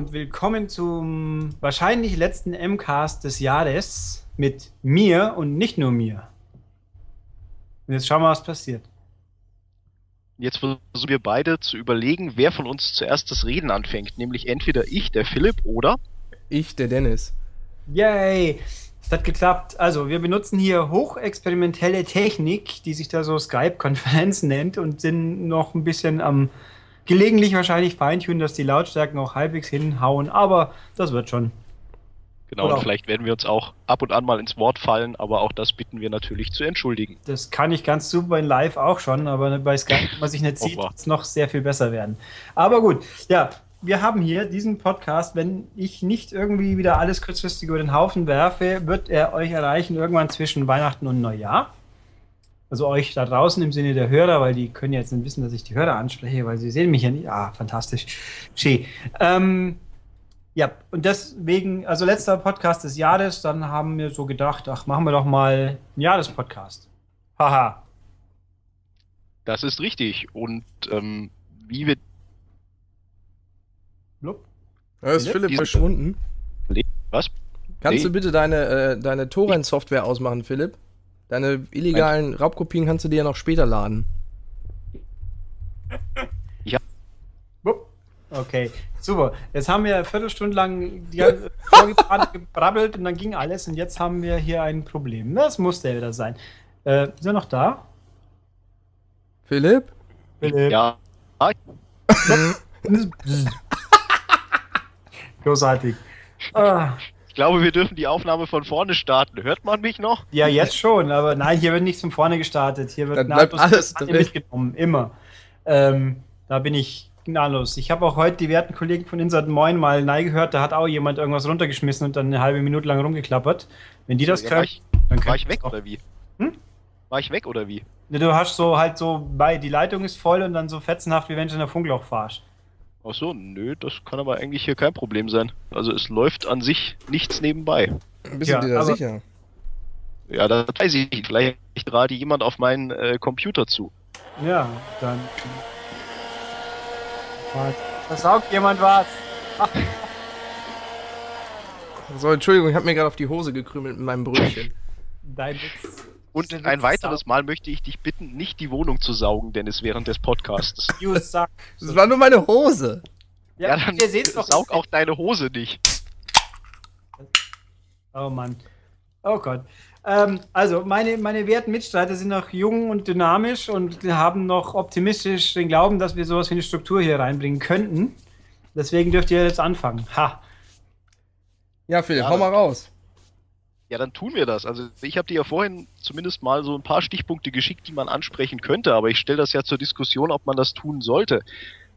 Und willkommen zum wahrscheinlich letzten MCAST des Jahres mit mir und nicht nur mir. Und jetzt schauen wir, was passiert. Jetzt versuchen wir beide zu überlegen, wer von uns zuerst das Reden anfängt. Nämlich entweder ich, der Philipp, oder Ich, der Dennis. Yay! Es hat geklappt. Also, wir benutzen hier hochexperimentelle Technik, die sich da so Skype-Konferenz nennt und sind noch ein bisschen am gelegentlich wahrscheinlich feintunen, dass die Lautstärken auch halbwegs hinhauen, aber das wird schon. genau, Oder- und vielleicht werden wir uns auch ab und an mal ins Wort fallen, aber auch das bitten wir natürlich zu entschuldigen. Das kann ich ganz super in live auch schon, aber bei Skype, wenn man sich nicht sieht, wird es noch sehr viel besser werden. Aber gut, ja, wir haben hier diesen Podcast. Wenn ich nicht irgendwie wieder alles kurzfristig über den Haufen werfe, wird er euch erreichen irgendwann zwischen Weihnachten und Neujahr. Also euch da draußen im Sinne der Hörer, weil die können jetzt nicht wissen, dass ich die Hörer anspreche, weil sie sehen mich ja nicht. Ah, fantastisch. Schön. Ähm, ja, und deswegen, also letzter Podcast des Jahres, dann haben wir so gedacht, ach, machen wir doch mal einen Jahrespodcast. Haha. Das ist richtig. Und ähm, wie wir. Blub. Da ist Philipp, Philipp verschwunden. Was? Kannst Nee. du bitte deine, äh, deine Torrent-Software ausmachen, Philipp? Deine illegalen Raubkopien kannst du dir ja noch später laden. Blub. Okay, super. Jetzt haben wir eine Viertelstunde lang die ganze vorgefahren gebrabbelt und dann ging alles und jetzt haben wir hier ein Problem. Das muss der wieder sein. Äh, ist er noch da? Philipp? Philipp? Ja. Großartig. Ah, Ich glaube, wir dürfen die Aufnahme von vorne starten. Hört man mich noch? ja, jetzt schon, aber nein, hier wird nichts von vorne gestartet. Hier wird nahtlos alles mitgenommen, immer. Ähm, da bin ich gnadenlos. Ich habe auch heute die werten Kollegen von Insert Moin mal nein gehört, da hat auch jemand irgendwas runtergeschmissen und dann eine halbe Minute lang rumgeklappert. Wenn die das Ja, können, war ich, dann war können ich die weg oder wie? Hm? War ich weg oder wie? Ne, Du hast so halt so bei, die Leitung ist voll und dann so fetzenhaft, wie wenn du in der Funkloch fahrst. Ach so, nö, das kann aber eigentlich hier kein Problem sein. Also es läuft an sich nichts nebenbei. Bist Ja, du dir da aber- sicher? Ja, das weiß ich nicht. Vielleicht gerade jemand auf meinen äh, Computer zu. Ja, dann. Da saugt jemand was. So, Entschuldigung, ich habe mir gerade auf die Hose gekrümelt mit meinem Brötchen. Dein Witz. Und ein weiteres. Mal möchte ich dich bitten, nicht die Wohnung zu saugen, Dennis, während des Podcasts. You suck. Das war nur meine Hose. Ja, dann ihr seht's doch. saug auch deine Hose nicht. Oh Mann. Oh Gott. Ähm, also, meine, meine werten Mitstreiter sind noch jung und dynamisch und haben noch optimistisch den Glauben, dass wir sowas wie eine Struktur hier reinbringen könnten. Deswegen dürft ihr jetzt anfangen. Ha. Ja, Philipp, Ja, hau mal raus. Ja, dann tun wir das. Also ich habe dir ja vorhin zumindest mal so ein paar Stichpunkte geschickt, die man ansprechen könnte, aber ich stelle das ja zur Diskussion, ob man das tun sollte.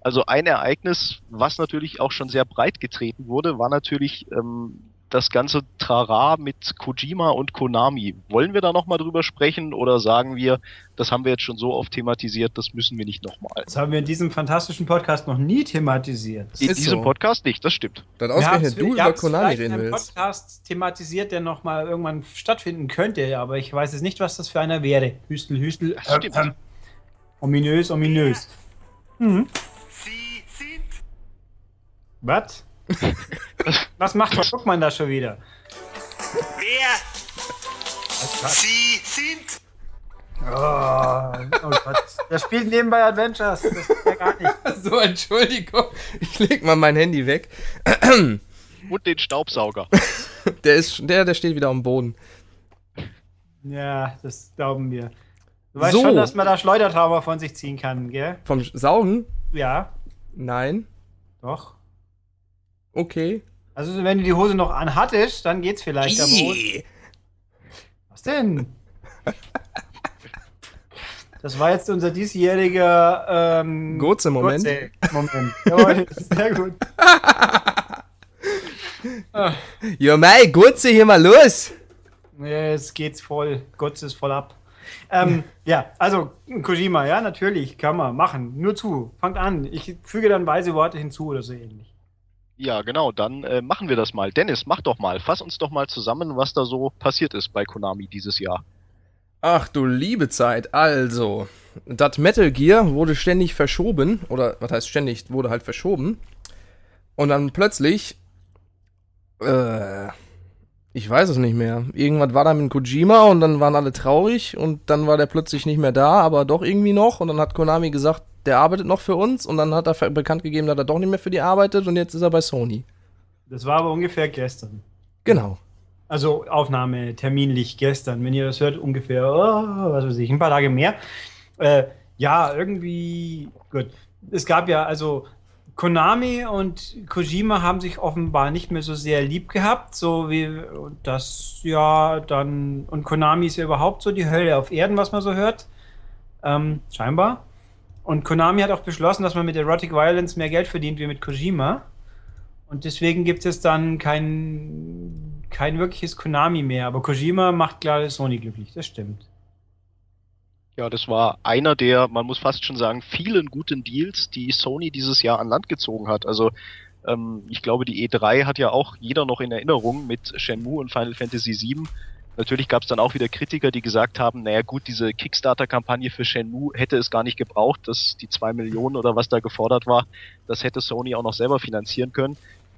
Also ein Ereignis, was natürlich auch schon sehr breit getreten wurde, war natürlich ähm, das ganze Trara mit Kojima und Konami. Wollen wir da nochmal drüber sprechen oder sagen wir, das haben wir jetzt schon so oft thematisiert, das müssen wir nicht nochmal? Das haben wir in diesem fantastischen Podcast noch nie thematisiert. In Ist diesem so. Podcast nicht, das stimmt. Haben's- ausgerechnet du über Konami reden willst. Podcast thematisiert, der nochmal irgendwann stattfinden könnte, aber ich weiß jetzt nicht, was das für einer wäre. Hüstel, Hüstel. Das stimmt. ominös, ominös. Mhm. Sie sind Was? Was macht Frau Guckmann da schon wieder? wer Sie sind. Oh, oh Gott. Der spielt nebenbei Adventures. Das ist ja gar nicht. So, Entschuldigung. Ich leg mal mein Handy weg. Und den Staubsauger. Der ist, der, der steht wieder am Boden. Ja, das glauben wir. Du weißt So. schon, dass man da Schleudertrauma von sich ziehen kann, gell? Vom Saugen? Ja, Nein. doch. Okay. Also, wenn du die Hose noch anhattest, dann geht's vielleicht. Ih. Was denn? Das war jetzt unser diesjähriger ähm, Gurze-Moment. Gurze-Moment. Jawohl, sehr gut. Ja, mei, Gurze, hier mal los. Jetzt geht's voll. Gott ist voll ab. Ähm, ja, also Kojima, ja, natürlich, kann man machen. Nur zu. Fangt an. Ich füge dann weise Worte hinzu oder so ähnlich. Ja, genau, dann äh, machen wir das mal. Dennis, mach doch mal, fass uns doch mal zusammen, was da so passiert ist bei Konami dieses Jahr. Ach du liebe Zeit, also. Das Metal Gear wurde ständig verschoben, oder was heißt ständig, wurde halt verschoben. Und dann plötzlich, äh, ich weiß es nicht mehr. Irgendwas war da mit Kojima und dann waren alle traurig und dann war der plötzlich nicht mehr da, aber doch irgendwie noch. Und dann hat Konami gesagt, der arbeitet noch für uns und dann hat er bekannt gegeben, dass er doch nicht mehr für die arbeitet und jetzt ist er bei Sony. Das war aber ungefähr gestern. Genau. Also Aufnahme terminlich gestern. Wenn ihr das hört, ungefähr, oh, was weiß ich, ein paar Tage mehr. Äh, ja, irgendwie, gut. Es gab ja, also Konami und Kojima haben sich offenbar nicht mehr so sehr lieb gehabt, so wie das ja dann und Konami ist ja überhaupt so die Hölle auf Erden, was man so hört, ähm, scheinbar. Und Konami hat auch beschlossen, dass man mit Erotic Violence mehr Geld verdient wie mit Kojima. Und deswegen gibt es dann kein, kein wirkliches Konami mehr. Aber Kojima macht klar Sony glücklich, das stimmt. Ja, das war einer der, man muss fast schon sagen, vielen guten Deals, die Sony dieses Jahr an Land gezogen hat. Also ähm, ich glaube, die E3 hat ja auch jeder noch in Erinnerung mit Shenmue und Final Fantasy VII. Natürlich gab es dann auch wieder Kritiker, die gesagt haben, naja gut, diese Kickstarter-Kampagne für Shenmue hätte es gar nicht gebraucht, dass die zwei Millionen oder was da gefordert war, das hätte Sony auch noch selber finanzieren können.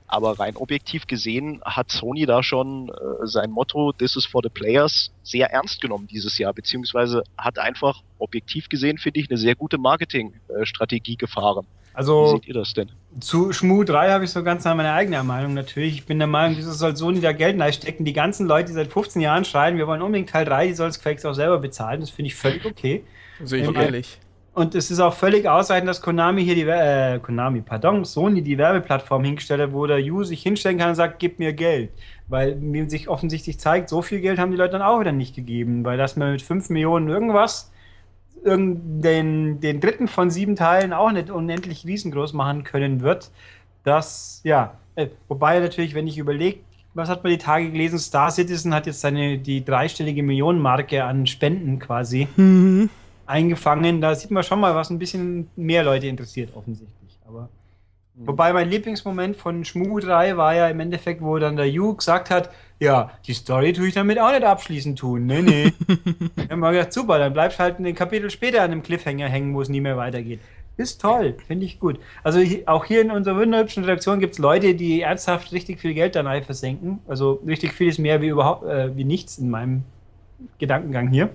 Aber rein objektiv gesehen hat Sony da schon äh, sein Motto This is for the players sehr ernst genommen dieses Jahr, beziehungsweise hat einfach objektiv gesehen, finde ich, eine sehr gute Marketingstrategie gefahren. Also, Wie seht ihr das denn? Zu Schmu 3 habe ich so ganz nach meiner eigenen Meinung natürlich. Ich bin der Meinung, wieso soll Sony da Geld reinstecken? Die ganzen Leute, die seit 15 Jahren schreien, wir wollen unbedingt Teil 3, die soll es gefälligst auch selber bezahlen. Das finde ich völlig okay. Sehe ich Ähm, ehrlich. Und es ist auch völlig ausreichend, dass Konami hier die, äh, Konami, pardon, Sony die Werbeplattform hingestellt hat, wo der User sich hinstellen kann und sagt, gib mir Geld. Weil, wie sich offensichtlich zeigt, so viel Geld haben die Leute dann auch wieder nicht gegeben, weil dass man mit 5 Millionen irgendwas den, den dritten von sieben Teilen auch nicht unendlich riesengroß machen können wird. Das, ja, äh, wobei natürlich, wenn ich überlege, was hat man die Tage gelesen? Star Citizen hat jetzt seine, die dreistellige Millionenmarke an Spenden quasi eingefangen. Da sieht man schon mal, was ein bisschen mehr Leute interessiert, offensichtlich. Aber wobei mein Lieblingsmoment von Schmu 3 war ja im Endeffekt, wo dann der Yu gesagt hat, ja, die Story tue ich damit auch nicht abschließend tun. Nee, nee. Wir haben mal gedacht, super, dann bleibst halt ein Kapitel später an einem Cliffhanger hängen, wo es nie mehr weitergeht. Ist toll, finde ich gut. Also auch hier in unserer wunderhübschen Redaktion gibt es Leute, die ernsthaft richtig viel Geld dann versenken. Also richtig viel ist mehr wie überhaupt, äh, wie nichts in meinem Gedankengang hier.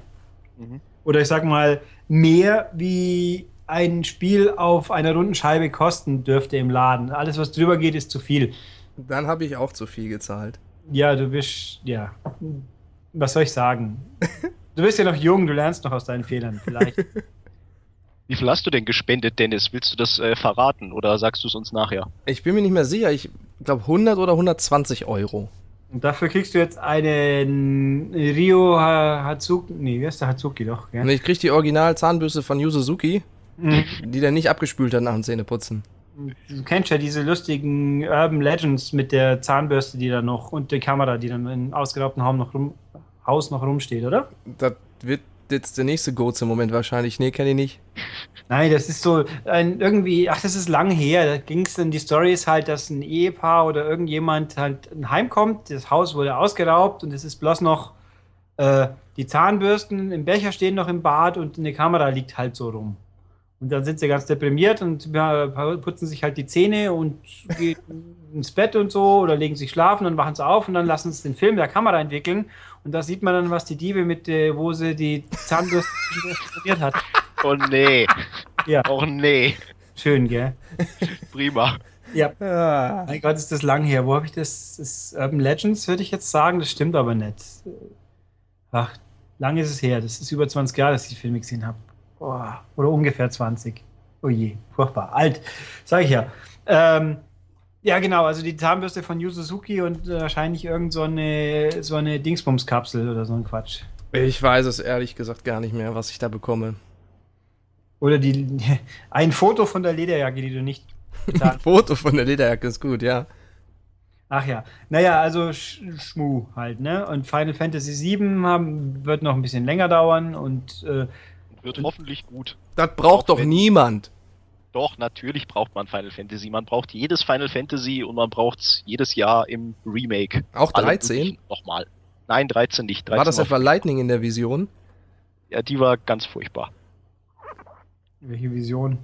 Mhm. Oder ich sag mal, mehr wie ein Spiel auf einer runden Scheibe kosten dürfte im Laden. Alles, was drüber geht, ist zu viel. Dann habe ich auch zu viel gezahlt. Ja, du bist, ja. Was soll ich sagen? Du bist ja noch jung, du lernst noch aus deinen Fehlern, vielleicht. Wie viel hast du denn gespendet, Dennis? Willst du das äh, verraten oder sagst du es uns nachher? Ich bin mir nicht mehr sicher. Ich glaube 100 oder 120 Euro. Und dafür kriegst du jetzt einen Rio Ha- Hatsuki. Nee, wie heißt der Hatsuki doch, Und gell? ich krieg die Original-Zahnbürste von Yu Suzuki, Mhm. die der nicht abgespült hat nach dem Zähneputzen. Du kennst ja diese lustigen Urban Legends mit der Zahnbürste, die da noch und der Kamera, die dann im ausgeraubten Haus noch, rum, Haus noch rumsteht, oder? Das wird jetzt der nächste Goats im Moment wahrscheinlich. Nee, kenne ich nicht. Nein, das ist so ein irgendwie, ach, das ist lang her. Da ging es dann, die Story ist halt, dass ein Ehepaar oder irgendjemand halt heimkommt, das Haus wurde ausgeraubt und es ist bloß noch äh, die Zahnbürsten im Becher stehen noch im Bad und eine Kamera liegt halt so rum. Und dann sind sie ganz deprimiert und ja, putzen sich halt die Zähne und gehen ins Bett und so oder legen sich schlafen, dann wachen sie auf und dann lassen sie den Film der Kamera entwickeln. Und da sieht man dann, was die Diebe mit, äh, wo sie die Zahnbürste explodiert hat. Oh nee. Ja. Oh nee. Schön, gell? Prima. Ja. Ah. Mein Gott, ist das lang her. Wo habe ich das? das ist Urban Legends, würde ich jetzt sagen. Das stimmt aber nicht. Ach, lang ist es her. Das ist über 20 Jahre, dass ich die Filme gesehen habe. Oh, oder ungefähr 20. Oh je, furchtbar. Alt, sage ich ja. Ähm, ja, genau. Also die Zahnbürste von Yu Suzuki und äh, wahrscheinlich irgend so eine, so eine Dingsbums-Kapsel oder so ein Quatsch. Ich weiß es ehrlich gesagt gar nicht mehr, was ich da bekomme. Oder die, ein Foto von der Lederjacke, die du nicht Ein bezahlt Foto von der Lederjacke ist gut, ja. Ach ja, naja, also Sch Schmu halt, ne? Und Final Fantasy VII haben, wird noch ein bisschen länger dauern und äh, Wird hoffentlich gut. Das braucht Auch doch wenn- niemand. Doch, natürlich braucht man Final Fantasy. Man braucht jedes Final Fantasy und man braucht es jedes Jahr im Remake. Auch Alle 13? möglichen Nochmal. Nein, 13 nicht. 13 War das auf- etwa Lightning in der Vision? Ja, die war ganz furchtbar. welche Vision?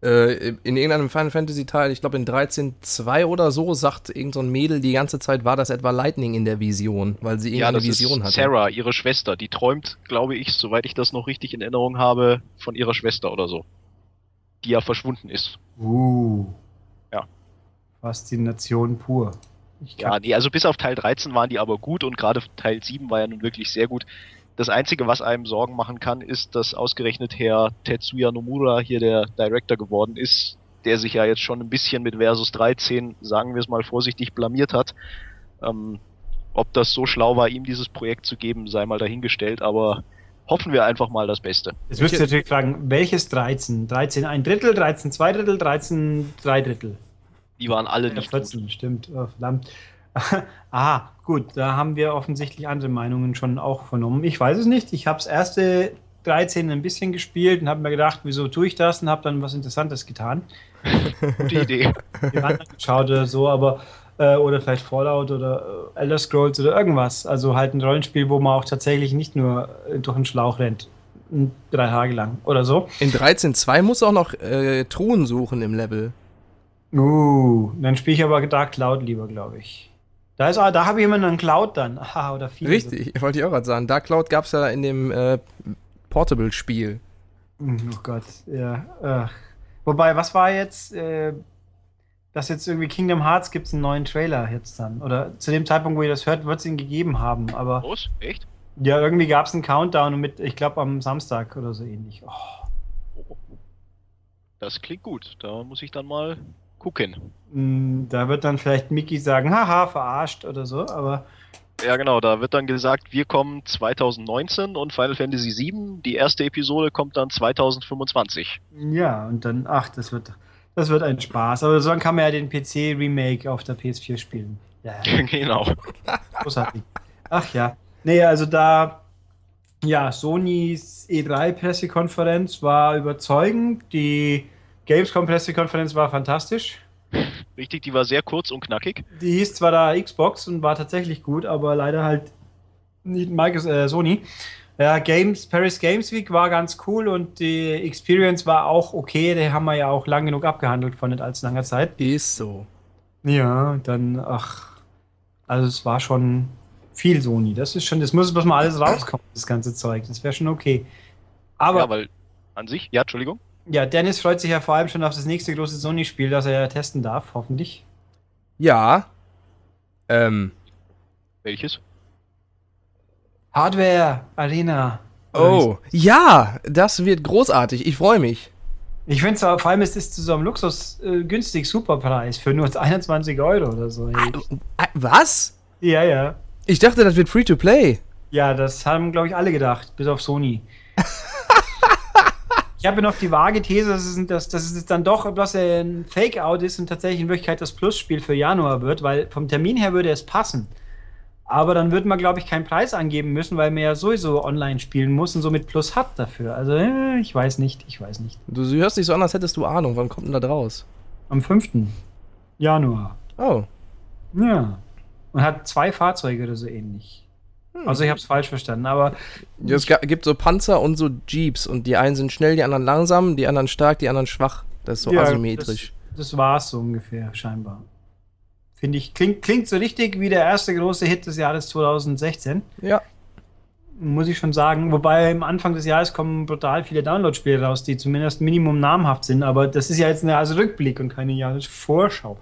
Äh, in irgendeinem Final Fantasy Teil, ich glaube in 13.2 oder so, sagt irgend so ein Mädel die ganze Zeit, war das etwa Lightning in der Vision, weil sie Ja, irgendeine das Vision ist hatte. Sarah, ihre Schwester. Die träumt, glaube ich, soweit ich das noch richtig in Erinnerung habe, von ihrer Schwester oder so. Die ja verschwunden ist. Uh. Ja. Faszination pur. Ich Ja, nee, also bis auf Teil 13 waren die aber gut und gerade Teil 7 war ja nun wirklich sehr gut. Das Einzige, was einem Sorgen machen kann, ist, dass ausgerechnet Herr Tetsuya Nomura hier der Director geworden ist, der sich ja jetzt schon ein bisschen mit Versus 13, sagen wir es mal vorsichtig, blamiert hat. Ähm, ob das so schlau war, ihm dieses Projekt zu geben, sei mal dahingestellt, aber hoffen wir einfach mal das Beste. Jetzt müsst ihr natürlich fragen, welches 13? 13 ein Drittel, 13 zwei Drittel, 13 drei Drittel. Die waren alle Ja, nicht gut. 14, stimmt. Oh, verdammt. Aha, gut, da haben wir offensichtlich andere Meinungen schon auch vernommen. Ich weiß es nicht. Ich habe das erste 13 ein bisschen gespielt und habe mir gedacht, wieso tue ich das und habe dann was Interessantes getan. Gute Idee. Angeschaut oder so, aber äh, oder vielleicht Fallout oder äh, Elder Scrolls oder irgendwas. Also halt ein Rollenspiel, wo man auch tatsächlich nicht nur äh, durch einen Schlauch rennt. Drei Tage lang oder so. In 13.2 musst du auch noch äh, Truhen suchen im Level. Uh, dann spiele ich aber Dark Cloud lieber, glaube ich. Da, ist, ah, da habe ich immer einen Cloud dann. Aha, oder viel. Richtig, wollte ich auch gerade sagen. Dark Cloud gab es ja in dem äh, Portable-Spiel. Oh Gott, ja. Ach. Wobei, was war jetzt, äh, dass jetzt irgendwie Kingdom Hearts gibt es einen neuen Trailer jetzt dann? Oder zu dem Zeitpunkt, wo ihr das hört, wird es ihn gegeben haben. Aber Los? Echt? ja, irgendwie gab es einen Countdown mit, ich glaube, am Samstag oder so ähnlich. Oh, Das klingt gut. Da muss ich dann mal gucken. mh, da wird dann vielleicht Mickey sagen, haha, verarscht oder so, aber Ja, genau, da wird dann gesagt, wir kommen 2019 und Final Fantasy VII, die erste Episode kommt dann 2025. ja, und dann, ach, das wird, das wird ein Spaß. Aber so dann kann man ja den PC-Remake auf der PS4 spielen. Ja, ja. genau. Großartig. Ach ja. Nee, also da, ja, Sonys E3-Pressekonferenz war überzeugend. Die Gamescom-Pressekonferenz war fantastisch. Richtig, die war sehr kurz und knackig. Die hieß zwar da Xbox und war tatsächlich gut, aber leider halt nicht Microsoft, äh, Sony. Ja, Games, Paris Games Week war ganz cool und die Experience war auch okay. Die haben wir ja auch lang genug abgehandelt vor nicht allzu langer Zeit. Ist so. Ja, dann, ach, also es war schon viel Sony. Das ist schon, das muss bloß mal alles rauskommen, das ganze Zeug. Das wäre schon okay. Aber ja, weil an sich, ja, Entschuldigung. Dennis freut sich ja vor allem schon auf das nächste große Sony-Spiel, das er ja testen darf, hoffentlich. Ja. Ähm. Welches? Hardware Arena. Oh. Ja, das wird großartig. Ich freue mich. Ich finde es vor allem, es ist zu so einem Luxus äh, günstig Superpreis für nur 21 Euro oder so. Hey. Äh, Was? Ja, ja. Ich dachte, das wird free to play. Ja, das haben, glaube ich, alle gedacht, bis auf Sony. ich habe noch die vage These, dass es, dass, dass es dann doch bloß ein Fake-Out ist und tatsächlich in Wirklichkeit das Plus-Spiel für Januar wird, weil vom Termin her würde es passen. Aber dann würde man, glaube ich, keinen Preis angeben müssen, weil man ja sowieso online spielen muss und somit Plus hat dafür. Also, äh, ich weiß nicht, ich weiß nicht. Du hörst dich so an, als hättest du Ahnung. Wann kommt denn das raus? Am 5. Januar. Oh. Ja. Und hat zwei Fahrzeuge oder so ähnlich. Also ich habe es falsch verstanden, aber Ja, es gibt so Panzer und so Jeeps und die einen sind schnell, die anderen langsam, die anderen stark, die anderen schwach. Das ist so Ja, asymmetrisch. Das, das war es so ungefähr, scheinbar. Finde ich, klingt, klingt so richtig wie der erste große Hit des Jahres 2016, Ja. muss ich schon sagen. Wobei am Anfang des Jahres kommen brutal viele Download-Spiele raus, die zumindest Minimum namhaft sind, aber das ist ja jetzt eine also Rückblick und keine Jahresvorschau.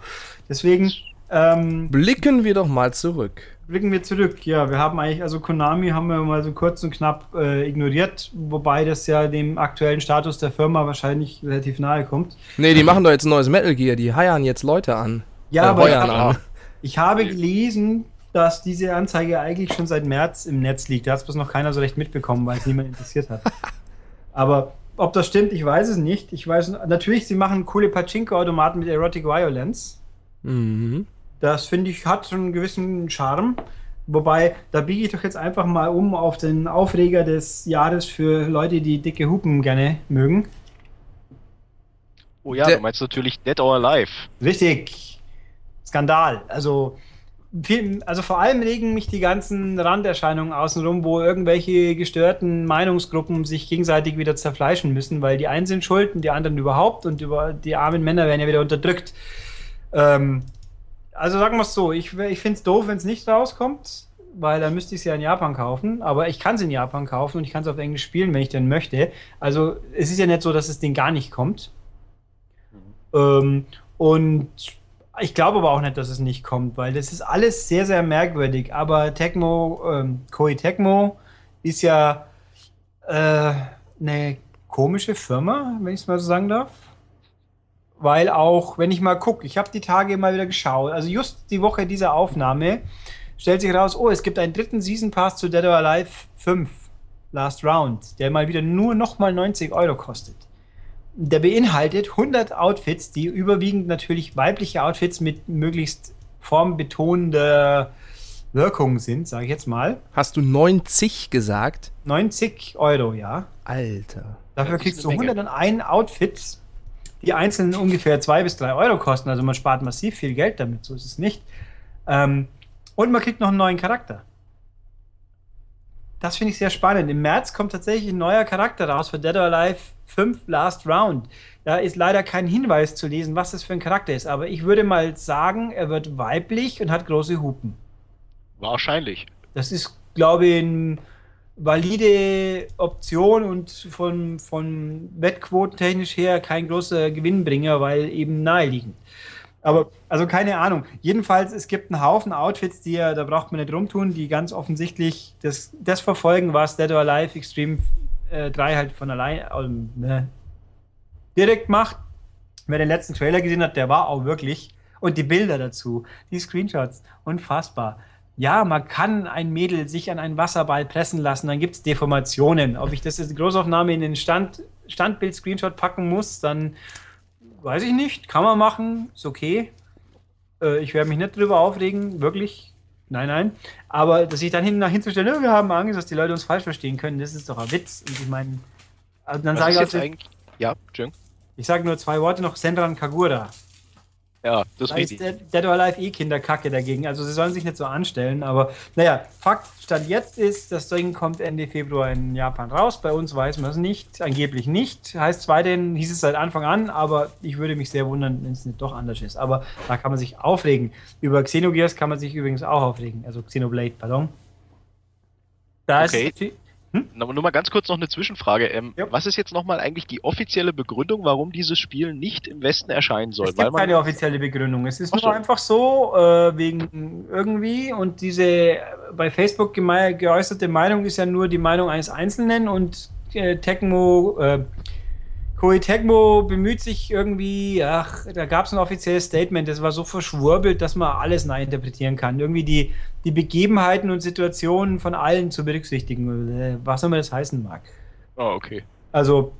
Deswegen ähm, Blicken wir doch mal zurück. blicken wir zurück. Ja, wir haben eigentlich, also Konami haben wir mal so kurz und knapp äh, ignoriert, wobei das ja dem aktuellen Status der Firma wahrscheinlich relativ nahe kommt. Nee, die machen doch jetzt ein neues Metal Gear. Die heiern jetzt Leute an. Ja, Äh, aber ich an. Ich habe gelesen, dass diese Anzeige eigentlich schon seit März im Netz liegt. Da hat es bloß noch keiner so recht mitbekommen, weil es niemand interessiert hat. Aber ob das stimmt, ich weiß es nicht. Ich weiß natürlich, sie machen coole Pachinko-Automaten mit Erotic Violence. Mhm. Das finde ich hat schon einen gewissen Charme. Wobei, da biege ich doch jetzt einfach mal um auf den Aufreger des Jahres für Leute, die dicke Hupen gerne mögen. Oh ja, Der- du meinst natürlich Dead or Alive. Richtig. Skandal. Also, viel, also vor allem regen mich die ganzen Randerscheinungen außenrum, wo irgendwelche gestörten Meinungsgruppen sich gegenseitig wieder zerfleischen müssen, weil die einen sind schuld und die anderen überhaupt und über die armen Männer werden ja wieder unterdrückt. Ähm, also sagen wir es so, ich, ich finde es doof, wenn es nicht rauskommt, weil dann müsste ich es ja in Japan kaufen, aber ich kann es in Japan kaufen und ich kann es auf Englisch spielen, wenn ich denn möchte. Also es ist ja nicht so, dass das Ding gar nicht kommt. Ähm, und ich glaube aber auch nicht, dass es nicht kommt, weil das ist alles sehr, sehr merkwürdig. Aber Tecmo, ähm, Koei Tecmo ist ja äh, eine komische Firma, wenn ich es mal so sagen darf. Weil auch, wenn ich mal gucke, ich habe die Tage immer wieder geschaut, also just die Woche dieser Aufnahme stellt sich raus, oh, es gibt einen dritten Season Pass zu Dead or Alive 5 Last Round, der mal wieder nur nochmal 90 Euro kostet der beinhaltet 100 Outfits, die überwiegend natürlich weibliche Outfits mit möglichst formbetonender Wirkung sind, sage ich jetzt mal. Hast du 90 gesagt? 90 Euro, ja. Alter. Dafür kriegst du eine Menge. 101 Outfits, die einzeln ungefähr 2 bis 3 Euro kosten. Also man spart massiv viel Geld damit, so ist es nicht. Ähm, und man kriegt noch einen neuen Charakter. Das finde ich sehr spannend. Im März kommt tatsächlich ein neuer Charakter raus für Dead or Alive 5 Last Round. Da ist leider kein Hinweis zu lesen, was das für ein Charakter ist. Aber ich würde mal sagen, er wird weiblich und hat große Hupen. Wahrscheinlich. Das ist, glaube ich, eine valide Option und von, von Wettquotentechnisch her kein großer Gewinnbringer, weil eben naheliegend. Aber, also keine Ahnung. Jedenfalls, es gibt einen Haufen Outfits, die ja, da braucht man nicht rumtun, die ganz offensichtlich das, das verfolgen, was Dead or Alive Extreme äh, 3 halt von allein ähm, ne, direkt macht. Wer den letzten Trailer gesehen hat, der war auch wirklich. Und die Bilder dazu, die Screenshots, unfassbar. Ja, man kann ein Mädel sich an einen Wasserball pressen lassen, dann gibt es Deformationen. Ob ich das jetzt in Großaufnahme in den Stand, Standbild-Screenshot packen muss, dann weiß ich nicht. Kann man machen, ist okay. Äh, ich werde mich nicht drüber aufregen, wirklich. Nein, nein. Aber dass ich dann hinten nach hinzustellen, "Ja, wir haben Angst, dass die Leute uns falsch verstehen können, das ist doch ein Witz. Und ich meine, also dann sage ich, jetzt also, eigentlich. Ja, Entschuldigung. ich sage nur zwei Worte noch: Senran Kagura. Ja, das ist Da ist der Dead or Alive eh Kinderkacke dagegen. Also sie sollen sich nicht so anstellen. Aber naja, Fakt Stand jetzt ist, das Ding kommt Ende Februar in Japan raus. Bei uns weiß man es nicht. Angeblich nicht. Heißt weiterhin, hieß es seit Anfang an, aber ich würde mich sehr wundern, wenn es nicht doch anders ist. Aber da kann man sich aufregen. Über Xenogears kann man sich übrigens auch aufregen. Also Xenoblade, pardon. Da Okay. ist Na, nur mal ganz kurz noch eine Zwischenfrage. Ähm, Ja. Was ist jetzt nochmal eigentlich die offizielle Begründung, warum dieses Spiel nicht im Westen erscheinen soll? Es gibt keine offizielle Begründung. Es ist Ach so. nur einfach so, äh, wegen irgendwie. Und diese bei Facebook geäußerte Meinung ist ja nur die Meinung eines Einzelnen und äh, Tecmo, äh, Koei Tecmo bemüht sich irgendwie, ach, da gab es ein offizielles Statement, das war so verschwurbelt, dass man alles neu interpretieren kann. Irgendwie die, die Begebenheiten und Situationen von allen zu berücksichtigen, äh, was immer das heißen mag. Ah, okay. Also,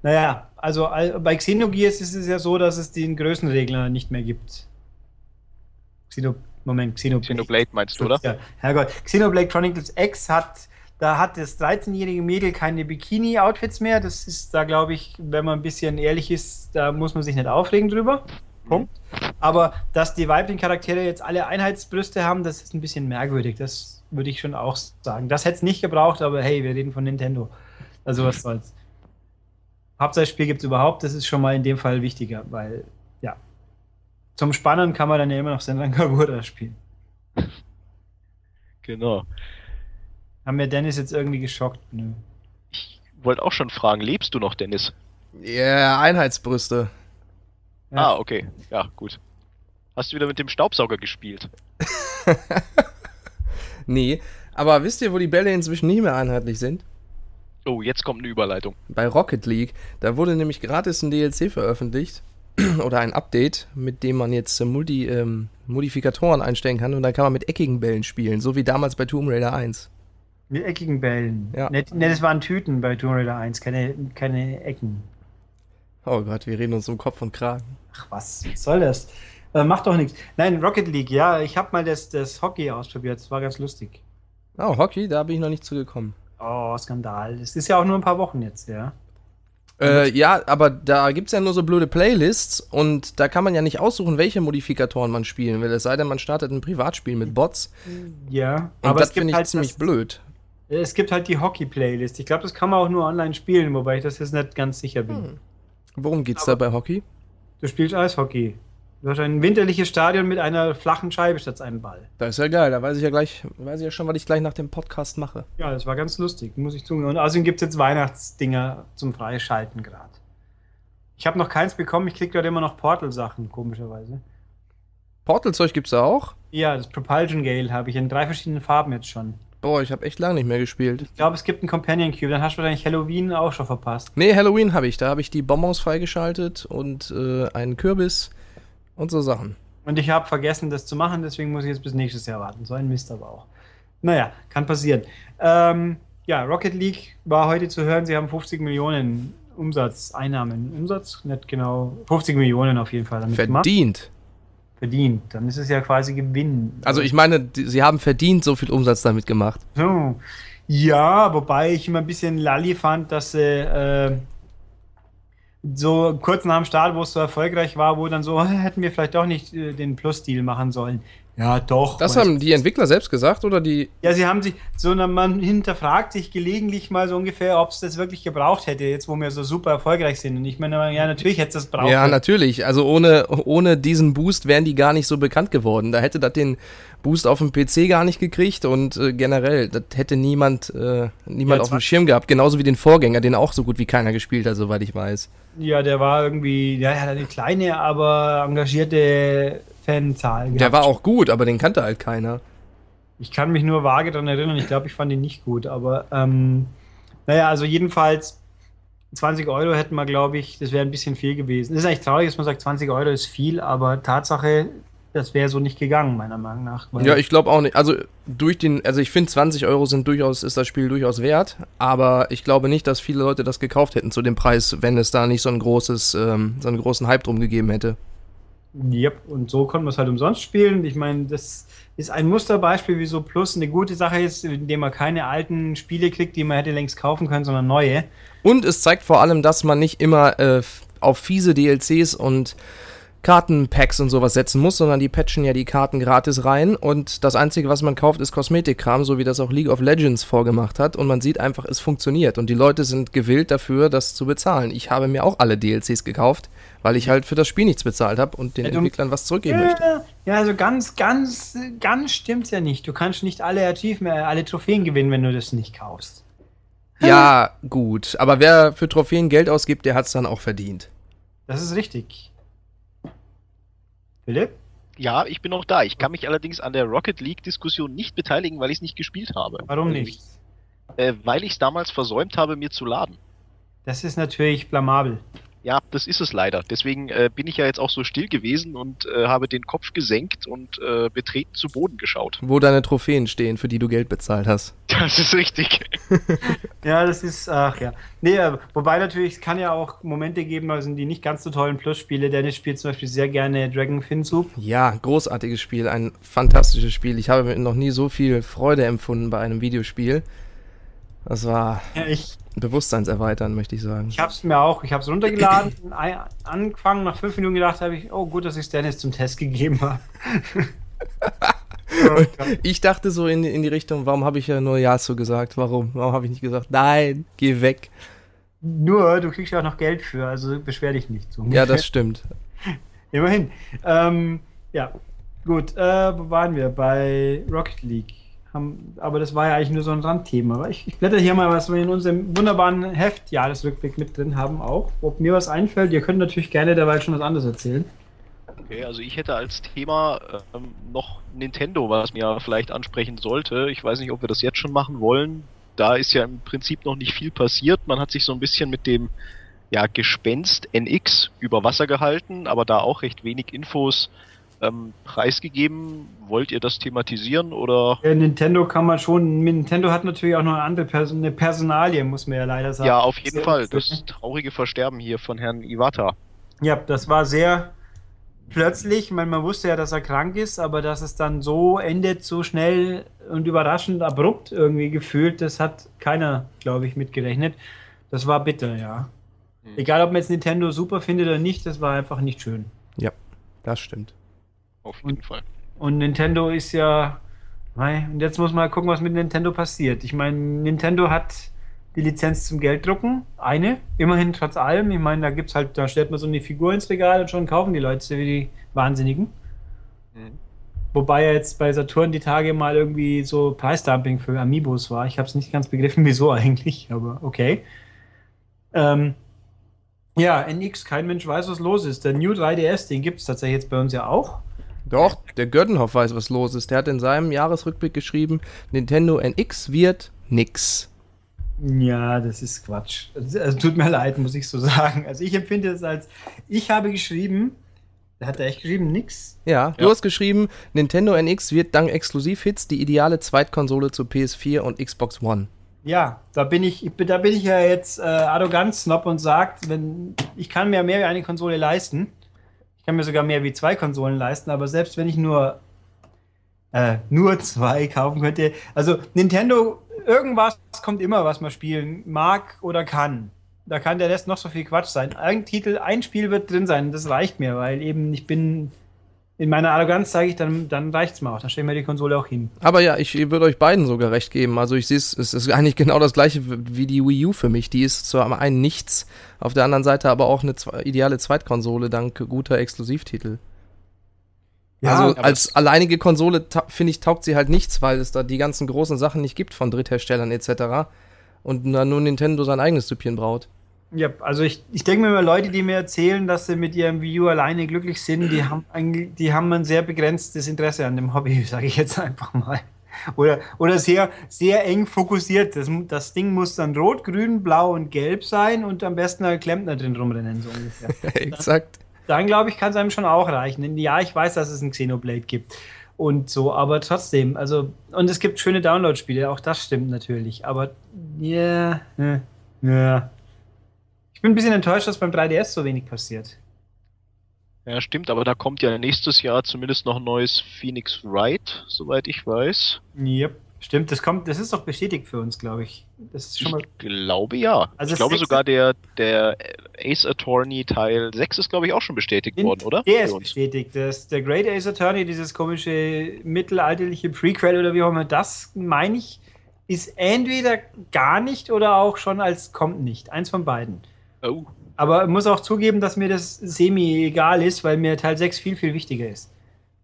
naja, also bei Xenogears ist es ja so, dass es den Größenregler nicht mehr gibt. Xeno, Moment, Xenoblade. Xenoblade meinst du, oder? Ja, Herrgott. Xenoblade Chronicles X hat, da hat das 13-jährige Mädel keine Bikini-Outfits mehr. Das ist da, glaube ich, wenn man ein bisschen ehrlich ist, da muss man sich nicht aufregen drüber. Punkt. Aber dass die weiblichen Charaktere jetzt alle Einheitsbrüste haben, das ist ein bisschen merkwürdig. Das würde ich schon auch sagen. Das hätte es nicht gebraucht, aber hey, wir reden von Nintendo. Also was soll's. Hauptsache das Spiel gibt es überhaupt, das ist schon mal in dem Fall wichtiger, weil, ja. Zum Spannen kann man dann ja immer noch Senran Kagura spielen. Genau. Haben wir Dennis jetzt irgendwie geschockt? Nö. Ich wollte auch schon fragen, lebst du noch, Dennis? Ja, Einheitsbrüste. Ja. Ah, okay. Ja, gut. Hast du wieder mit dem Staubsauger gespielt? Nee, aber wisst ihr, wo die Bälle inzwischen nicht mehr einheitlich sind? Oh, jetzt kommt eine Überleitung. Bei Rocket League. Da wurde nämlich gratis ein DLC veröffentlicht. Oder ein Update, mit dem man jetzt äh, Multi, ähm, Modifikatoren einstellen kann und dann kann man mit eckigen Bällen spielen, so wie damals bei Tomb Raider 1. Mit eckigen Bällen. Ja. Ne, ne, das waren Tüten bei Tomb Raider 1, keine, keine Ecken. Oh Gott, wir reden uns um Kopf und Kragen. Ach was, was soll das? Äh, macht doch nichts. Nein, Rocket League, ja, ich habe mal das, das Hockey ausprobiert, das war ganz lustig. Oh, Hockey, da bin ich noch nicht zugekommen. Oh, Skandal. Das ist ja auch nur ein paar Wochen jetzt, ja. Äh, ja, aber da gibt's ja nur so blöde Playlists und da kann man ja nicht aussuchen, welche Modifikatoren man spielen will. Es sei denn, man startet ein Privatspiel mit Bots. Ja, Und das finde ich ziemlich das, blöd. Es gibt halt die Hockey-Playlist. Ich glaube, das kann man auch nur online spielen, wobei ich das jetzt nicht ganz sicher bin. Hm. Worum geht's da bei Hockey? Du spielst Eishockey. Du hast ein winterliches Stadion mit einer flachen Scheibe statt einem Ball. Das ist ja geil, da weiß ich ja gleich, weiß ich ja schon, was ich gleich nach dem Podcast mache. Ja, das war ganz lustig, muss ich zugeben. Und außerdem gibt es jetzt Weihnachtsdinger zum Freischalten gerade. Ich habe noch keins bekommen, ich krieg gerade immer noch Portal-Sachen, komischerweise. Portal-Zeug gibt's da auch? Ja, das Propulsion Gale habe ich in drei verschiedenen Farben jetzt schon. Boah, ich habe echt lange nicht mehr gespielt. Ich glaube, es gibt einen Companion Cube, dann hast du wahrscheinlich Halloween auch schon verpasst. Nee, Halloween habe ich. Da habe ich die Bonbons freigeschaltet und äh, einen Kürbis und so Sachen. Und ich habe vergessen, das zu machen, deswegen muss ich jetzt bis nächstes Jahr warten. So ein Mist aber auch. Naja, kann passieren. Ähm, ja, Rocket League war heute zu hören, sie haben 50 Millionen Umsatz, Einnahmen. Umsatz? Nicht genau. 50 Millionen auf jeden Fall damit gemacht. Verdient. Dann ist es ja quasi Gewinn. Also ich meine, die, sie haben verdient so viel Umsatz damit gemacht. So. Ja, wobei ich immer ein bisschen lalli fand, dass sie äh, so kurz nach dem Start, wo es so erfolgreich war, wo dann so, hätten wir vielleicht doch nicht äh, den Plus-Deal machen sollen. Ja, doch. Das haben die Entwickler selbst gesagt oder die. Ja, sie haben sich, so na, man hinterfragt sich gelegentlich mal so ungefähr, ob es das wirklich gebraucht hätte, jetzt wo wir so super erfolgreich sind. Und ich meine, ja, natürlich hätte es das braucht. Ja, natürlich. Also ohne, ohne diesen Boost wären die gar nicht so bekannt geworden. Da hätte das den Boost auf dem PC gar nicht gekriegt und äh, generell, das hätte niemand, äh, niemand Ja, auf dem Schirm gehabt. Genauso wie den Vorgänger, den auch so gut wie keiner gespielt hat, soweit ich weiß. Ja, der war irgendwie, ja, er hat eine kleine, aber engagierte Fanzahl. Der gehabt. war auch gut, aber den kannte halt keiner. Ich kann mich nur vage daran erinnern, ich glaube, ich fand ihn nicht gut, aber ähm, naja, also jedenfalls 20 Euro hätten wir, glaube ich, das wäre ein bisschen viel gewesen. Das ist eigentlich traurig, dass man sagt, 20 Euro ist viel, aber Tatsache, das wäre so nicht gegangen, meiner Meinung nach. Ja, ich glaube auch nicht. Also durch den, also ich finde 20 Euro sind durchaus, ist das Spiel durchaus wert, aber ich glaube nicht, dass viele Leute das gekauft hätten zu dem Preis, wenn es da nicht so ein großes, ähm, so einen großen Hype drum gegeben hätte. Yep, und so konnten wir es halt umsonst spielen. Ich meine, das ist ein Musterbeispiel, wieso Plus eine gute Sache ist, indem man keine alten Spiele kriegt, die man hätte längst kaufen können, sondern neue. Und es zeigt vor allem, dass man nicht immer äh, auf fiese DLCs und Kartenpacks und sowas setzen muss, sondern die patchen ja die Karten gratis rein und das Einzige, was man kauft, ist Kosmetikkram, so wie das auch League of Legends vorgemacht hat und man sieht einfach, es funktioniert und die Leute sind gewillt dafür, das zu bezahlen. Ich habe mir auch alle DLCs gekauft, weil ich halt für das Spiel nichts bezahlt habe und den Ja, Entwicklern was zurückgeben möchte. Ja, ja, also ganz, ganz, ganz stimmt's ja nicht. Du kannst nicht alle Achievements, alle Trophäen gewinnen, wenn du das nicht kaufst. Ja, gut, aber wer für Trophäen Geld ausgibt, der hat es dann auch verdient. Das ist richtig. Philipp? Ja, ich bin noch da. Ich kann mich allerdings an der Rocket League-Diskussion nicht beteiligen, weil ich es nicht gespielt habe. Warum Also nicht? Äh, weil ich es damals versäumt habe, mir zu laden. Das ist natürlich blamabel. Ja, das ist es leider. Deswegen äh, bin ich ja jetzt auch so still gewesen und äh, habe den Kopf gesenkt und äh, betreten zu Boden geschaut. Wo deine Trophäen stehen, für die du Geld bezahlt hast. Das ist richtig. Ja, das ist, ach ja. Nee, äh, wobei natürlich, es kann ja auch Momente geben, also die nicht ganz so tollen Plus-Spiele. Dennis spielt zum Beispiel sehr gerne Dragon Fin Soup. Ja, großartiges Spiel, ein fantastisches Spiel. Ich habe noch nie so viel Freude empfunden bei einem Videospiel. Das war Ja, ich bewusstseinserweitern, möchte ich sagen. ich habe es mir auch, ich habe es runtergeladen, angefangen, nach fünf Minuten gedacht habe ich, oh gut, dass ich Dennis zum Test gegeben habe. Ich dachte so in, in die Richtung, warum habe ich ja nur Ja zu gesagt? Warum? Warum habe ich nicht gesagt, nein, geh weg? Nur, du kriegst ja auch noch Geld für, also beschwer dich nicht. So Ja, das stimmt. Immerhin. Ähm, ja, gut. Äh, wo waren wir? Bei Rocket League. Haben, aber das war ja eigentlich nur so ein Randthema. Ich, ich blätter hier mal, was wir in unserem wunderbaren Heft Jahresrückblick mit drin haben auch. Ob mir was einfällt, ihr könnt natürlich gerne dabei schon was anderes erzählen. Okay, also ich hätte als Thema ähm, noch Nintendo, was mir vielleicht ansprechen sollte. Ich weiß nicht, ob wir das jetzt schon machen wollen. Da ist ja im Prinzip noch nicht viel passiert. Man hat sich so ein bisschen mit dem ja, Gespenst NX über Wasser gehalten, aber da auch recht wenig Infos ähm, preisgegeben. Wollt ihr das thematisieren oder? Ja, Nintendo kann man schon. Nintendo hat natürlich auch noch eine andere Person, eine Personalie, muss man ja leider sagen. Ja, auf jeden Sehr Fall. Das traurige Versterben hier von Herrn Iwata. Ja, das war sehr plötzlich. Ich meine, man wusste ja, dass er krank ist, aber dass es dann so endet, so schnell und überraschend abrupt irgendwie gefühlt, das hat keiner, glaube ich, mitgerechnet. Das war bitter, ja. Mhm. Egal, ob man jetzt Nintendo super findet oder nicht, das war einfach nicht schön. Das stimmt. Auf jeden Fall. Und Nintendo ist ja. Mei, Und jetzt muss man gucken, was mit Nintendo passiert. Ich meine, Nintendo hat die Lizenz zum Gelddrucken. Eine, immerhin trotz allem. Ich meine, da gibt's halt, da stellt man so eine Figur ins Regal und schon kaufen die Leute wie die Wahnsinnigen. Mhm. Wobei ja jetzt bei Saturn die Tage mal irgendwie so Preisdumping für Amiibos war. Ich habe es nicht ganz begriffen, wieso eigentlich, aber okay. Ähm, ja, NX, kein Mensch weiß, was los ist. Der New 3DS, den gibt es tatsächlich jetzt bei uns ja auch. Doch, der Göttenhoff weiß, was los ist. Der hat in seinem Jahresrückblick geschrieben, Nintendo NX wird nix. Ja, das ist Quatsch. Also, also tut mir leid, muss ich so sagen. Also ich empfinde es als, ich habe geschrieben, da hat er echt geschrieben, nix. Ja, du Ja. hast geschrieben, Nintendo NX wird dank Exklusivhits die ideale Zweitkonsole zu PS4 und Xbox One. Ja, da bin ich, ich bin- da bin ich ja jetzt äh, arrogant snob und sagt, wenn ich kann mir mehr wie eine Konsole leisten. Ich kann mir sogar mehr wie zwei Konsolen leisten, aber selbst wenn ich nur äh, nur zwei kaufen könnte, also Nintendo, irgendwas kommt immer, was man spielen mag oder kann. Da kann der Rest noch so viel Quatsch sein. Ein Titel, ein Spiel wird drin sein, das reicht mir, weil eben ich bin in meiner Arroganz sage ich, dann, dann reicht's mir auch. Dann stellen wir die Konsole auch hin. Aber ja, ich würde euch beiden sogar recht geben. Also ich sehe es, es ist eigentlich genau das gleiche wie die Wii U für mich. Die ist zwar am einen nichts, auf der anderen Seite aber auch eine ideale Zweitkonsole dank guter Exklusivtitel. also aber als alleinige Konsole finde ich taugt sie halt nichts, weil es da die ganzen großen Sachen nicht gibt von Drittherstellern etc. Und dann nur Nintendo sein eigenes Süppchen braut. Ja, also ich, ich denke mir immer, Leute, die mir erzählen, dass sie mit ihrem Wii U alleine glücklich sind, die haben eigentlich, die haben ein sehr begrenztes Interesse an dem Hobby, sage ich jetzt einfach mal. Oder, oder sehr, sehr eng fokussiert. Das, das Ding muss dann rot, grün, blau und gelb sein und am besten ein Klempner drin rumrennen, so ungefähr. Exakt. Dann glaube ich, kann es einem schon auch reichen. Denn ja, ich weiß, dass es ein Xenoblade gibt. Und so, aber trotzdem, also, und es gibt schöne Download-Spiele, auch das stimmt natürlich. Aber, ja, ja, ja. Ich bin ein bisschen enttäuscht, dass beim 3DS so wenig passiert. Ja, stimmt, aber da kommt ja nächstes Jahr zumindest noch ein neues Phoenix Wright, soweit ich weiß. Yep. Stimmt, das kommt, das ist doch bestätigt für uns, glaube ich. Das ist schon mal. Ich glaube ja. Also ich glaube sogar der, der Ace Attorney Teil 6 ist, glaube ich, auch schon bestätigt worden, oder? Der ist bestätigt. Das, der Great Ace Attorney, dieses komische mittelalterliche Prequel oder wie auch immer, das meine ich, ist entweder gar nicht oder auch schon als kommt nicht. Eins von beiden. Oh, Aber muss auch zugeben, dass mir das semi egal ist, weil mir Teil 6 viel, viel wichtiger ist.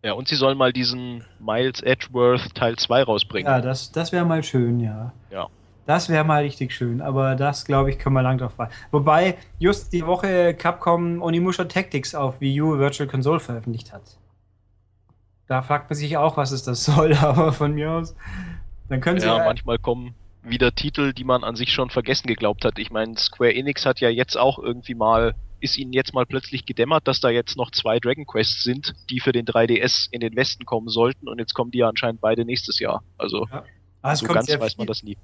ja, und sie sollen mal diesen Miles Edgeworth Teil 2 rausbringen. Ja, das, das wäre mal schön, ja. Ja. Das wäre mal richtig schön, aber das, glaube ich, können wir lang drauf warten. Wobei just die Woche Capcom Onimusha Tactics auf Wii U Virtual Console veröffentlicht hat. Da fragt man sich auch, was es das soll, aber von mir aus. Dann können sie Ja, ja, manchmal kommen wieder Titel, die man an sich schon vergessen geglaubt hat. Ich meine, Square Enix hat ja jetzt auch irgendwie mal, ist ihnen jetzt mal plötzlich gedämmert, dass da jetzt noch zwei Dragon Quests sind, die für den 3DS in den Westen kommen sollten und jetzt kommen die ja anscheinend beide nächstes Jahr. Also es so ganz weiß man das nie.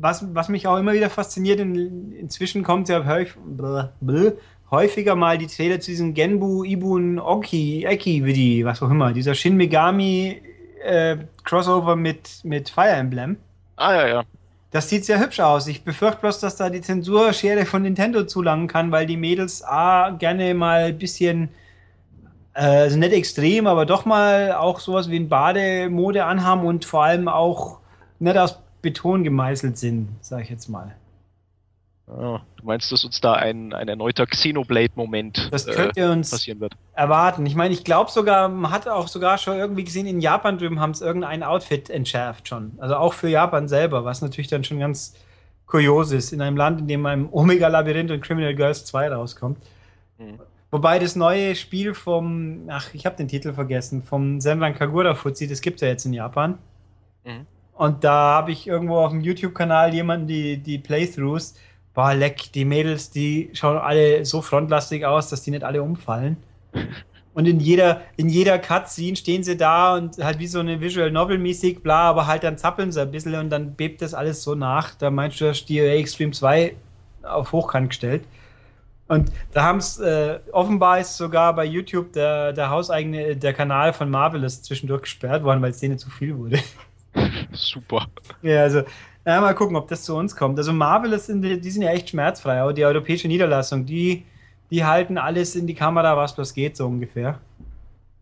was, was mich auch immer wieder fasziniert, in, inzwischen kommt ja häufig, bläh, bläh, häufiger mal die Trailer zu diesem Genbu, Ibun, Oki, Eki, Vidi, was auch immer, dieser Shin Megami äh, Crossover mit, mit Fire Emblem. Ah ja, ja. Das sieht sehr hübsch aus. Ich befürchte bloß, dass da die Zensurschere von Nintendo zulangen kann, weil die Mädels A gerne mal ein bisschen, äh, also nicht extrem, aber doch mal auch sowas wie ein Bademode anhaben und vor allem auch nicht aus Beton gemeißelt sind, sag ich jetzt mal. Du meinst, dass uns da ein, ein erneuter Xenoblade-Moment Das äh, könnte uns passieren wird? erwarten. Ich meine, ich glaube sogar, man hat auch sogar schon irgendwie gesehen, in Japan drüben haben es irgendein Outfit entschärft schon. Also auch für Japan selber, was natürlich dann schon ganz kurios ist, in einem Land, in dem ein Omega-Labyrinth und Criminal Girls 2 rauskommt. Mhm. Wobei das neue Spiel vom, ach, ich habe den Titel vergessen, vom Senran Kagura Fuzzi, das gibt es ja jetzt in Japan. Mhm. Und da habe ich irgendwo auf dem YouTube-Kanal jemanden die, die Playthroughs, boah, leck, die Mädels, die schauen alle so frontlastig aus, dass die nicht alle umfallen. Und in jeder, in jeder Cutscene stehen sie da und halt wie so eine Visual Novel mäßig, bla, aber halt dann zappeln sie ein bisschen und dann bebt das alles so nach. Da meinst du, hast die Extreme 2 auf Hochkant gestellt. Und da haben es, äh, offenbar ist sogar bei YouTube der, der hauseigene, der Kanal von Marvelous zwischendurch gesperrt worden, weil es denen zu viel wurde. Super. Ja, also, ja, mal gucken, ob das zu uns kommt. Also Marvel ist in die, die sind ja echt schmerzfrei, aber die europäische Niederlassung, die, die halten alles in die Kamera, was bloß geht, so ungefähr.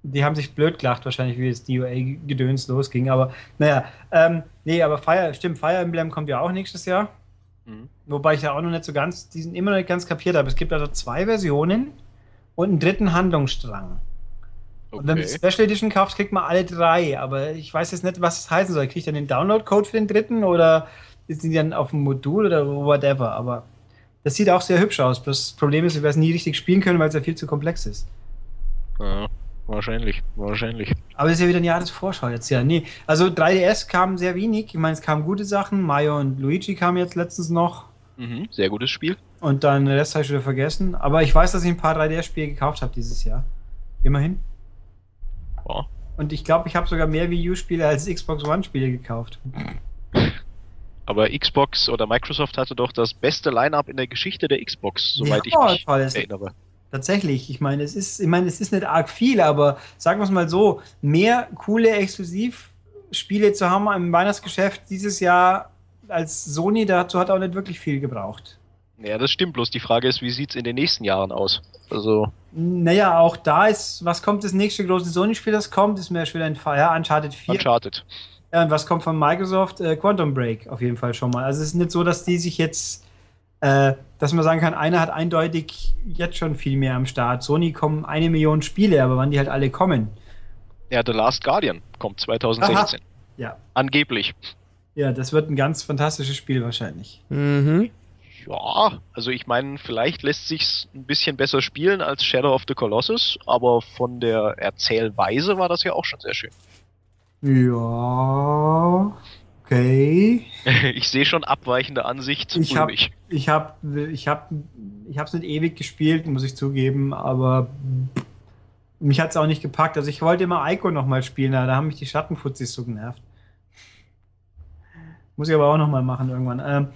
Die haben sich blöd gelacht, wahrscheinlich, wie das DOA-Gedöns losging. Aber naja, ähm, nee, aber Fire, stimmt, Fire Emblem kommt ja auch nächstes Jahr. Mhm. Wobei ich ja auch noch nicht so ganz, die sind immer noch nicht ganz kapiert habe. Es gibt also zwei Versionen und einen dritten Handlungsstrang. Und wenn du die Okay. Special Edition kaufst, kriegt man alle drei. Aber ich weiß jetzt nicht, was das heißen soll. Krieg ich dann den Download-Code für den dritten oder sind die dann auf dem Modul oder whatever? Aber das sieht auch sehr hübsch aus. Das Problem ist, wir werden es nie richtig spielen können, weil es ja viel zu komplex ist. Ja, wahrscheinlich, wahrscheinlich. Aber es ist ja wieder ein Jahresvorschau jetzt, ja. Nee, also 3DS kam sehr wenig. Ich meine, es kamen gute Sachen. Mario und Luigi kamen jetzt letztens noch. Mhm, sehr gutes Spiel. Und dann den Rest habe ich wieder vergessen. Aber ich weiß, dass ich ein paar 3DS-Spiele gekauft habe dieses Jahr. Immerhin. Ja. Und ich glaube, ich habe sogar mehr Wii U-Spiele als Xbox One-Spiele gekauft. Aber Xbox oder Microsoft hatte doch das beste Line-Up in der Geschichte der Xbox, soweit Ja, ich mich toll erinnere. Tatsächlich, ich meine, es ist, ich meine, es ist nicht arg viel, aber sagen wir es mal so, mehr coole Exklusivspiele zu haben im Weihnachtsgeschäft dieses Jahr als Sony, dazu hat auch nicht wirklich viel gebraucht. Ja, das stimmt. Bloß die Frage ist, wie sieht's in den nächsten Jahren aus? Also, Naja, auch da ist, was kommt das nächste große Sony-Spiel, das kommt, ist mir schon ein Fire, Uncharted 4. Uncharted. Ja, und was kommt von Microsoft? Äh, Quantum Break auf jeden Fall schon mal. Also es ist nicht so, dass die sich jetzt, äh, dass man sagen kann, einer hat eindeutig jetzt schon viel mehr am Start. Sony kommen eine Million Spiele, aber wann die halt alle kommen. Ja, The Last Guardian kommt 2016. Ja. Angeblich. Ja, das wird ein ganz fantastisches Spiel wahrscheinlich. Mhm. Ja, also ich meine, vielleicht lässt sich's ein bisschen besser spielen als Shadow of the Colossus, aber von der Erzählweise war das ja auch schon sehr schön. Ja. Okay. Ich sehe schon abweichende Ansicht. Ich habe ich hab, ich hab, ich hab's nicht ewig gespielt, muss ich zugeben, aber mich hat's auch nicht gepackt. Also ich wollte immer Ico nochmal spielen, da haben mich die Schattenfuzis so genervt. Muss ich aber auch nochmal machen irgendwann. Ähm,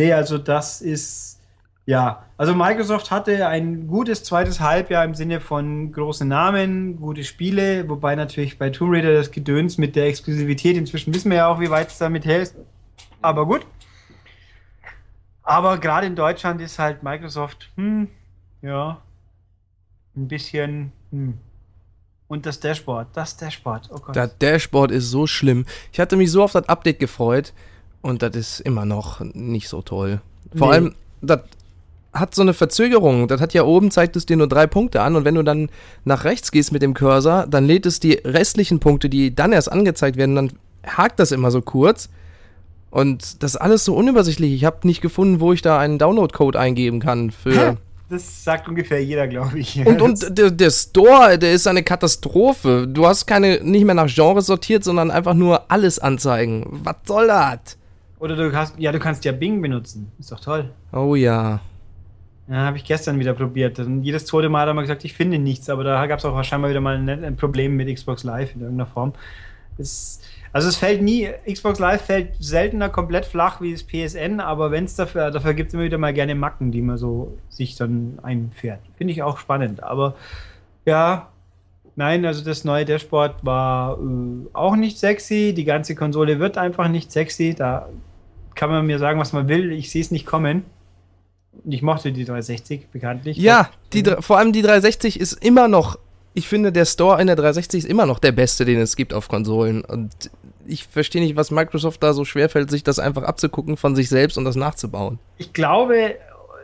nee, also das ist, ja, also Microsoft hatte ein gutes zweites Halbjahr im Sinne von große Namen, gute Spiele, wobei natürlich bei Tomb Raider das Gedöns mit der Exklusivität, inzwischen wissen wir ja auch, wie weit es damit hält. Aber gut. Aber gerade in Deutschland ist halt Microsoft, hm, ja, ein bisschen, hm. Und das Dashboard, das Dashboard, oh Gott. Das Dashboard ist so schlimm. Ich hatte mich so auf das Update gefreut und das ist immer noch nicht so toll. Vor Nee. allem, das hat so eine Verzögerung. Das hat ja oben, zeigt es dir nur drei Punkte an und wenn du dann nach rechts gehst mit dem Cursor, dann lädt es die restlichen Punkte, die dann erst angezeigt werden, dann hakt das immer so kurz. Und das ist alles so unübersichtlich. Ich habe nicht gefunden, wo ich da einen Download-Code eingeben kann für. das sagt ungefähr jeder, glaube ich. Und, und der, der Store, der ist eine Katastrophe. Du hast keine, nicht mehr nach Genre sortiert, sondern einfach nur alles anzeigen. Was soll das? Oder du hast, ja, du kannst ja Bing benutzen. Ist doch toll. Oh ja. Ja, habe ich gestern wieder probiert. Und jedes zweite Mal hat er mal gesagt, ich finde nichts, aber da gab es auch wahrscheinlich wieder mal ein, ein Problem mit Xbox Live in irgendeiner Form. Es, also es fällt nie, Xbox Live fällt seltener komplett flach wie das PSN, aber wenn es dafür, dafür gibt es immer wieder mal gerne Macken, die man so sich dann einfährt. Finde ich auch spannend. Aber ja, nein, also das neue Dashboard war äh, auch nicht sexy. Die ganze Konsole wird einfach nicht sexy. Da kann man mir sagen, was man will. Ich sehe es nicht kommen. Ich mochte die 360 bekanntlich. Ja, die, vor allem die 360 ist immer noch, ich finde, der Store in der 360 ist immer noch der beste, den es gibt auf Konsolen. Und ich verstehe nicht, was Microsoft da so schwerfällt, sich das einfach abzugucken von sich selbst und das nachzubauen. Ich glaube,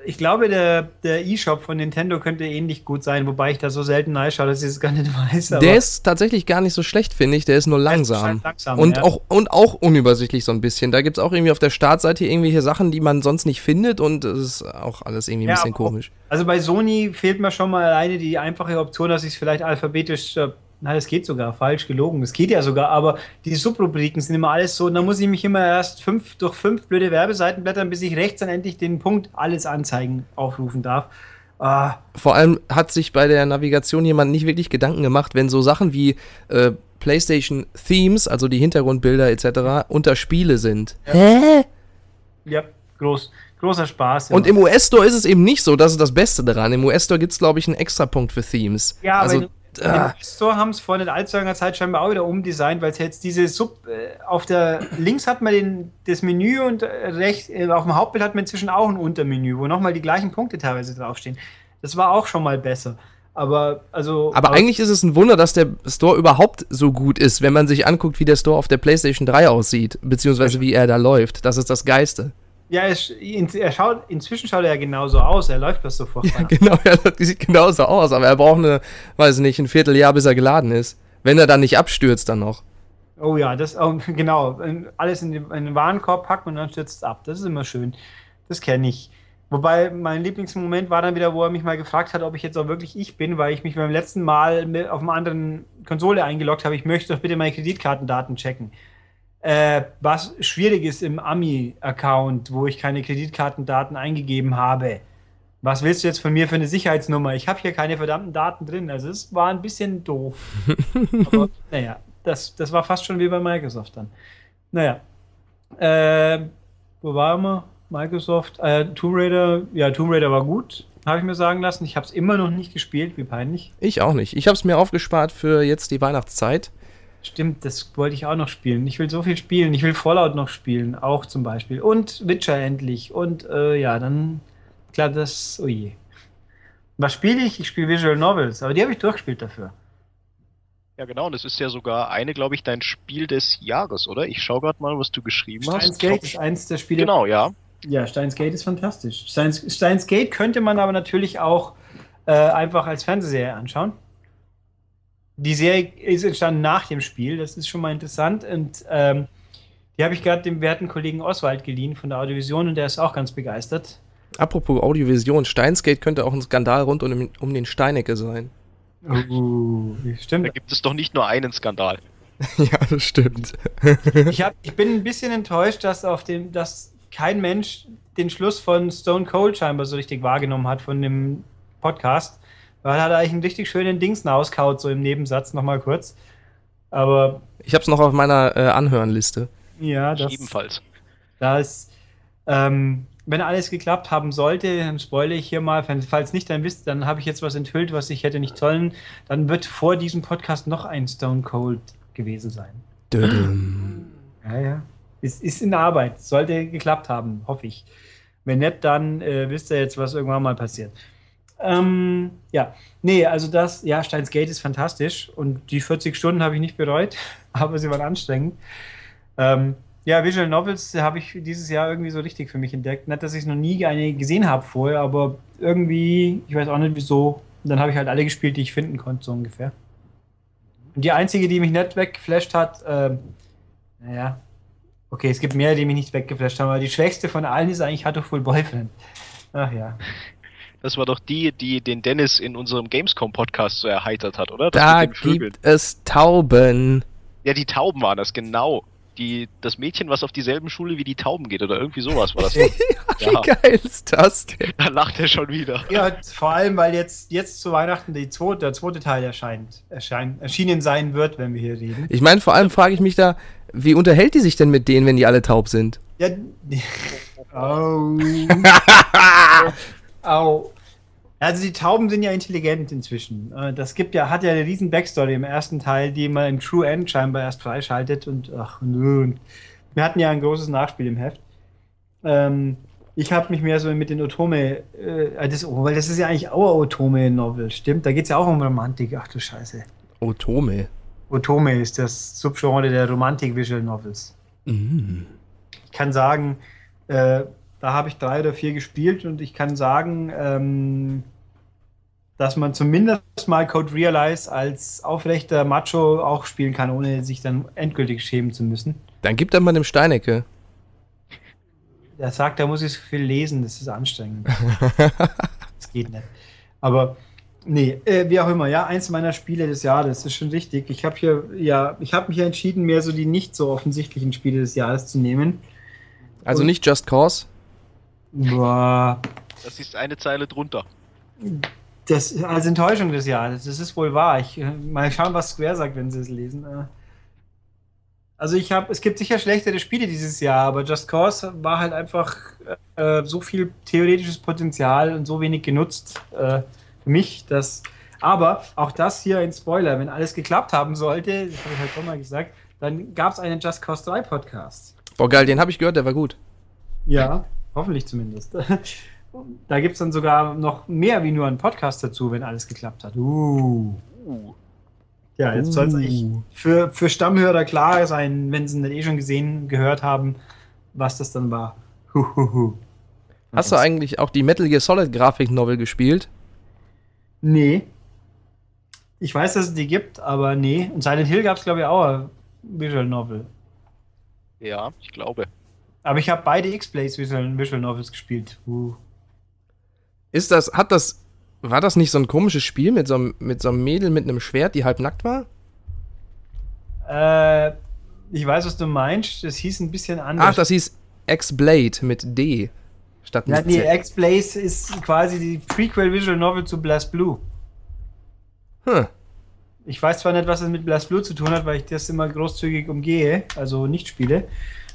ich glaube, der, der E-Shop von Nintendo könnte ähnlich gut sein, wobei ich da so selten reinschaue, dass ich es gar nicht weiß. der ist tatsächlich gar nicht so schlecht, finde ich. Der ist nur Der ist langsam. langsam, und, ja. auch, und auch unübersichtlich so ein bisschen. Da gibt es auch irgendwie auf der Startseite irgendwelche Sachen, die man sonst nicht findet und es ist auch alles irgendwie ein Ja, bisschen auch- komisch. Also bei Sony fehlt mir schon mal alleine die einfache Option, dass ich es vielleicht alphabetisch, äh, na, das geht sogar, falsch gelogen, das geht ja sogar, aber die Subrubriken sind immer alles so, und da muss ich mich immer erst fünf, durch fünf blöde Werbeseiten blättern, bis ich rechts dann endlich den Punkt alles anzeigen aufrufen darf. Ah, Vor allem hat sich bei der Navigation jemand nicht wirklich Gedanken gemacht, wenn so Sachen wie äh, PlayStation Themes, also die Hintergrundbilder etc., unter Spiele sind. Hä? ja, groß, großer Spaß. Ja. Und im US-Store ist es eben nicht so, das ist das Beste daran. Im US-Store gibt es, glaube ich, einen Extrapunkt für Themes. Ja, aber also, Ah. Im Store haben es vor nicht allzu langer Zeit scheinbar auch wieder umdesignt, weil es jetzt diese Sub äh, auf der links hat man den, das Menü und rechts äh, auf dem Hauptbild hat man inzwischen auch ein Untermenü, wo nochmal die gleichen Punkte teilweise draufstehen. Das war auch schon mal besser. Aber also. Aber eigentlich ist es ein Wunder, dass der Store überhaupt so gut ist, wenn man sich anguckt, wie der Store auf der PlayStation 3 aussieht, beziehungsweise wie er da läuft. Das ist das Geiste. Ja, in, er schaut, inzwischen schaut er ja genauso aus, er läuft das sofort. Ja, genau, er sieht genauso aus, aber er braucht eine, weiß nicht, ein Vierteljahr, bis er geladen ist. Wenn er dann nicht abstürzt, dann noch. Oh ja, das oh, genau. Alles in den, in den Warenkorb packen und dann stürzt es ab. Das ist immer schön. Das kenne ich. Wobei mein Lieblingsmoment war dann wieder, wo er mich mal gefragt hat, ob ich jetzt auch wirklich ich bin, weil ich mich beim letzten Mal auf einer anderen Konsole eingeloggt habe. Ich möchte doch bitte meine Kreditkartendaten checken. Äh, was schwierig ist im Ami-Account, wo ich keine Kreditkartendaten eingegeben habe. Was willst du jetzt von mir für eine Sicherheitsnummer? Ich habe hier keine verdammten Daten drin. Also es war ein bisschen doof. Aber naja, das, das war fast schon wie bei Microsoft dann. Naja. Äh, wo waren wir? Microsoft. Äh, Tomb Raider, ja, Tomb Raider war gut, habe ich mir sagen lassen. Ich habe es immer noch nicht gespielt, wie peinlich. Ich auch nicht. Ich habe es mir aufgespart für jetzt die Weihnachtszeit. Stimmt, das wollte ich auch noch spielen. Ich will so viel spielen. Ich will Fallout noch spielen, auch zum Beispiel. Und Witcher endlich. Und äh, ja, dann, klar, das, oh je. Was spiele ich? Ich spiele Visual Novels, aber die habe ich durchgespielt dafür. Ja, genau, und es ist ja sogar eine, glaube ich, dein Spiel des Jahres, oder? Ich schaue gerade mal, was du geschrieben Steins hast. Gate ist eins der Spiele. Genau, ja. Ja, Steins Gate ist fantastisch. Steins, Steins Gate könnte man aber natürlich auch äh, einfach als Fernsehserie anschauen. Die Serie ist entstanden nach dem Spiel, das ist schon mal interessant. Und ähm, die habe ich gerade dem werten Kollegen Oswald geliehen von der Audiovision und der ist auch ganz begeistert. Apropos Audiovision, Steinsgate könnte auch ein Skandal rund um, um den Steinecke sein. Uh, stimmt. Da gibt es doch nicht nur einen Skandal. ja, das stimmt. ich, hab, ich bin ein bisschen enttäuscht, dass auf dem, dass kein Mensch den Schluss von Stone Cold scheinbar so richtig wahrgenommen hat von dem Podcast. Weil er hat eigentlich einen richtig schönen Dings auskaut, so im Nebensatz nochmal kurz. Aber. Ich hab's noch auf meiner äh, Anhörenliste. Ja, das. Ebenfalls. Das, ähm, wenn alles geklappt haben sollte, dann spoile ich hier mal, falls nicht, dann wisst, dann habe ich jetzt was enthüllt, was ich hätte nicht sollen. Dann wird vor diesem Podcast noch ein Stone Cold gewesen sein. Dödüm. Ja, ja. Ist, ist in Arbeit. Sollte geklappt haben, hoffe ich. Wenn nicht, dann äh, wisst ihr jetzt, was irgendwann mal passiert. Ähm, ja, nee, also das, ja, Steins Gate ist fantastisch und die 40 Stunden habe ich nicht bereut, aber sie waren anstrengend. Ähm, ja, Visual Novels habe ich dieses Jahr irgendwie so richtig für mich entdeckt. Nicht, dass ich noch nie eine gesehen habe vorher, aber irgendwie, ich weiß auch nicht wieso, dann habe ich halt alle gespielt, die ich finden konnte, so ungefähr. Und die einzige, die mich nicht weggeflasht hat, ähm, naja, okay, es gibt mehr, die mich nicht weggeflasht haben, aber die schwächste von allen ist eigentlich Full Boyfriend. Ach ja. Das war doch die, die den Dennis in unserem Gamescom-Podcast so erheitert hat, oder? Das Da gibt es Tauben. Ja, die Tauben waren das, genau. Die, das Mädchen, was auf dieselben Schule wie die Tauben geht, oder irgendwie sowas war das. Wie ja, geil ist das denn? da lacht er schon wieder. Ja, vor allem, weil jetzt, jetzt zu Weihnachten die zweite, der zweite Teil erscheint, erscheint, erschienen sein wird, wenn wir hier reden. Ich meine, vor allem frage ich mich da, wie unterhält die sich denn mit denen, wenn die alle taub sind? Ja. Au. Au. Also die Tauben sind ja intelligent inzwischen. Äh, Das gibt ja, hat ja eine riesen Backstory im ersten Teil, die man im True End scheinbar erst freischaltet und ach nö. Wir hatten ja ein großes Nachspiel im Heft. Ähm, ich habe mich mehr so mit den Otome, äh, das, oh, weil das ist ja eigentlich auch ein Otome-Novel, stimmt? Da geht es ja auch um Romantik. Ach du Scheiße. Otome. Otome ist das Subgenre der Romantik-Visual Novels. Mm. Ich kann sagen, äh, da habe ich drei oder vier gespielt und ich kann sagen, ähm, dass man zumindest mal Code Realize als aufrechter Macho auch spielen kann, ohne sich dann endgültig schämen zu müssen. Dann gibt er mal dem Steinecke. Er sagt, da muss ich so viel lesen, das ist anstrengend. das geht nicht. Aber nee, äh, wie auch immer, ja, eins meiner Spiele des Jahres, das ist schon richtig. Ich habe hier, ja, ich habe mich ja entschieden, mehr so die nicht so offensichtlichen Spiele des Jahres zu nehmen. Also Und- nicht Just Cause. Boah, Das ist eine Zeile drunter. Das ist als Enttäuschung des Jahres, das ist wohl wahr. Ich, äh, mal schauen, was Square sagt, wenn sie es lesen. Äh, Also ich habe, es gibt sicher schlechtere Spiele dieses Jahr, aber Just Cause war halt einfach äh, so viel theoretisches Potenzial und so wenig genutzt äh, für mich, dass Aber auch das hier ein Spoiler, wenn alles geklappt haben sollte, das habe ich halt schon mal gesagt, dann gab es einen Just Cause 3 Podcast. Boah, geil, den habe ich gehört, der war gut. Ja, hoffentlich zumindest. Da gibt es dann sogar noch mehr wie nur einen Podcast dazu, wenn alles geklappt hat. Uh. Uh, Ja, jetzt soll es eigentlich für, für Stammhörer klar sein, wenn sie nicht eh schon gesehen, gehört haben, was das dann war. Huhuhu. Hast du eigentlich auch die Metal Gear Solid Grafik Novel gespielt? Nee. Ich weiß, dass es die gibt, aber nee. Und Silent Hill gab es, glaube ich, auch ein Visual Novel. ja, ich glaube. Aber ich habe beide X-Plays Visual, Visual Novels gespielt. Uh. Ist das, hat das, war das nicht so ein komisches Spiel mit so, einem- mit so einem Mädel mit einem Schwert, die halb nackt war? Äh, ich weiß, was du meinst. Das hieß ein bisschen anders. Ach, das hieß X-Blade mit D statt ja, mit nee, Z. X-Blaze ist quasi die Prequel Visual Novel zu Blast Blue. Hm. Ich weiß zwar nicht, was es mit Blast Blue zu tun hat, weil ich das immer großzügig umgehe, also nicht spiele,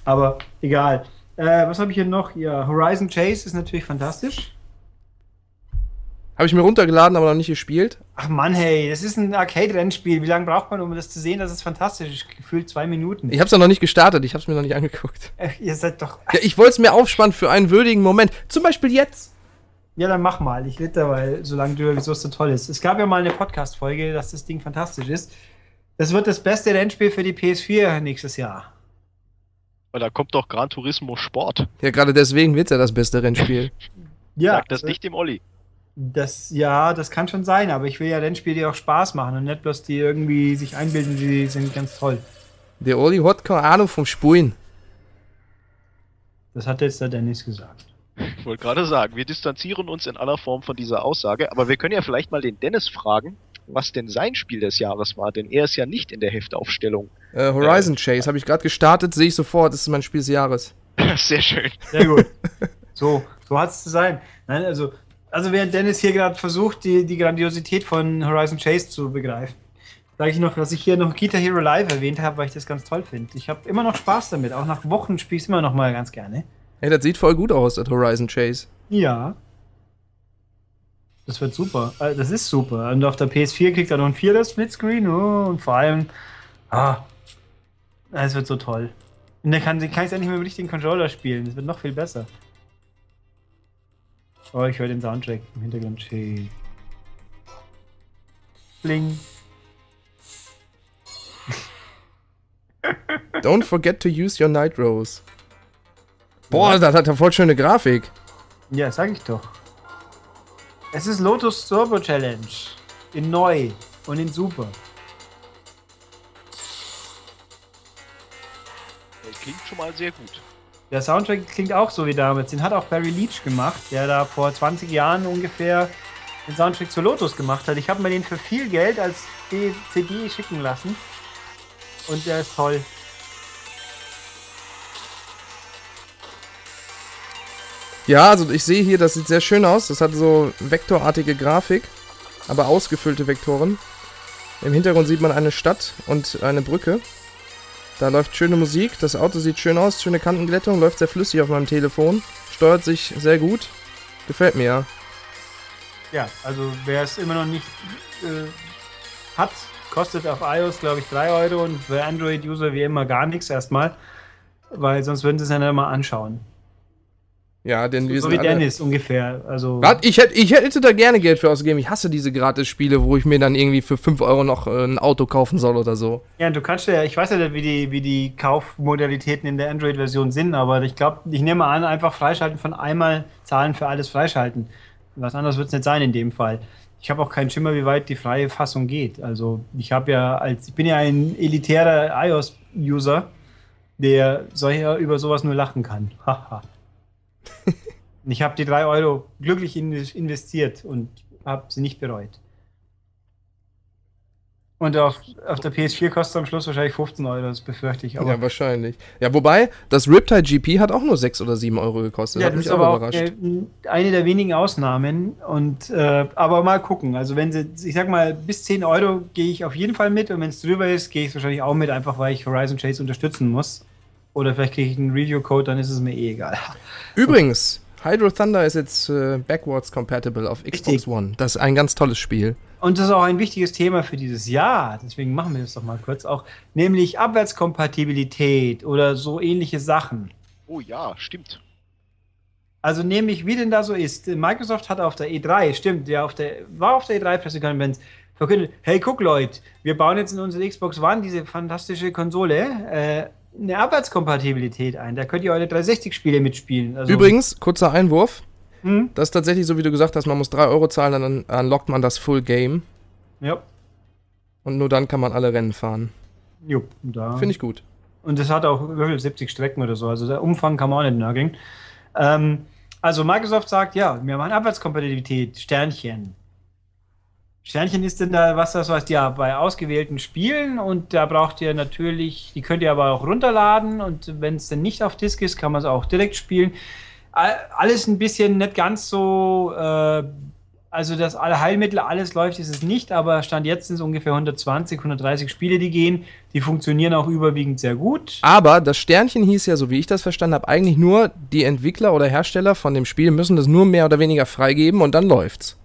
aber egal. Äh, was habe ich hier noch? Ja, Horizon Chase ist natürlich fantastisch. Habe ich mir runtergeladen, aber noch nicht gespielt. Ach Mann, hey, das ist ein Arcade-Rennspiel. Wie lange braucht man, um das zu sehen? Das ist fantastisch. Gefühlt zwei Minuten. Ich habe es noch nicht gestartet, ich habe es mir noch nicht angeguckt. Äh, ihr seid doch. Ja, ich wollte es mir aufspannen für einen würdigen Moment. Zum Beispiel jetzt. Ja, dann mach mal. Ich rede dabei so lange drüber, wieso es so toll ist. Es gab ja mal eine Podcast-Folge, dass das Ding fantastisch ist. Das wird das beste Rennspiel für die PS4 nächstes Jahr. Weil da kommt doch Gran Turismo Sport. Ja, gerade deswegen wird's ja das beste Rennspiel. Ja, Sag das nicht dem Olli. Das, ja, das kann schon sein, aber ich will ja Rennspiele, die auch Spaß machen und nicht bloß die irgendwie sich einbilden, die sind ganz toll. Der Oli hat keine Ahnung vom Spulen. Das hat jetzt der Dennis gesagt. Ich wollte gerade sagen, wir distanzieren uns in aller Form von dieser Aussage, aber wir können ja vielleicht mal den Dennis fragen, was denn sein Spiel des Jahres war, denn er ist ja nicht in der Heftaufstellung. Äh, Horizon Chase habe ich gerade gestartet, sehe ich sofort, das ist mein Spiel des Jahres. Sehr schön. Sehr gut. so, so hat es zu sein. Nein, also, also während Dennis hier gerade versucht, die, die Grandiosität von Horizon Chase zu begreifen, sage ich noch, dass ich hier noch Guitar Hero Live erwähnt habe, weil ich das ganz toll finde. Ich habe immer noch Spaß damit. Auch nach Wochen spiele ich es immer noch mal ganz gerne. Hey, das sieht voll gut aus, das Horizon Chase. Ja. Das wird super. Äh, Das ist super. Und auf der PS4 kriegt er noch ein vierter Splitscreen. Oh, und vor allem, ah, es wird so toll. Und dann kann, kann ich es endlich mit dem richtigen Controller spielen. Das wird noch viel besser. Oh, ich höre den Soundtrack im Hintergrund. Schön. Bling. Don't forget to use your Nitros. Boah, das hat ja voll schöne Grafik. Ja, sag ich doch. Es ist Lotus Turbo Challenge. In neu und in super. Das klingt schon mal sehr gut. Der Soundtrack klingt auch so wie damals. Den hat auch Barry Leach gemacht, der da vor 20 Jahren ungefähr den Soundtrack zu Lotus gemacht hat. Ich habe mir den für viel Geld als CD schicken lassen. Und der ist toll. Ja, also ich sehe hier, das sieht sehr schön aus. Das hat so vektorartige Grafik, aber ausgefüllte Vektoren. Im Hintergrund sieht man eine Stadt und eine Brücke. Da läuft schöne Musik, das Auto sieht schön aus, schöne Kantenglättung, läuft sehr flüssig auf meinem Telefon, steuert sich sehr gut. Gefällt mir ja. Ja, also wer es immer noch nicht äh, hat, kostet auf iOS, glaube ich, 3 Euro und für Android-User wie immer gar nichts erstmal. Weil sonst würden sie es ja nicht mal anschauen. Ja, denn wir so sind wie alle- Dennis ungefähr. Also, ich hätte, ich hätte da gerne Geld für ausgegeben. Ich hasse diese Gratis-Spiele, wo ich mir dann irgendwie für 5 Euro noch äh, ein Auto kaufen soll oder so. Ja, du kannst ja, ich weiß ja nicht, wie die, wie die Kaufmodalitäten in der Android-Version sind, aber ich glaube, ich nehme an, einfach freischalten von einmal zahlen für alles freischalten. Was anderes wird es nicht sein in dem Fall. Ich habe auch keinen Schimmer, wie weit die freie Fassung geht. Also ich habe ja als, ich bin ja ein elitärer iOS-User, der solcher über sowas nur lachen kann. Haha. Ich habe die 3 Euro glücklich in- investiert und habe sie nicht bereut. Und auf, auf der PS4 kostet es am Schluss wahrscheinlich 15 Euro, das befürchte ich. Aber ja, wahrscheinlich. Ja, wobei, das Riptide GP hat auch nur 6 oder 7 Euro gekostet. Ja, hat das mich ist aber auch überrascht. äh, eine der wenigen Ausnahmen. Und äh, aber mal gucken. Also wenn sie, ich sag mal, bis 10 Euro gehe ich auf jeden Fall mit und wenn es drüber ist, gehe ich wahrscheinlich auch mit, einfach weil ich Horizon Chase unterstützen muss. Oder vielleicht kriege ich einen Review-Code, dann ist es mir eh egal. Übrigens, Hydro Thunder ist jetzt äh, backwards compatible auf Xbox Richtig. One. Das ist ein ganz tolles Spiel. und das ist auch ein wichtiges Thema für dieses Jahr, deswegen machen wir das doch mal kurz auch, nämlich Abwärtskompatibilität oder so ähnliche Sachen. Oh ja, stimmt. Also nämlich, wie denn da so ist. Microsoft hat auf der E3, stimmt, ja, auf der, war auf der E3-Pressekonferenz verkündet, hey, guck Leute, wir bauen jetzt in unsere Xbox One diese fantastische Konsole äh, eine Abwärtskompatibilität ein. Da könnt ihr eure 360-Spiele mitspielen. Also, Übrigens, kurzer Einwurf. Hm? Das ist tatsächlich so, wie du gesagt hast, man muss 3 Euro zahlen, dann unlockt man das Full Game. Ja, Und nur dann kann man alle Rennen fahren. jupp, da. Finde ich gut. Und das hat auch wirklich 70 Strecken oder so. Also der Umfang kann man auch nicht nörgeln. Ähm, also Microsoft sagt, ja, wir machen Abwärtskompatibilität, Sternchen. Sternchen ist denn da, was das heißt, ja, bei ausgewählten Spielen und da braucht ihr natürlich, die könnt ihr aber auch runterladen und wenn es dann nicht auf Disk ist, kann man es auch direkt spielen. All- Alles ein bisschen nicht ganz so, äh, also das Allheilmittel, alles läuft, ist es nicht, aber Stand jetzt sind es ungefähr 120, 130 Spiele, die gehen. Die funktionieren auch überwiegend sehr gut. Aber das Sternchen hieß ja, so wie ich das verstanden habe, eigentlich nur, die Entwickler oder Hersteller von dem Spiel müssen das nur mehr oder weniger freigeben und dann läuft's.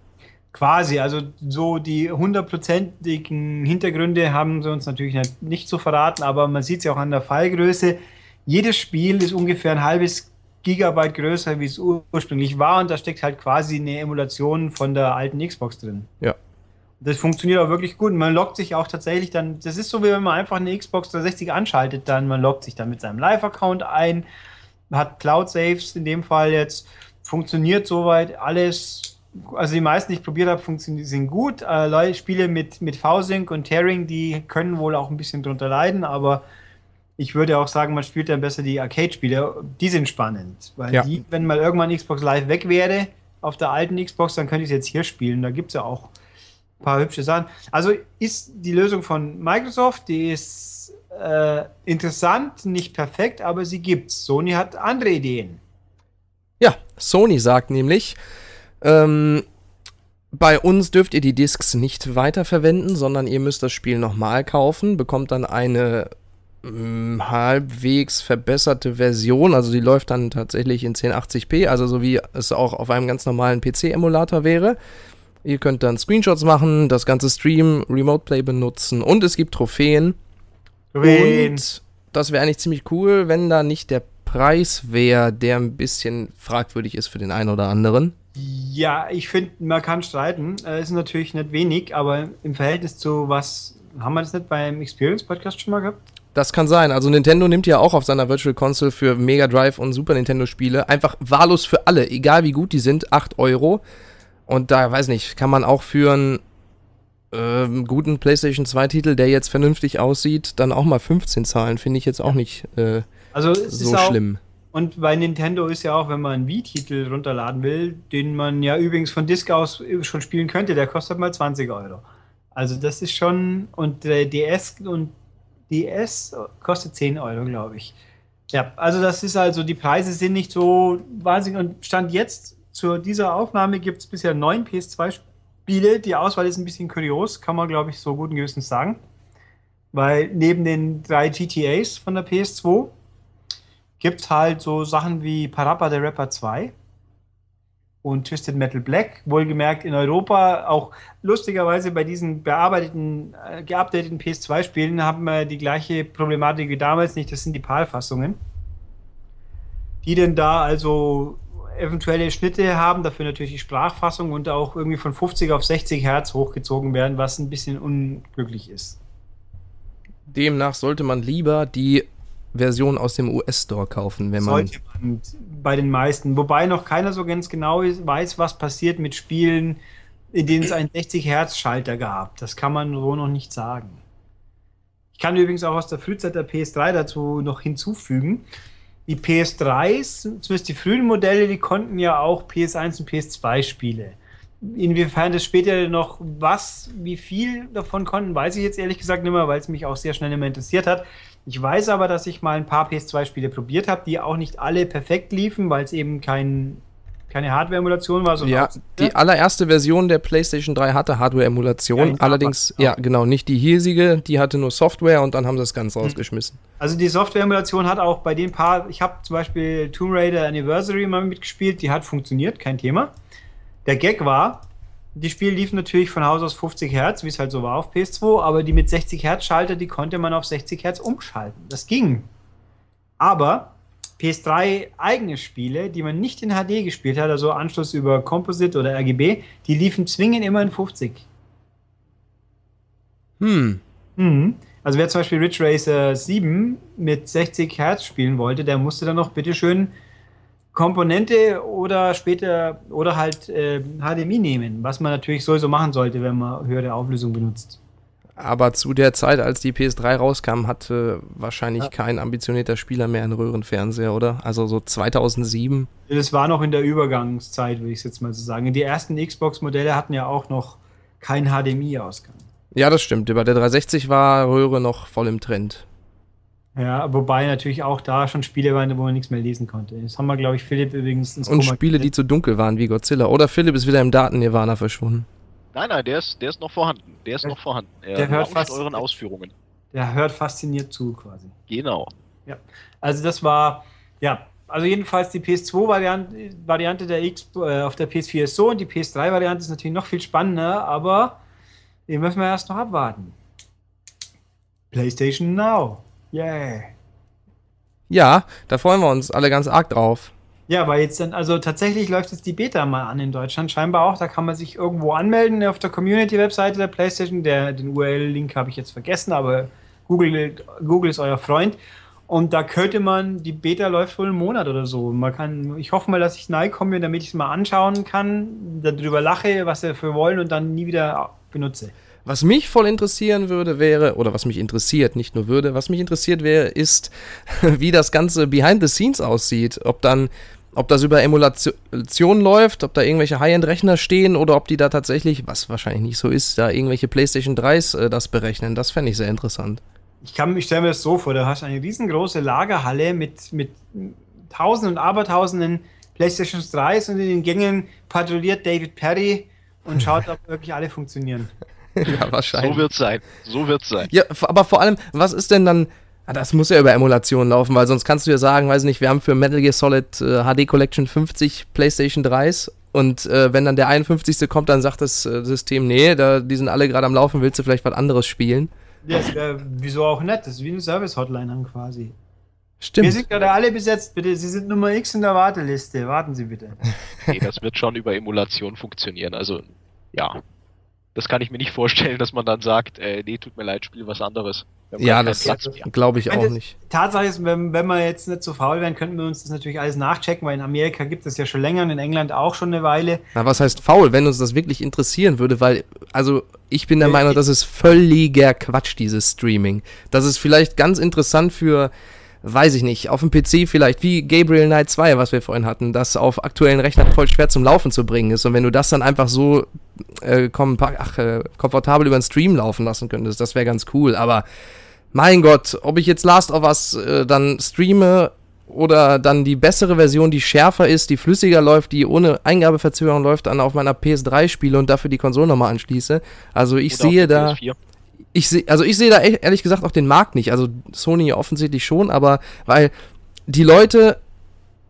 Quasi, also so die hundertprozentigen Hintergründe haben sie uns natürlich nicht, so verraten, aber man sieht es ja auch an der Fallgröße. Jedes Spiel ist ungefähr ein halbes Gigabyte größer, wie es ur ursprünglich war und da steckt halt quasi eine Emulation von der alten Xbox drin. Ja. Das funktioniert auch wirklich gut. Und man loggt sich auch tatsächlich dann, das ist so, wie wenn man einfach eine Xbox 360 anschaltet, dann man loggt sich dann mit seinem Live-Account ein, hat Cloud-Saves in dem Fall jetzt, funktioniert soweit alles. Also die meisten, die ich probiert habe, funktionieren sind gut. Äh, Leute, Spiele mit, mit V-Sync und Tearing, die können wohl auch ein bisschen drunter leiden, aber ich würde auch sagen, man spielt dann besser die Arcade-Spiele. Die sind spannend, weil Ja. die, wenn mal irgendwann Xbox Live weg wäre, auf der alten Xbox, dann könnte ich es jetzt hier spielen. Da gibt es ja auch ein paar hübsche Sachen. Also ist die Lösung von Microsoft, die ist äh, interessant, nicht perfekt, aber sie gibt's. Sony hat andere Ideen. Ja, Sony sagt nämlich, ähm, bei uns dürft ihr die Discs nicht weiterverwenden, sondern ihr müsst das Spiel nochmal kaufen, bekommt dann eine mm, halbwegs verbesserte Version, also die läuft dann tatsächlich in 1080p, also so wie es auch auf einem ganz normalen PC-Emulator wäre. Ihr könnt dann Screenshots machen, das ganze Stream, Remote Play benutzen und es gibt Trophäen. Und das wäre eigentlich ziemlich cool, wenn da nicht der Preis wäre, der ein bisschen fragwürdig ist für den einen oder anderen. Ja, ich finde, man kann streiten. Äh, ist natürlich nicht wenig, aber im Verhältnis zu was, haben wir das nicht beim Experience Podcast schon mal gehabt? Das kann sein. Also Nintendo nimmt ja auch auf seiner Virtual Console für Mega Drive und Super Nintendo Spiele einfach wahllos für alle, egal wie gut die sind, 8 Euro. Und da, weiß nicht, kann man auch für einen ähm, guten PlayStation 2 Titel, der jetzt vernünftig aussieht, dann auch mal 15 zahlen. Finde ich jetzt auch nicht äh, Also es so ist auch, schlimm. Und bei Nintendo ist ja auch, wenn man einen Wii-Titel runterladen will, den man ja übrigens von Disk aus schon spielen könnte, der kostet mal 20 Euro. Also das ist schon, und der DS und DS kostet 10 Euro, glaube ich. Ja, also das ist also, die Preise sind nicht so wahnsinnig. Und Stand jetzt, zu dieser Aufnahme gibt es bisher neun PS2-Spiele. Die Auswahl ist ein bisschen kurios, kann man, glaube ich, so guten Gewissens sagen. Weil neben den drei GTAs von der PS2 gibt es halt so Sachen wie Parappa the Rapper 2 und Twisted Metal Black. Wohlgemerkt in Europa auch lustigerweise bei diesen bearbeiteten, äh, geupdateten PS2-Spielen haben wir die gleiche Problematik wie damals nicht. Das sind die PAL-Fassungen. Die denn da also eventuelle Schnitte haben, dafür natürlich die Sprachfassung und auch irgendwie von 50 auf 60 Hertz hochgezogen werden, was ein bisschen unglücklich ist. Demnach sollte man lieber die Version aus dem US-Store kaufen, wenn man. Sollte man bei den meisten. Wobei noch keiner so ganz genau weiß, was passiert mit Spielen, in denen es einen 60-Hertz-Schalter gab. Das kann man so noch nicht sagen. Ich kann übrigens auch aus der Frühzeit der PS3 dazu noch hinzufügen. Die PS3s, zumindest die frühen Modelle, die konnten ja auch PS1 und PS2-Spiele. Inwiefern das später noch was, wie viel davon konnten, weiß ich jetzt ehrlich gesagt nicht mehr, weil es mich auch sehr schnell immer interessiert hat. Ich weiß aber, dass ich mal ein paar PS2-Spiele probiert habe, die auch nicht alle perfekt liefen, weil es eben kein, keine Hardware-Emulation war. Ja, die allererste Version der PlayStation 3 hatte Hardware-Emulation, Ja, allerdings, ja. ja, genau, nicht die hiesige, die hatte nur Software und dann haben sie das Ganze rausgeschmissen. Also die Software-Emulation hat auch bei den paar, ich habe zum Beispiel Tomb Raider Anniversary mal mitgespielt, die hat funktioniert, kein Thema. Der Gag war, Die Spiele liefen natürlich von Haus aus 50 Hertz, wie es halt so war auf PS2, aber die mit 60 Hertz Schalter, die konnte man auf 60 Hertz umschalten. Das ging. Aber PS3 eigene Spiele, die man nicht in HD gespielt hat, also Anschluss über Composite oder RGB, die liefen zwingend immer in 50. Hm. Mhm. Also wer zum Beispiel Ridge Racer 7 mit 60 Hertz spielen wollte, der musste dann noch bitteschön Komponente oder später oder halt äh, HDMI nehmen, was man natürlich sowieso machen sollte, wenn man höhere Auflösung benutzt. Aber zu der Zeit, als die PS3 rauskam, hatte wahrscheinlich Ja. kein ambitionierter Spieler mehr einen Röhrenfernseher, oder? Also so 2007. Das war noch in der Übergangszeit, würde ich jetzt mal so sagen. Die ersten Xbox-Modelle hatten ja auch noch keinen HDMI-Ausgang. Ja, das stimmt. Bei der 360 war Röhre noch voll im Trend. Ja, wobei natürlich auch da schon Spiele waren, wo man nichts mehr lesen konnte. Das haben wir, glaube ich, Philipp übrigens ins Und Koma Spiele, die zu dunkel waren, wie Godzilla. Oder Philipp ist wieder im Daten-Nirvana verschwunden. Nein, nein, der ist, der ist noch vorhanden. Der ist noch vorhanden. Er der hört fast- euren Ausführungen. Der hört fasziniert zu, quasi. Genau. Also das war, ja, also jedenfalls die PS2-Variante Variante der X äh, auf der PS4 ist so und die PS3-Variante ist natürlich noch viel spannender, aber den müssen wir erst noch abwarten. PlayStation Now. Yeah. Ja, da freuen wir uns alle ganz arg drauf. Ja, weil jetzt dann, also tatsächlich läuft jetzt die Beta mal an in Deutschland, scheinbar auch. Da kann man sich irgendwo anmelden auf der Community-Webseite der PlayStation. Der, den URL-Link habe ich jetzt vergessen, aber Google, Google ist euer Freund. Und da könnte man, die Beta läuft wohl einen Monat oder so. Man kann, ich hoffe mal, dass ich nahe komme, damit ich es mal anschauen kann, darüber lache, was sie dafür wollen und dann nie wieder benutze. Was mich voll interessieren würde, wäre, oder was mich interessiert, nicht nur würde, was mich interessiert wäre, ist, wie das Ganze behind the scenes aussieht. Ob dann, ob das über Emulation läuft, ob da irgendwelche High-End-Rechner stehen oder ob die da tatsächlich, was wahrscheinlich nicht so ist, da irgendwelche PlayStation 3s äh, das berechnen. Das fände ich sehr interessant. Ich, kann- ich stelle mir das so vor, du hast eine riesengroße Lagerhalle mit, mit Tausenden und Abertausenden PlayStation 3s und in den Gängen patrouilliert David Perry und schaut, ob wirklich alle funktionieren. ja, wahrscheinlich. So wird's sein. So wird's sein. Ja, aber vor allem, was ist denn dann. Ah, das muss ja über Emulation laufen, weil sonst kannst du ja sagen, weiß nicht, wir haben für Metal Gear Solid äh, HD Collection 50 PlayStation 3s und äh, wenn dann der 51. kommt, dann sagt das äh, System, nee, da, die sind alle gerade am Laufen, willst du vielleicht was anderes spielen? Ja, wär, wieso auch nicht? Das ist wie eine Service-Hotline dann quasi. Wir Stimmt. sind gerade alle besetzt, bitte. Sie sind Nummer X in der Warteliste. Warten Sie bitte. Nee, das wird schon über Emulation funktionieren. Also, ja. Das kann ich mir nicht vorstellen, dass man dann sagt, äh, nee, tut mir leid, spiel was anderes. Ja, das glaube ich Wenn auch das- nicht. Tatsache ist, wenn, wenn wir jetzt nicht so faul wären, könnten wir uns das natürlich alles nachchecken, weil in Amerika gibt es ja schon länger und in England auch schon eine Weile. Na, was heißt faul, wenn uns das wirklich interessieren würde, weil, also, ich bin der Äh, Meinung, ich- das ist völliger Quatsch, dieses Streaming. Das ist vielleicht ganz interessant für, weiß ich nicht, auf dem PC vielleicht, wie Gabriel Knight 2, was wir vorhin hatten, das auf aktuellen Rechnern voll schwer zum Laufen zu bringen ist. Und wenn du das dann einfach so äh, kompa- ach, äh, komfortabel über den Stream laufen lassen könntest, das wäre ganz cool. Aber mein Gott, ob ich jetzt Last of Us äh, dann streame oder dann die bessere Version, die schärfer ist, die flüssiger läuft, die ohne Eingabeverzögerung läuft, dann auf meiner PS3 spiele und dafür die Konsole nochmal anschließe. Also ich Oder sehe da, PS4. Ich sehe, also ich sehe da ehrlich gesagt auch den Markt nicht. Also Sony offensichtlich schon, aber weil die Leute,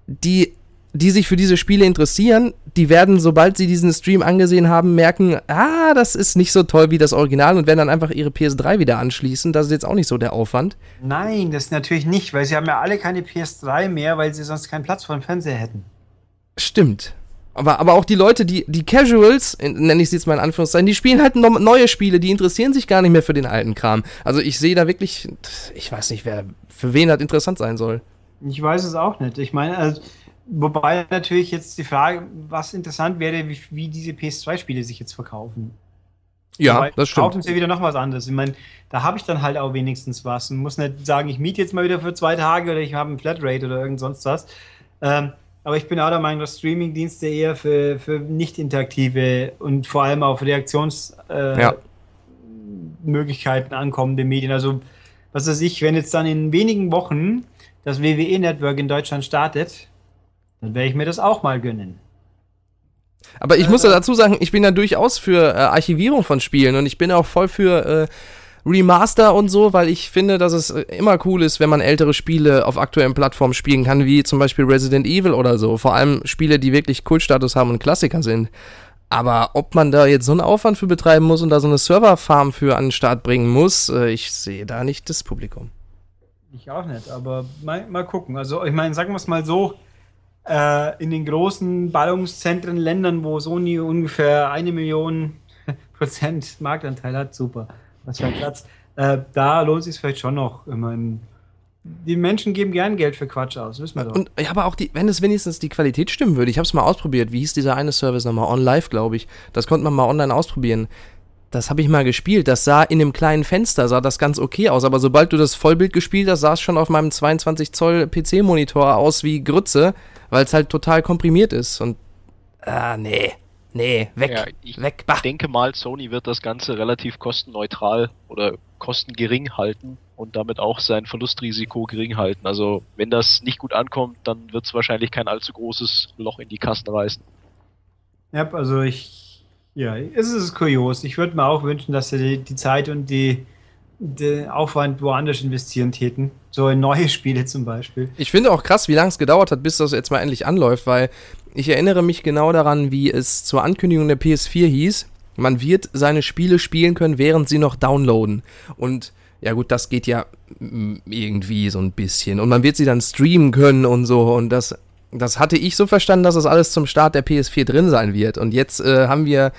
die, die sich für diese Spiele interessieren, die werden, sobald sie diesen Stream angesehen haben, merken, ah, das ist nicht so toll wie das Original und werden dann einfach ihre PS3 wieder anschließen. Das ist jetzt auch nicht so der Aufwand. Nein, das natürlich nicht, weil sie haben ja alle keine PS3 mehr, weil sie sonst keinen Platz vor dem Fernseher hätten. Stimmt. Aber, aber auch die Leute, die, die Casuals, nenne ich sie jetzt mal in Anführungszeichen, die spielen halt no neue Spiele, die interessieren sich gar nicht mehr für den alten Kram. Also ich sehe da wirklich, ich weiß nicht, wer, für wen das interessant sein soll. Ich weiß es auch nicht. Ich meine, also, wobei natürlich jetzt die Frage, was interessant wäre, wie, wie diese PS2-Spiele sich jetzt verkaufen. Ja, Wobei, das Kaufen stimmt. sie wieder noch was anderes. Ich meine, da habe ich dann halt auch wenigstens was und muss nicht sagen, ich miete jetzt mal wieder für zwei Tage oder ich habe ein Flatrate oder irgend sonst was. Ähm, aber ich bin auch der Meinung, dass Streamingdienste eher für, für nicht interaktive und vor allem auf Reaktionsmöglichkeiten äh, Ja. Ankommende Medien. Also, was weiß ich, wenn jetzt dann in wenigen Wochen das WWE-Network in Deutschland startet, dann werde ich mir das auch mal gönnen. Aber ich muss ja dazu sagen, ich bin ja durchaus für äh, Archivierung von Spielen und ich bin auch voll für äh, Remaster und so, weil ich finde, dass es äh, immer cool ist, wenn man ältere Spiele auf aktuellen Plattformen spielen kann, wie zum Beispiel Resident Evil oder so. Vor allem Spiele, die wirklich Kultstatus haben und Klassiker sind. Aber ob man da jetzt so einen Aufwand für betreiben muss und da so eine Serverfarm für an den Start bringen muss, äh, ich sehe da nicht das Publikum. Ich auch nicht, aber mal, mal gucken. Also, ich meine, sagen wir es mal so: äh, In den großen Ballungszentren, Ländern, wo Sony ungefähr eine Million Prozent Marktanteil hat, super, was für ein Platz. Äh, da lohnt sich vielleicht schon noch. Ich mein, die Menschen geben gern Geld für Quatsch aus, wissen wir doch. Und ja, aber auch die, wenn es wenigstens die Qualität stimmen würde. Ich habe es mal ausprobiert. Wie hieß dieser eine Service nochmal? On Live, glaube ich. Das konnte man mal online ausprobieren. Das habe ich mal gespielt. Das sah in einem kleinen Fenster, sah das ganz okay aus. Aber sobald du das Vollbild gespielt hast, sah es schon auf meinem 22 Zoll PC-Monitor aus wie Grütze, weil es halt total komprimiert ist. Und, ah, nee. Nee, weg, Ja, ich weg, bah. Ich denke mal, Sony wird das Ganze relativ kostenneutral oder kostengering halten und damit auch sein Verlustrisiko gering halten. Also wenn das nicht gut ankommt, dann wird es wahrscheinlich kein allzu großes Loch in die Kassen reißen. Ja, also ich, ja, es ist kurios. Ich würde mir auch wünschen, dass sie die, die Zeit und die, den Aufwand woanders investieren täten. So in neue Spiele zum Beispiel. Ich finde auch krass, wie lange es gedauert hat, bis das jetzt mal endlich anläuft, weil ich erinnere mich genau daran, wie es zur Ankündigung der PS4 hieß, man wird seine Spiele spielen können, während sie noch downloaden. Und ja gut, das geht ja irgendwie so ein bisschen. Und man wird sie dann streamen können und so. Und das, das hatte ich so verstanden, dass das alles zum Start der PS4 drin sein wird. Und jetzt äh, haben wir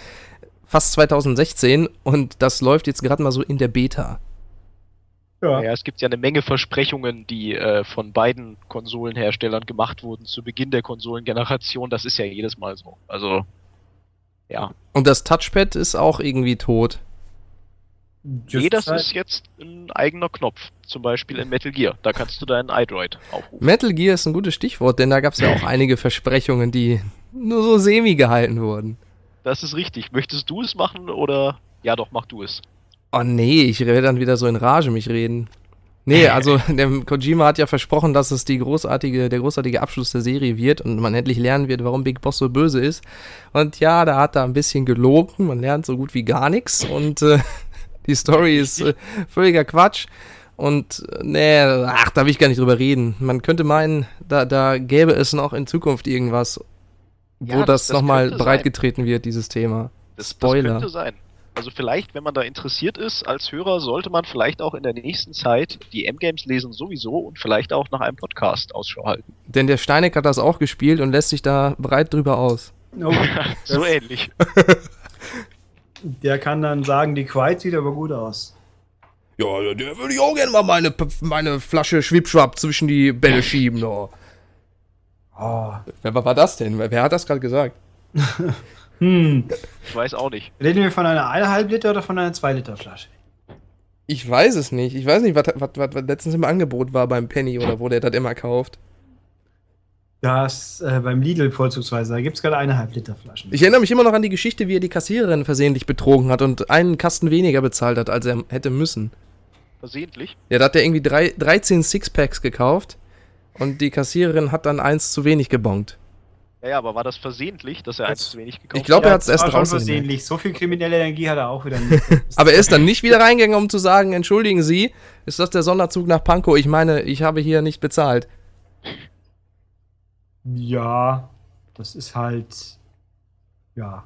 fast 2016 und das läuft jetzt gerade mal so in der Beta. Ja. Ja, es gibt ja eine Menge Versprechungen, die äh, von beiden Konsolenherstellern gemacht wurden zu Beginn der Konsolengeneration. Das ist ja jedes Mal so. Also, ja. Und das Touchpad ist auch irgendwie tot. Just nee, das Zeit- ist jetzt ein eigener Knopf. Zum Beispiel in Metal Gear. Da kannst du deinen iDroid aufrufen. Metal Gear ist ein gutes Stichwort, denn da gab es ja auch einige Versprechungen, die nur so semi gehalten wurden. Das ist richtig. Möchtest du es machen oder? Ja, doch, mach du es. Oh nee, ich werde dann wieder so in Rage mich reden. Nee, also der Kojima hat ja versprochen, dass es die großartige, der großartige Abschluss der Serie wird und man endlich lernen wird, warum Big Boss so böse ist. Und ja, da hat er ein bisschen gelogen, man lernt so gut wie gar nichts und äh, die Story ist äh, völliger Quatsch. Und äh, nee, ach, da will ich gar nicht drüber reden. Man könnte meinen, da, da gäbe es noch in Zukunft irgendwas, wo Ja, das, das- das nochmal breitgetreten wird, dieses Thema. Das, Spoiler. das könnte sein. Also vielleicht, wenn man da interessiert ist als Hörer, sollte man vielleicht auch in der nächsten Zeit die M-Games lesen sowieso und vielleicht auch nach einem Podcast Ausschau halten. Denn der Steineck hat das auch gespielt und lässt sich da breit drüber aus. Oh, so ähnlich. der kann dann sagen, die Quiet sieht aber gut aus. Ja, der würde ich auch gerne mal meine, meine Flasche Schwipschwapp zwischen die Bälle schieben. Oh. Oh. Wer war das denn? Wer hat das gerade gesagt? Hm. Ich weiß auch nicht. Reden wir von einer 1,5 Liter oder von einer 2 Liter Flasche? Ich weiß es nicht. Ich weiß nicht, was, was, was, was letztens im Angebot war beim Penny oder wo der das immer kauft. Das äh, beim Lidl vorzugsweise, da gibt es gerade 1,5 Liter Flaschen. Ich erinnere mich immer noch an die Geschichte, wie er die Kassiererin versehentlich betrogen hat und einen Kasten weniger bezahlt hat, als er hätte müssen. Versehentlich. Ja, da hat er irgendwie drei, 13 Sixpacks gekauft und die Kassiererin hat dann eins zu wenig gebongt. Ja, ja, aber war das versehentlich, dass er eins Das- zu wenig gekauft Ich glaube, Ja, er hat es das erst war schon draußen gemerkt. versehentlich. So viel kriminelle Energie hat er auch wieder nicht. Aber er ist dann nicht wieder reingegangen, um zu sagen, entschuldigen Sie, ist das der Sonderzug nach Pankow? Ich meine, ich habe hier nicht bezahlt. ja, das ist halt. Ja.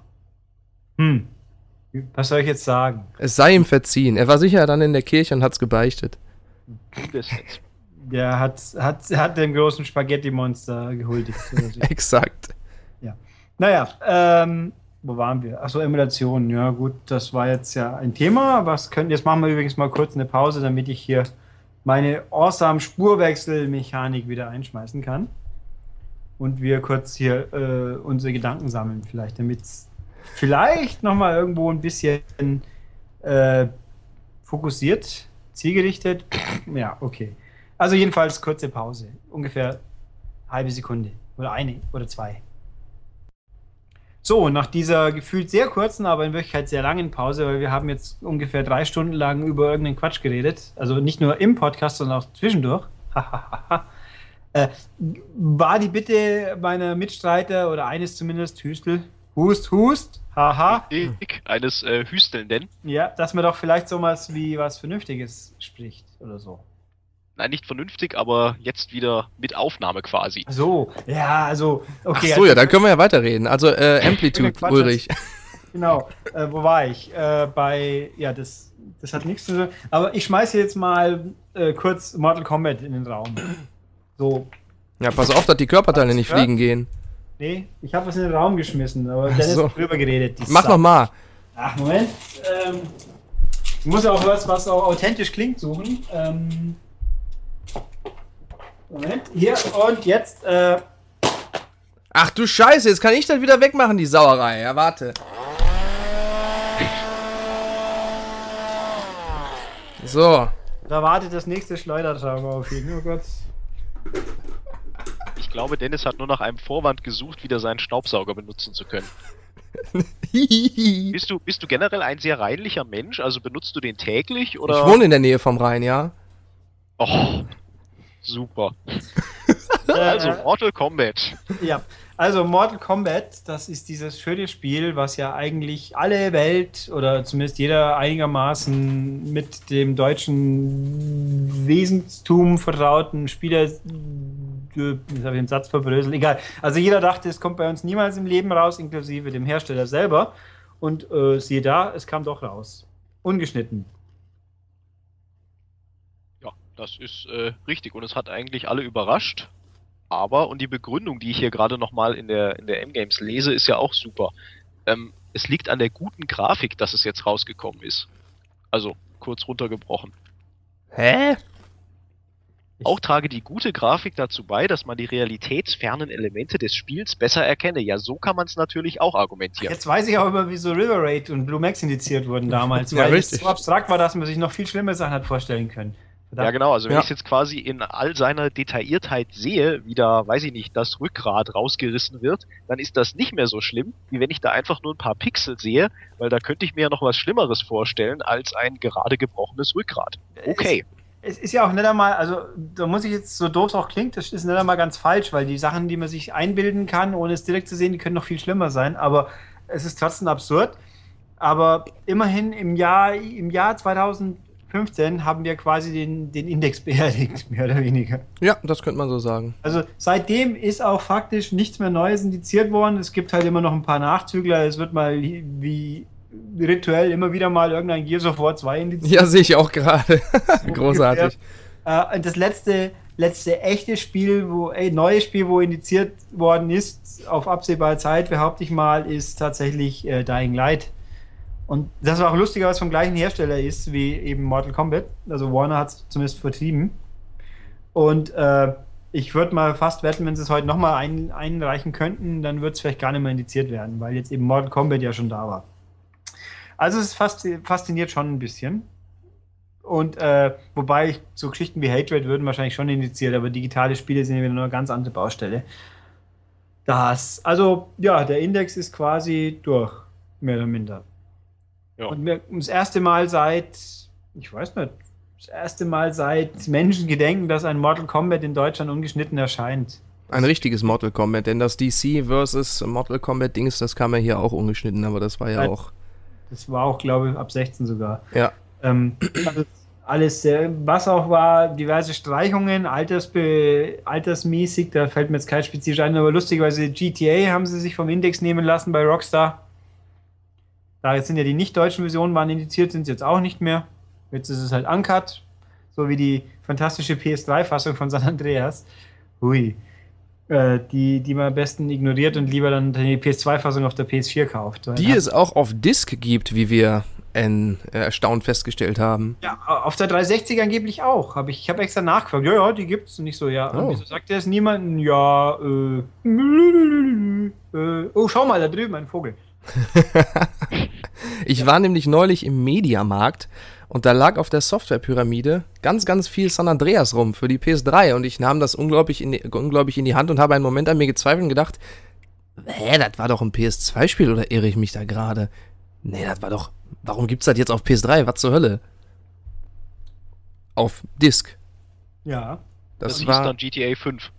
Hm. Was soll ich jetzt sagen? Es sei ihm verziehen. Er war sicher dann in der Kirche und hat's gebeichtet. Du das jetzt. Der hat, hat, hat dem großen Spaghetti-Monster gehuldigt. Exakt. naja, ähm, wo waren wir? Achso, Emulation. Ja, gut, das war jetzt ja ein Thema. Was können, jetzt machen wir übrigens mal kurz eine Pause, damit ich hier meine awesome Spurwechselmechanik wieder einschmeißen kann. Und wir kurz hier äh, unsere Gedanken sammeln, vielleicht, damit es vielleicht nochmal irgendwo ein bisschen äh, fokussiert, zielgerichtet. Ja, okay. Also jedenfalls kurze Pause. Ungefähr halbe Sekunde. Oder eine oder zwei. So, nach dieser gefühlt sehr kurzen, aber in Wirklichkeit sehr langen Pause, weil wir haben jetzt ungefähr drei Stunden lang über irgendeinen Quatsch geredet. Also nicht nur im Podcast, sondern auch zwischendurch. äh, war die Bitte meiner Mitstreiter oder eines zumindest, Hüstel, Hust, Hust, haha, Dick eines äh, Hüstelnden. ja, dass man doch vielleicht so was wie was Vernünftiges spricht oder so. Nein, nicht vernünftig, aber jetzt wieder mit Aufnahme quasi. So, ja, also, okay. Ach so, ja, dann können wir ja weiterreden. Also äh, Amplitude, Ulrich. Genau. Äh, wo war ich? Äh, bei, ja, das, das hat nichts zu tun. Aber ich schmeiße jetzt mal äh, kurz Mortal Kombat in den Raum. So. Ja, pass auf, dass die Körperteile nicht Ja? fliegen gehen. Nee, ich habe was in den Raum geschmissen, aber Dennis so. hat drüber geredet. die Mach Sau. noch mal. Ach, Moment. Ähm, ich muss auch was, was auch authentisch klingt, suchen. Ähm, Moment. Hier und jetzt. Äh, Ach du Scheiße, jetzt kann ich das wieder wegmachen, die Sauerei. Ja, warte. So. da wartet das nächste Schleudertrauma auf ihn. Oh Gott. Ich glaube, Dennis hat nur nach einem Vorwand gesucht, wieder seinen Staubsauger benutzen zu können. ich Bist du, bist du generell ein sehr reinlicher Mensch? Also benutzt du den täglich oder? wohne in der Nähe vom Rhein, ja. Oh, super. Also Äh, Mortal Kombat. Ja, also Mortal Kombat, das ist dieses schöne Spiel, was ja eigentlich alle Welt oder zumindest jeder einigermaßen mit dem deutschen Wesenstum vertrauten Spieler, jetzt habe ich den Satz verbröselt, egal. Also jeder dachte, es kommt bei uns niemals im Leben raus, inklusive dem Hersteller selber. Und äh, siehe da, es kam doch raus. Ungeschnitten. Das ist äh, richtig und es hat eigentlich alle überrascht. Aber, und die Begründung, die ich hier gerade nochmal in der, in der M-Games lese, ist ja auch super. Ähm, es liegt an der guten Grafik, dass es jetzt rausgekommen ist. Also, kurz runtergebrochen. Hä? Auch trage die gute Grafik dazu bei, dass man die realitätsfernen Elemente des Spiels besser erkenne. Ja, so kann man es natürlich auch argumentieren. Jetzt weiß ich auch über, wieso River Raid und Blue Max indiziert wurden damals, Ja, weil es richtig. so abstrakt war, dass man sich noch viel schlimmere Sachen hat vorstellen können. Ja, genau. Also wenn Ja. ich es jetzt quasi in all seiner Detailliertheit sehe, wie da, weiß ich nicht, das Rückgrat rausgerissen wird, dann ist das nicht mehr so schlimm, wie wenn ich da einfach nur ein paar Pixel sehe, weil da könnte ich mir ja noch was Schlimmeres vorstellen als ein gerade gebrochenes Rückgrat. Okay. Es ist ja auch nicht einmal, also da muss ich jetzt so doof es auch klingt, das ist nicht einmal ganz falsch, weil die Sachen, die man sich einbilden kann, ohne es direkt zu sehen, die können noch viel schlimmer sein, aber es ist trotzdem absurd. Aber immerhin im Jahr, im Jahr 2015 haben wir quasi den, den Index beerdigt, mehr oder weniger. Ja, das könnte man so sagen. Also seitdem ist auch faktisch nichts mehr Neues indiziert worden. Es gibt halt immer noch ein paar Nachzügler. Es wird mal wie rituell immer wieder mal irgendein Gears of War 2 indiziert. Ja, sehe ich auch gerade. Großartig. Äh, und das letzte, letzte echte Spiel, wo, ey, neues Spiel, wo indiziert worden ist, auf absehbare Zeit, behaupte ich mal, ist tatsächlich äh, Dying Light. Und das war auch lustiger, was vom gleichen Hersteller ist wie eben Mortal Kombat. Also Warner hat es zumindest vertrieben. Und äh, ich würde mal fast wetten, wenn sie es heute nochmal ein, einreichen könnten, dann wird es vielleicht gar nicht mehr indiziert werden, weil jetzt eben Mortal Kombat ja schon da war. Also es fasziniert, schon ein bisschen. Und äh, wobei so Geschichten wie Hatred würden wahrscheinlich schon indiziert, aber digitale Spiele sind ja wieder eine ganz andere Baustelle. Das, also ja, der Index ist quasi durch, mehr oder minder. Ja. Und wir, das erste Mal seit, ich weiß nicht, das erste Mal seit Menschen gedenken, dass ein Mortal Kombat in Deutschland ungeschnitten erscheint. Ein richtiges Mortal Kombat, denn das DC versus Mortal Kombat Dings, das kam ja hier auch ungeschnitten, aber das war ja auch. Das war auch, glaube ich, ab 16 sogar. Ja. Ähm, alles, alles sehr, was auch war, diverse Streichungen, altersbe, altersmäßig, da fällt mir jetzt kein spezifisch ein, aber lustigerweise GTA haben sie sich vom Index nehmen lassen bei Rockstar. Da jetzt sind ja die nicht-deutschen Versionen waren indiziert, sind sie jetzt auch nicht mehr. Jetzt ist es halt uncut, so wie die fantastische PS3-Fassung von San Andreas. Hui. Äh, die, die man am besten ignoriert und lieber dann die PS2-Fassung auf der PS4 kauft. Die es auch auf Disc gibt, wie wir in, äh, erstaunt festgestellt haben. Ja, auf der 360 angeblich auch. Hab ich ich habe extra nachgefragt. Ja, ja, die gibt's. Und nicht so, ja. Oh. wieso sagt er es niemanden? Ja, äh, äh. Oh, schau mal, da drüben ein Vogel. Ich war nämlich neulich im Mediamarkt und da lag auf der Softwarepyramide ganz, ganz viel San Andreas rum für die PS3 und ich nahm das unglaublich in die, unglaublich in die Hand und habe einen Moment an mir gezweifelt und gedacht, hä, das war doch ein PS2-Spiel oder irre ich mich da gerade? Nee, das war doch, warum gibt's das jetzt auf PS3? Was zur Hölle? Auf Disc. Ja. Das, Das, hieß war, dann GTA 5.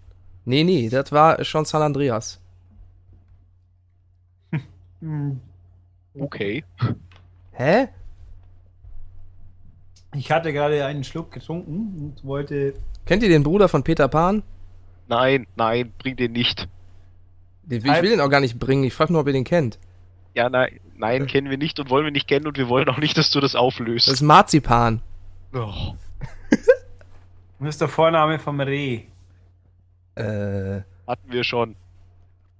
nee, nee, das war schon San Andreas. Hm. Okay. Hä? Ich hatte gerade einen Schluck getrunken und wollte. Kennt ihr den Bruder von Peter Pan? Nein, nein, bring den nicht. Den- Ich will den auch gar nicht bringen. Ich frage nur, ob ihr den kennt. Ja, nein, nein, kennen wir nicht und wollen wir nicht kennen und wir wollen auch nicht, dass du das auflöst. Das ist Marzipan. oh. Das ist der Vorname vom Reh. Äh, Hatten wir schon.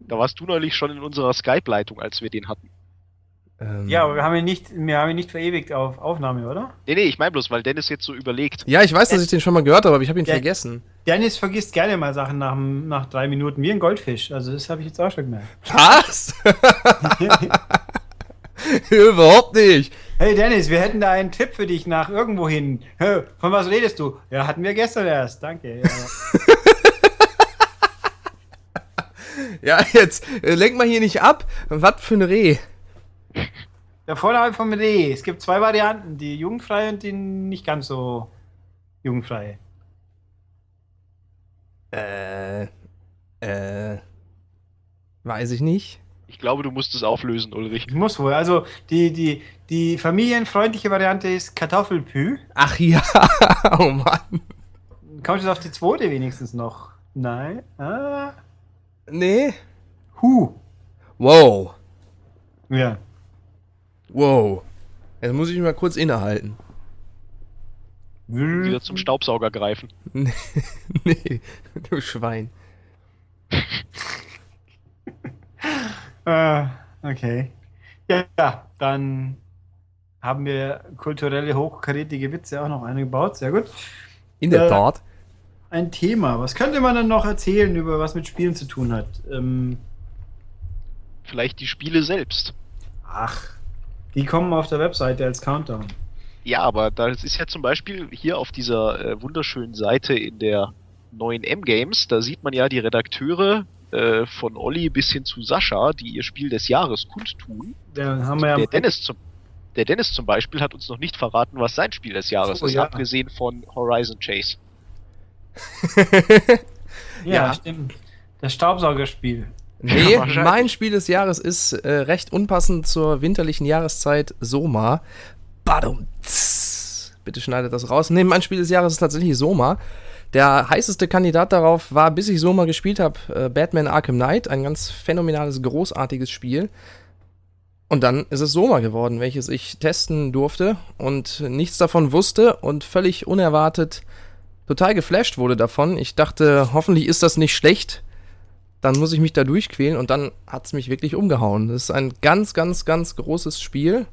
Da warst du neulich schon in unserer Skype-Leitung, als wir den hatten. ähm, Ja, aber wir haben ihn nicht, wir haben ihn nicht verewigt auf Aufnahme, oder? Nee, nee, ich meine bloß, weil Dennis jetzt so überlegt. Ja, ich weiß, dass ich den schon mal gehört habe, aber ich habe ihn Ja. vergessen. Dennis vergisst gerne mal Sachen nach, nach drei Minuten, wie ein Goldfisch. Also das habe ich jetzt auch schon gemerkt. Was? Überhaupt nicht. Hey Dennis, wir hätten da einen Tipp für dich nach irgendwo hin. Hä, Von was redest du? Ja, hatten wir gestern erst. Danke. Ja. Ja, jetzt äh, lenk mal hier nicht ab. Was für ein Reh. Der Vorname vom Reh. Es gibt zwei Varianten, die jugendfrei und die nicht ganz so jugendfrei. Äh, äh, weiß ich nicht. Ich glaube, du musst es auflösen, Ulrich. Ich muss wohl. Also die, die, die familienfreundliche Variante ist Kartoffelpü. Ach ja, oh Mann. Kommst du auf die zweite wenigstens noch? Nein. Ah. Nee. Hu. Wow, Ja. wow. Jetzt muss ich mal kurz innehalten. Wieder zum Staubsauger greifen. nee, du Schwein. Äh, okay. Ja, ja, dann haben wir kulturelle, hochkarätige Witze auch noch eingebaut. Sehr gut. In der Äh, Tat. Ein Thema. Was könnte man dann noch erzählen über was mit Spielen zu tun hat? Ähm, Vielleicht die Spiele selbst. ach, die kommen auf der Webseite als Countdown. Ja, aber das ist ja zum Beispiel hier auf dieser äh, wunderschönen Seite in der neuen M-Games, da sieht man ja die Redakteure äh, von Olli bis hin zu Sascha, die ihr Spiel des Jahres kundtun. Da haben wir ja Der Dennis zum der Dennis zum Beispiel hat uns noch nicht verraten, was sein Spiel des Jahres So, ist, ja. abgesehen von Horizon Chase. ja, ja. stimmt. Das Staubsaugerspiel. Nee, Ja, mein Spiel des Jahres ist äh, recht unpassend zur winterlichen Jahreszeit Soma. Badum. tss. Bitte schneidet das raus. Nee, mein Spiel des Jahres ist tatsächlich Soma. Der heißeste Kandidat darauf war, bis ich Soma gespielt habe, äh, Batman Arkham Knight. Ein ganz phänomenales, großartiges Spiel. Und dann ist es Soma geworden, welches ich testen durfte und nichts davon wusste und völlig unerwartet total geflasht wurde davon. Ich dachte, hoffentlich ist das nicht schlecht dann muss ich mich da durchquälen und dann hat es mich wirklich umgehauen. Das ist ein ganz, ganz, ganz großes Spiel.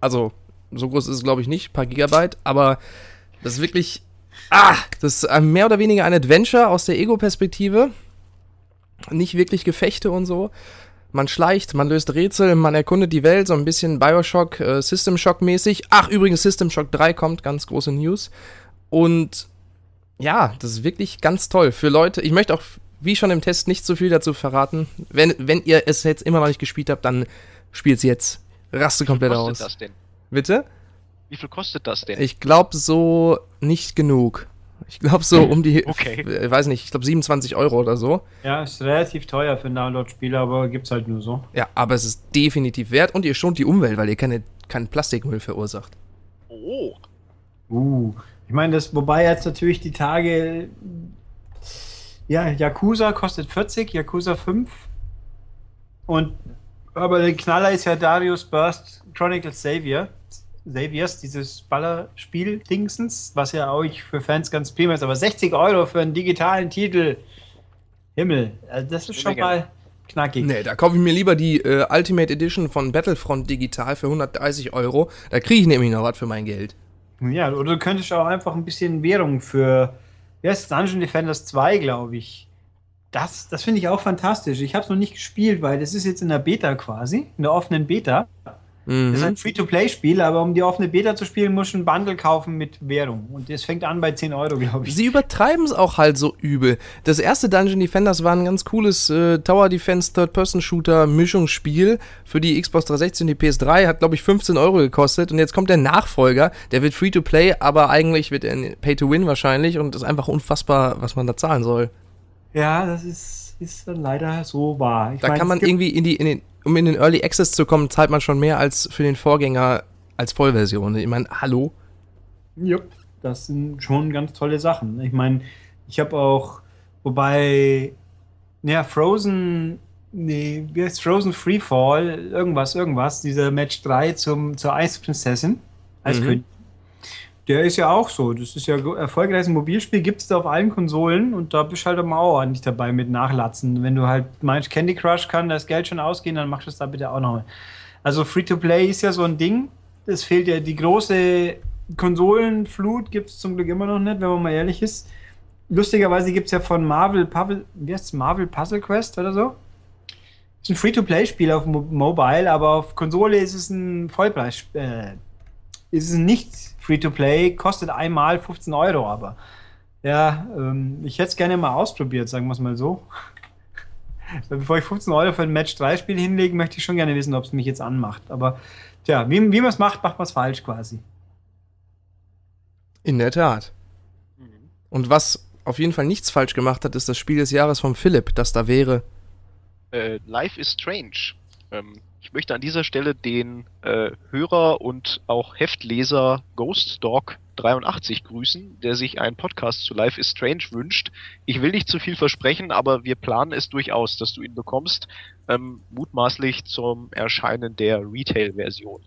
Also, so groß ist es, glaube ich, nicht, ein paar Gigabyte, aber das ist wirklich. Ah! Das ist mehr oder weniger ein Adventure aus der Ego-Perspektive. Nicht wirklich Gefechte und so. Man schleicht, man löst Rätsel, man erkundet die Welt, so ein bisschen Bioshock, äh, System Shock-mäßig. Ach, übrigens, System Shock 3 kommt, ganz große News. Und ja, das ist wirklich ganz toll. Für Leute, ich möchte auch, wie schon im Test, nicht so viel dazu verraten. Wenn, wenn ihr es jetzt immer noch nicht gespielt habt, dann spielt's jetzt. Raste komplett kostet aus. das denn? Bitte? Wie viel kostet das denn? Ich glaube so nicht genug. Ich glaube so um die, Okay. äh, weiß nicht, ich glaube 27 Euro oder so. Ja, ist relativ teuer für ein Download-Spiel, aber gibt's halt nur so. Ja, aber es ist definitiv wert und ihr schont die Umwelt, weil ihr keine, keinen Plastikmüll verursacht. Oh, Uh, ich meine, das, wobei jetzt natürlich die Tage, ja, Yakuza kostet 40, Yakuza 5. Und, aber der Knaller ist ja Darius Burst Chronicles Savior. Saviors, dieses Ballerspiel-Dingsens, was ja auch für Fans ganz prima ist. Aber 60 Euro für einen digitalen Titel. Himmel, also das ist schon mal knackig. Nee, da kaufe ich mir lieber die äh, Ultimate Edition von Battlefront digital für 130 Euro. Da kriege ich nämlich noch was für mein Geld. Ja, oder du könntest auch einfach ein bisschen Währung für es ist Dungeon Defenders 2, glaube ich. Das, das finde ich auch fantastisch. Ich habe es noch nicht gespielt, weil das ist jetzt in der Beta quasi, in der offenen Beta. Das ist Mhm. ein Free-to-Play-Spiel, aber um die offene Beta zu spielen, musst du ein Bundle kaufen mit Währung. Und das fängt an bei 10 Euro, glaube ich. Sie übertreiben es auch halt so übel. Das erste Dungeon Defenders war ein ganz cooles äh, Tower Defense Third-Person-Shooter Mischungsspiel für die Xbox 360 und die PS3. Hat, glaube ich, 15 Euro gekostet. Und jetzt kommt der Nachfolger. Der wird Free-to-Play, aber eigentlich wird er Pay-to-Win wahrscheinlich. Und ist einfach unfassbar, was man da zahlen soll. Ja, das ist, ist dann leider so wahr. Ich Da meine, kann man irgendwie in die, in den, um in den Early Access zu kommen, zahlt man schon mehr als für den Vorgänger als Vollversion. Ich meine, hallo? Ja, das sind schon ganz tolle Sachen. Ich meine, ich habe auch, wobei, ja, Frozen, nee, wie heißt Frozen Freefall, irgendwas, irgendwas, dieser Match 3 zum, zur Eisprinzessin, Eiskönigin. Der ist ja auch so. Das ist ja erfolgreiches Mobilspiel, gibt es auf allen Konsolen und da bist du halt auch ordentlich dabei mit Nachlatzen. Wenn du halt meinst, Candy Crush kann das Geld schon ausgehen, dann machst du es da bitte auch noch. Also Free-to-Play ist ja so ein Ding. Es fehlt ja die große Konsolenflut, gibt es zum Glück immer noch nicht, wenn man mal ehrlich ist. Lustigerweise gibt es ja von Marvel, Puzzle, wie Marvel Puzzle Quest oder so. Ist ein Free-to-Play-Spiel auf Mo Mobile, aber auf Konsole ist es ein Vollpreis. Äh, ist es nicht Free-to-Play, kostet einmal 15 Euro, aber ja, ähm, ich hätte es gerne mal ausprobiert, sagen wir es mal so. Bevor ich 15 Euro für ein Match 3 Spiel hinlege, möchte ich schon gerne wissen, ob es mich jetzt anmacht. Aber tja, wie, wie man es macht, macht man es falsch quasi. In der Tat. Und was auf jeden Fall nichts falsch gemacht hat, ist das Spiel des Jahres von Philipp, das da wäre. Äh, Life is Strange. Ähm, ich möchte an dieser Stelle den äh, Hörer und auch Heftleser Ghost Dog 83 grüßen, der sich einen Podcast zu Life is Strange wünscht. Ich will nicht zu viel versprechen, aber wir planen es durchaus, dass du ihn bekommst, ähm, mutmaßlich zum Erscheinen der Retail-Version.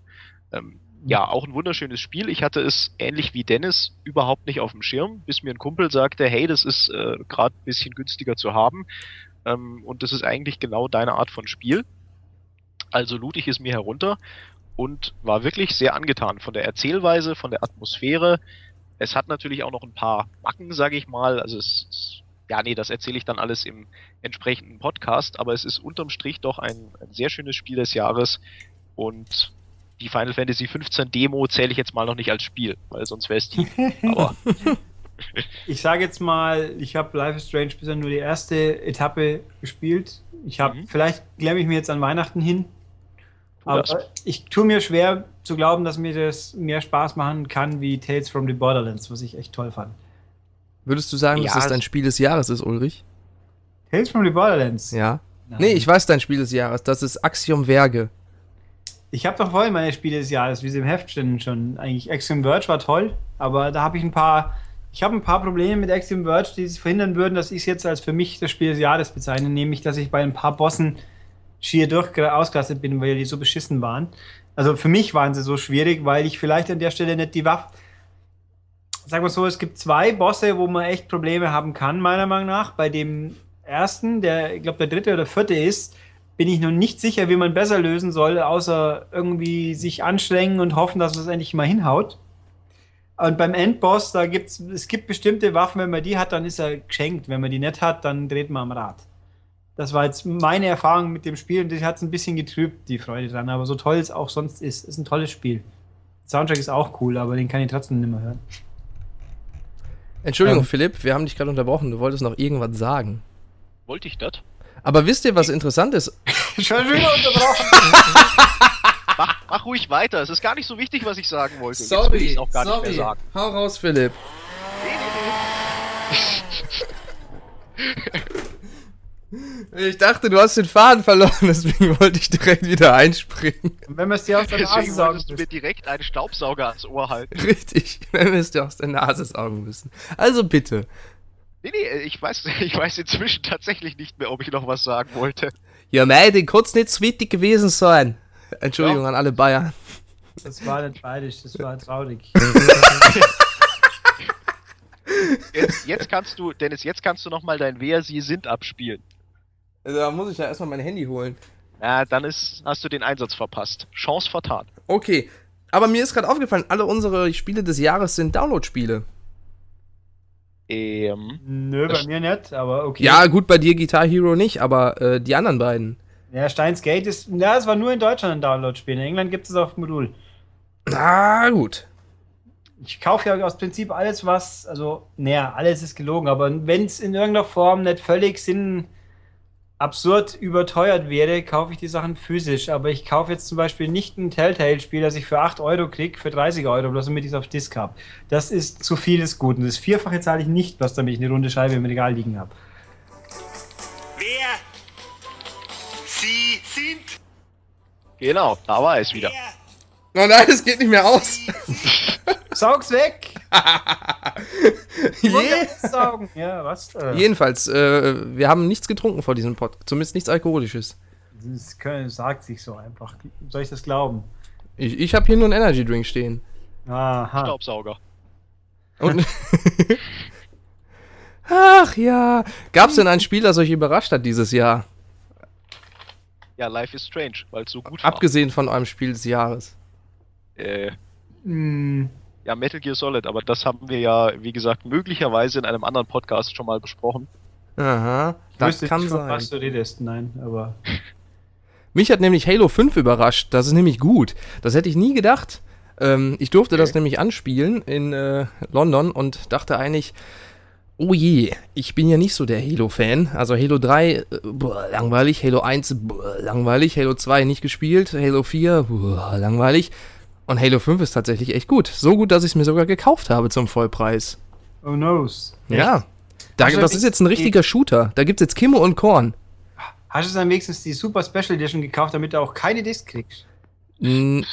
Ähm, ja, auch ein wunderschönes Spiel. Ich hatte es ähnlich wie Dennis überhaupt nicht auf dem Schirm, bis mir ein Kumpel sagte, hey, das ist äh, gerade ein bisschen günstiger zu haben. Ähm, und das ist eigentlich genau deine Art von Spiel. Also lud ich es mir herunter und war wirklich sehr angetan von der Erzählweise, von der Atmosphäre. Es hat natürlich auch noch ein paar Macken, sage ich mal. Also es, ja, nee, das erzähle ich dann alles im entsprechenden Podcast, aber es ist unterm Strich doch ein, ein sehr schönes Spiel des Jahres und die Final Fantasy 15 Demo zähle ich jetzt mal noch nicht als Spiel, weil sonst wäre es die. Aber Ich sage jetzt mal, ich habe Life is Strange bisher nur die erste Etappe gespielt. Ich habe, Mhm. vielleicht klemme ich mir jetzt an Weihnachten hin. Aber das. ich tue mir schwer zu glauben, dass mir das mehr Spaß machen kann wie Tales from the Borderlands, was ich echt toll fand. Würdest du sagen, dass Ja, das dein Spiel des Jahres ist, Ulrich? Tales from the Borderlands? Ja. Nein. Nee, ich weiß dein Spiel des Jahres. Das ist Axiom Verge. Ich habe doch vorhin meine Spiele des Jahres, wie sie im Heft stehen, schon. Eigentlich Axiom Verge war toll, aber da habe ich ein paar. Ich habe ein paar Probleme mit Axiom Verge, die es verhindern würden, dass ich es jetzt als für mich das Spiel des Jahres bezeichne, nämlich dass ich bei ein paar Bossen schier durch ausgelastet bin, weil die so beschissen waren. Also für mich waren sie so schwierig, weil ich vielleicht an der Stelle nicht die Waffe. Sagen wir so, es gibt zwei Bosse, wo man echt Probleme haben kann, meiner Meinung nach. Bei dem ersten, der, ich glaube, der dritte oder vierte ist, bin ich noch nicht sicher, wie man besser lösen soll, außer irgendwie sich anstrengen und hoffen, dass es endlich mal hinhaut. Und beim Endboss, da gibt's, es gibt bestimmte Waffen, wenn man die hat, dann ist er geschenkt. Wenn man die nicht hat, dann dreht man am Rad. Das war jetzt meine Erfahrung mit dem Spiel und die hat es ein bisschen getrübt, die Freude dran. Aber so toll es auch sonst ist, ist ein tolles Spiel. Soundtrack ist auch cool, aber den kann ich trotzdem nicht mehr hören. Entschuldigung, Ähm. Philipp, wir haben dich gerade unterbrochen. Du wolltest noch irgendwas sagen. wollte ich das? Aber wisst ihr, was interessant ist? Schon wieder unterbrochen. Mach, mach ruhig weiter. Es ist gar nicht so wichtig, was ich sagen wollte. Jetzt will ich's auch gar nicht mehr sagen. Hau raus, Philipp. Ich dachte, du hast den Faden verloren, deswegen wollte ich direkt wieder einspringen. Wenn man es dir aus der Nase Deswegen saugen wolltest du mir direkt einen Staubsauger ans Ohr halten. Richtig, wenn wir es dir aus der Nase saugen müssen. Also bitte. Nee, nee, ich weiß, ich weiß inzwischen tatsächlich nicht mehr, ob ich noch was sagen wollte. Ja, mei, den kann nicht so wichtig gewesen sein. Entschuldigung Ja. an alle Bayern. Das war nicht beidig, das war traurig. Jetzt, jetzt kannst du, Dennis, jetzt kannst du noch mal dein Wer sie sind abspielen. Da muss ich ja erstmal mein Handy holen. Na, dann ist, hast du den Einsatz verpasst. Chance vertan. Okay, aber mir ist gerade aufgefallen, alle unsere Spiele des Jahres sind Download-Spiele. Ähm, Nö, bei mir nicht, aber okay. Ja, gut, bei dir Guitar Hero nicht, aber äh, die anderen beiden. Ja, Steins Gate ist, ja, es war nur in Deutschland ein Download-Spiel. In England gibt es auf Modul. Ah, gut. Ich kaufe ja aus Prinzip alles, was, also, naja, alles ist gelogen, aber wenn es in irgendeiner Form nicht völlig sinn absurd überteuert wäre, kaufe ich die Sachen physisch. Aber ich kaufe jetzt zum Beispiel nicht ein Telltale-Spiel, das ich für 8 Euro kriege, für 30 Euro, bloß damit ich es auf Disc habe. Das ist zu viel des Guten. Das Vierfache zahle ich nicht, bloß damit ich eine runde Scheibe im Regal liegen habe. Wer Sie sind. genau, da war es wieder. Oh nein, es geht nicht mehr aus. Saug's weg! Je. Ja, was? Äh, Jedenfalls, äh, wir haben nichts getrunken vor diesem Pod. Zumindest nichts Alkoholisches. das können, sagt sich so einfach. Soll ich das glauben? Ich, ich habe hier nur einen Energy Drink stehen. Aha. Staubsauger. Und Ach ja. Gab es denn ein Spiel, das euch überrascht hat dieses Jahr? Ja, Life is Strange, weil es so gut war. Abgesehen von eurem Spiel des Jahres. Äh, Hm, ja, Metal Gear Solid, aber das haben wir ja, wie gesagt, möglicherweise in einem anderen Podcast schon mal besprochen. Aha. Das kann nicht, sein. was du redest. Nein, aber. Mich hat nämlich Halo 5 überrascht. Das ist nämlich gut. Das hätte ich nie gedacht. Ähm, ich durfte das nämlich anspielen in äh, London und dachte eigentlich, oh je, ich bin ja nicht so der Halo-Fan. Also Halo 3, äh, boah, langweilig. Halo 1, boah, langweilig. Halo 2 nicht gespielt. Halo 4, boah, langweilig. Und Halo 5 ist tatsächlich echt gut. So gut, dass ich es mir sogar gekauft habe zum Vollpreis. Oh knows. Ja. Da, Also das ist jetzt ein richtiger Shooter. Da gibt es jetzt Kimme und Korn. Hast du dann wenigstens die Super Special Edition gekauft, damit du auch keine Disc kriegst? N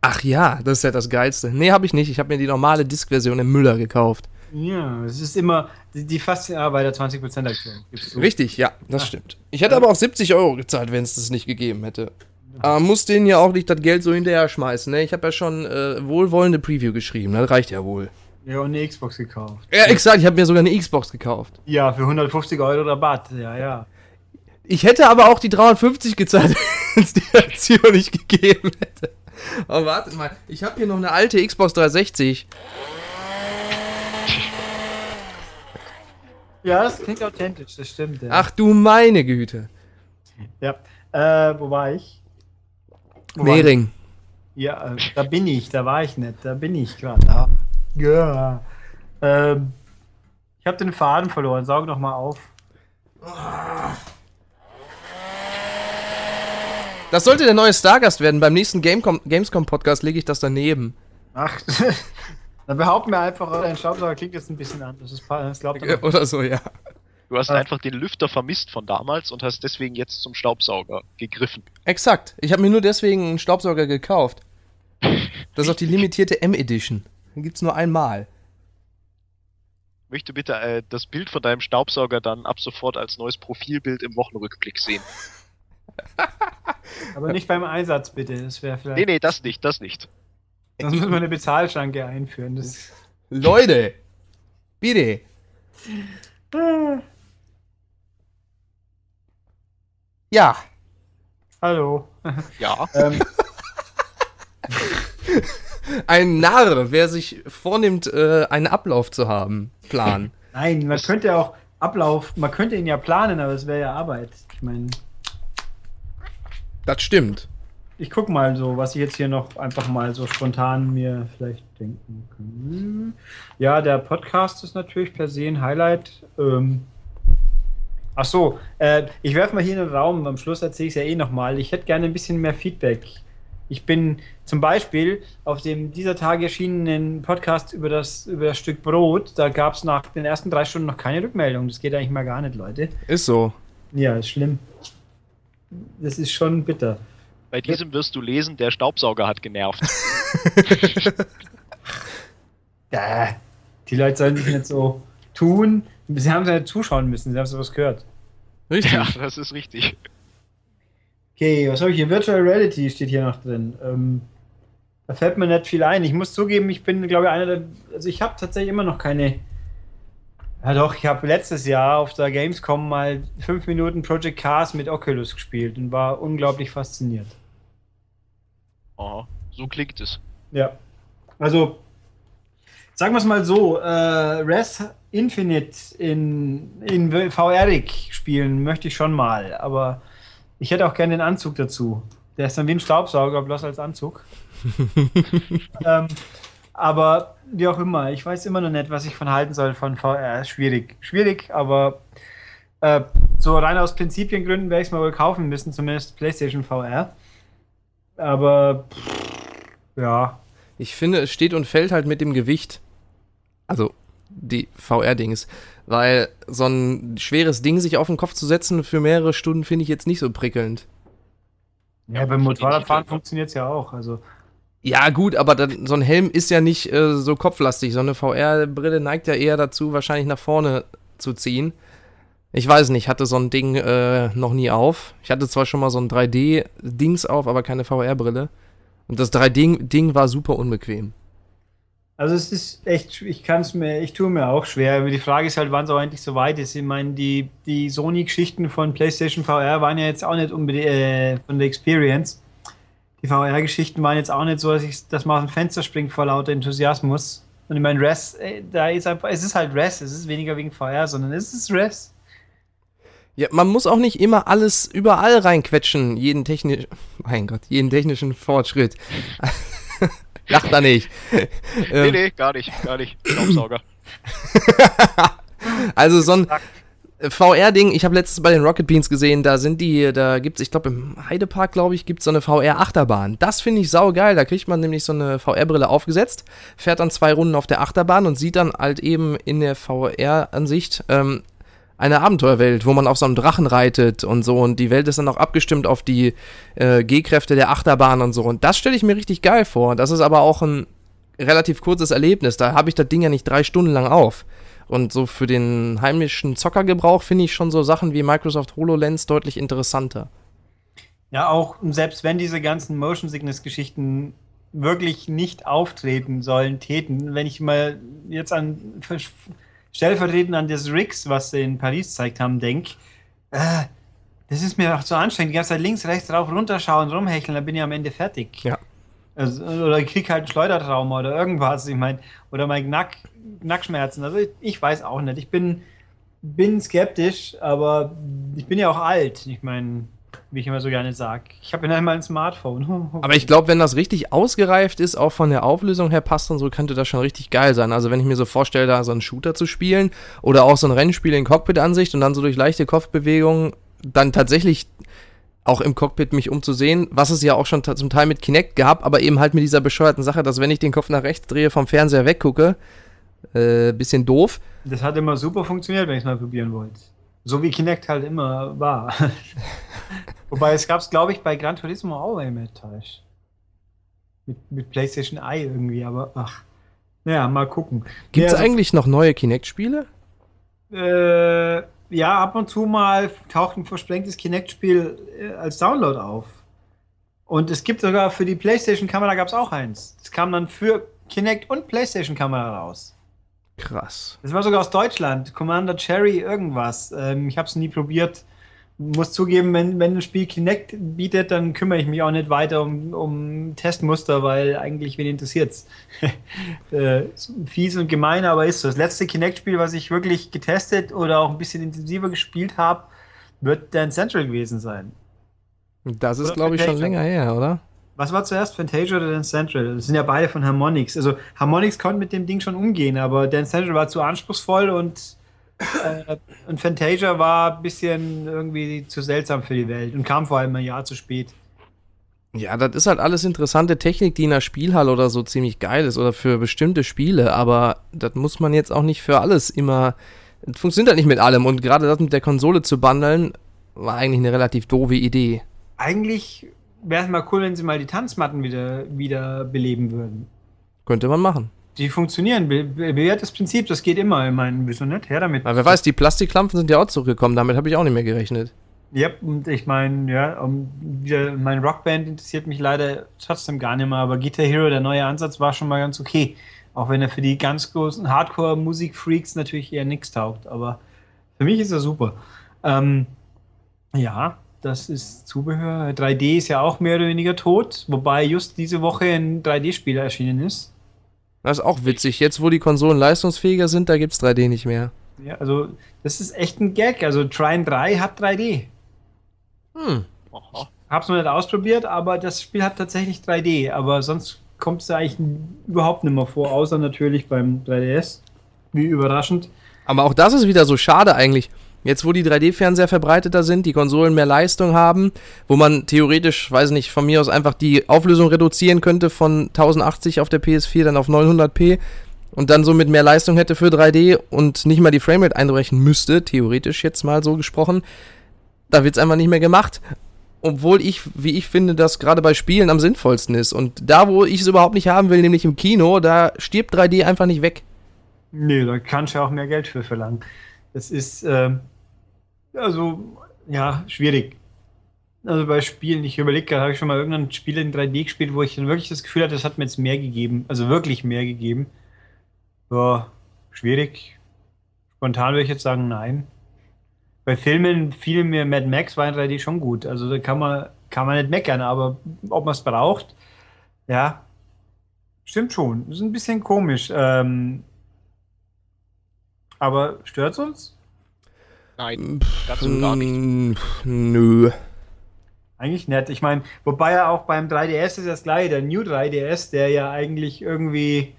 Ach ja, das ist ja das Geilste. Nee, habe ich nicht. Ich habe mir die normale Disk-Version im Müller gekauft. Ja, es ist immer die, die fast ja, bei der 20% Aktion. Gibst du. Richtig, ja, das Ah. stimmt. Ich hätte aber auch 70 Euro gezahlt, wenn es das nicht gegeben hätte. Aber muss denen ja auch nicht das Geld so hinterher schmeißen. Ne? Ich habe ja schon äh, wohlwollende Preview geschrieben. Das reicht ja wohl. Ja, und eine Xbox gekauft. Ja, exakt. Ich habe mir sogar eine Xbox gekauft. Ja, für 150 Euro Rabatt. Ja, ja. Ich hätte aber auch die 350 gezahlt, wenn es die Aktion nicht gegeben hätte. Aber wartet mal, ich habe hier noch eine alte Xbox 360. Ja, das klingt authentisch, das stimmt. Ja. Ach du meine Güte. Ja. Äh, wo war ich? Wo war Mehring. ich? Ja, äh, da bin ich, da war ich nicht, da bin ich gerade. Da. Ja. Ähm, ich habe den Faden verloren, saug noch mal auf. Das sollte der neue Stargast werden. Beim nächsten Gamecom Gamescom-Podcast lege ich das daneben. Ach, dann behaupten wir einfach, oh, dein Staubsauger klingt jetzt ein bisschen anders. Das, das glaubt er. Oder so, ja. Du hast einfach den Lüfter vermisst von damals und hast deswegen jetzt zum Staubsauger gegriffen. Exakt. Ich habe mir nur deswegen einen Staubsauger gekauft. Das ist auch die limitierte M-Edition. Den gibt's nur einmal. Möchte bitte äh, das Bild von deinem Staubsauger dann ab sofort als neues Profilbild im Wochenrückblick sehen. Aber nicht beim Einsatz, bitte. Das wäre vielleicht. Nee, nee, das nicht, das nicht. Sonst müssen wir eine Bezahlschranke einführen. Das, Leute! Bitte! Ja. hallo. Ja, ähm, Ein Narr, wer sich vornimmt, äh, einen Ablauf zu haben. Plan. nein, man könnte auch Ablauf, man könnte ihn ja planen, aber es wäre ja Arbeit. Ich meine, Das stimmt. Ich guck mal so, was ich jetzt hier noch einfach mal so spontan mir vielleicht denken kann. Ja, der Podcast ist natürlich per se ein Highlight. Ähm, ach so, äh, ich werfe mal hier in den Raum, am Schluss erzähle ich es ja eh nochmal. Ich hätte gerne ein bisschen mehr Feedback. Ich bin zum Beispiel auf dem dieser Tage erschienenen Podcast über das, über das Stück Brot, da gab es nach den ersten drei Stunden noch keine Rückmeldung. Das geht eigentlich mal gar nicht, Leute. Ist so. Ja, ist schlimm. Das ist schon bitter. Bei diesem wirst du lesen, der Staubsauger hat genervt. Ja, die Leute sollen sich nicht so tun. Sie haben ja nicht zuschauen müssen, sie haben sowas gehört. Richtig. ja, das ist richtig. Okay, was habe ich hier? Virtual Reality steht hier noch drin. Ähm, da fällt mir nicht viel ein. Ich muss zugeben, ich bin, glaube ich, einer der. Also, ich habe tatsächlich immer noch keine. Ja, doch, ich habe letztes Jahr auf der Gamescom mal fünf Minuten Project Cars mit Oculus gespielt und war unglaublich fasziniert. Aha, so klingt es. Ja. Also, sagen wir es mal so: äh, Res Infinite in, in VR spielen möchte ich schon mal, aber ich hätte auch gerne den Anzug dazu. Der ist dann wie ein Staubsauger, bloß als Anzug. ähm, aber wie auch immer, ich weiß immer noch nicht, was ich von halten soll von VR. Schwierig. Schwierig, aber äh, so rein aus Prinzipiengründen werde ich es mal wohl kaufen müssen, zumindest PlayStation VR. Aber pff, ja, Ich finde, es steht und fällt halt mit dem Gewicht. Also, die VR-Dings. Weil so ein schweres Ding sich auf den Kopf zu setzen für mehrere Stunden finde ich jetzt nicht so prickelnd. Ja, beim Motorradfahren funktioniert es ja auch. Also, Ja, gut, aber dann, so ein Helm ist ja nicht äh, so kopflastig. So eine VR-Brille neigt ja eher dazu, wahrscheinlich nach vorne zu ziehen. Ich weiß nicht, hatte so ein Ding äh, noch nie auf. Ich hatte zwar schon mal so ein 3D-Dings auf, aber keine VR-Brille. Und das 3D-Ding war super unbequem. Also es ist echt, ich kann es mir, ich tue mir auch schwer. Die Frage ist halt, wann es auch endlich so weit ist. Ich meine, die, die Sony-Geschichten von PlayStation VR waren ja jetzt auch nicht unbedingt äh, von der Experience. Die VR-Geschichten waren jetzt auch nicht so, dass, ich, dass man aus dem Fenster springt vor lauter Enthusiasmus. Und ich meine, Res, äh, da ist einfach, es ist halt Res, es ist weniger wegen VR, sondern es ist Res. Ja, man muss auch nicht immer alles überall reinquetschen, jeden technischen, mein Gott, jeden technischen Fortschritt. Lach da nicht. Nee, nee, gar nicht, gar nicht. Staubsauger. also so ein VR-Ding, ich habe letztens bei den Rocket Beans gesehen, da sind die, da gibt's, ich glaube im Heidepark, glaube ich, gibt's so eine VR-Achterbahn. Das finde ich saugeil, da kriegt man nämlich so eine VR-Brille aufgesetzt, fährt dann zwei Runden auf der Achterbahn und sieht dann halt eben in der VR-Ansicht ähm, eine Abenteuerwelt, wo man auf so einem Drachen reitet und so und die Welt ist dann auch abgestimmt auf die äh, G-Kräfte der Achterbahn und so und das stelle ich mir richtig geil vor. Das ist aber auch ein relativ kurzes Erlebnis, da habe ich das Ding ja nicht drei Stunden lang auf. Und so für den heimischen Zockergebrauch finde ich schon so Sachen wie Microsoft HoloLens deutlich interessanter. Ja, auch selbst wenn diese ganzen Motion Sickness Geschichten wirklich nicht auftreten sollen, täten, wenn ich mal jetzt an stellvertretend an das Rix, was sie in Paris gezeigt haben, denke, äh, das ist mir auch zu anstrengend. Die ganze Zeit links, rechts, rauf, runterschauen, rumhecheln, dann bin ich am Ende fertig. Ja. Also, oder ich krieg halt Schleudertrauma oder irgendwas, ich meine, oder mein Knack, Knackschmerzen. Also ich, ich weiß auch nicht. Ich bin, bin skeptisch, aber ich bin ja auch alt. Ich meine, wie ich immer so gerne sage. Ich habe ja nicht ein Smartphone. Aber ich glaube, wenn das richtig ausgereift ist, auch von der Auflösung her passt und so, könnte das schon richtig geil sein. Also wenn ich mir so vorstelle, da so einen Shooter zu spielen oder auch so ein Rennspiel in Cockpit-Ansicht und dann so durch leichte Kopfbewegungen dann tatsächlich auch im Cockpit mich umzusehen, was es ja auch schon zum Teil mit Kinect gab, aber eben halt mit dieser bescheuerten Sache, dass wenn ich den Kopf nach rechts drehe, vom Fernseher weggucke, äh, bisschen doof. Das hat immer super funktioniert, wenn ich es mal probieren wollte. So wie Kinect halt immer war. Wobei es gab es, glaube ich, bei Gran Turismo auch, wenn ich mich täusche. Mit, mit PlayStation Eye irgendwie, aber ach. Naja, mal gucken. Gibt es Ja, eigentlich noch neue Kinect-Spiele? Äh, ja, ab und zu mal taucht ein versprengtes Kinect-Spiel äh, als Download auf. Und es gibt sogar für die PlayStation-Kamera gab es auch eins. Es kam dann für Kinect und PlayStation-Kamera raus. Krass. Das war sogar aus Deutschland. Commander Cherry irgendwas. Ähm, ich habe es nie probiert. Muss zugeben, wenn, wenn ein Spiel Kinect bietet, dann kümmere ich mich auch nicht weiter um, um Testmuster, weil eigentlich wen interessiert's. äh, fies und gemein, aber ist so. Das letzte Kinect-Spiel, was ich wirklich getestet oder auch ein bisschen intensiver gespielt habe, wird Dance Central gewesen sein. Das ist, glaube ich, schon länger her, oder? Was war zuerst, Fantasia oder Dance Central? Das sind ja beide von Harmonix. Also Harmonix konnte mit dem Ding schon umgehen, aber Dance Central war zu anspruchsvoll und, und Fantasia war ein bisschen irgendwie zu seltsam für die Welt und kam vor allem ein Jahr zu spät. Ja, das ist halt alles interessante Technik, die in der Spielhalle oder so ziemlich geil ist oder für bestimmte Spiele, aber das muss man jetzt auch nicht für alles immer. Das funktioniert halt nicht mit allem und gerade das mit der Konsole zu bundeln, war eigentlich eine relativ doofe Idee. Eigentlich wäre es mal cool, wenn sie mal die Tanzmatten wieder, wieder beleben würden. Könnte man machen. Die funktionieren. Be be bewährtes Prinzip, das geht immer. Ich meine, wieso nicht? Her damit. Aber wer weiß, die Plastikklampfen sind ja auch zurückgekommen, damit habe ich auch nicht mehr gerechnet. Ja, und ich meine, ja, um, mein Rockband interessiert mich leider trotzdem gar nicht mehr, aber Guitar Hero, der neue Ansatz, war schon mal ganz okay. Auch wenn er für die ganz großen Hardcore-Musik-Freaks natürlich eher nichts taugt, aber für mich ist er super. Ähm, ja, das ist Zubehör. 3D ist ja auch mehr oder weniger tot, wobei just diese Woche ein 3D-Spiel erschienen ist. Das ist auch witzig. Jetzt, wo die Konsolen leistungsfähiger sind, da gibt es 3D nicht mehr. Ja, also das ist echt ein Gag. Also Trine 3 hat 3D. Hm. Aha. Hab's noch nicht ausprobiert, aber das Spiel hat tatsächlich 3D. Aber sonst kommt es eigentlich überhaupt nicht mehr vor, außer natürlich beim 3DS. Wie überraschend. Aber auch das ist wieder so schade eigentlich. Jetzt, wo die 3D-Fernseher verbreiteter sind, die Konsolen mehr Leistung haben, wo man theoretisch, weiß nicht, von mir aus einfach die Auflösung reduzieren könnte von 1080 auf der PS4 dann auf 900p und dann somit mehr Leistung hätte für 3D und nicht mal die Framerate einbrechen müsste, theoretisch jetzt mal so gesprochen, da wird's einfach nicht mehr gemacht. obwohl ich, wie ich finde, das gerade bei Spielen am sinnvollsten ist. Und da, wo ich es überhaupt nicht haben will, nämlich im Kino, da stirbt 3D einfach nicht weg. Nee, da kannst du auch mehr Geld für verlangen. Das ist, ähm, also, ja, schwierig. Also bei Spielen, ich überlege gerade, habe ich schon mal irgendein Spiel in 3D gespielt, wo ich dann wirklich das Gefühl hatte, das hat mir jetzt mehr gegeben. Also wirklich mehr gegeben. Ja, schwierig. Spontan würde ich jetzt sagen, nein. Bei Filmen fiel mir Mad Max war in 3D schon gut. Also da kann man, kann man nicht meckern, aber ob man es braucht, ja, stimmt schon. Ist ein bisschen komisch. Ähm, aber stört es uns? Nein, ganz und gar nicht. Nö. Eigentlich nett. Ich meine, wobei ja auch beim 3DS ist das gleiche, der New 3DS, der ja eigentlich irgendwie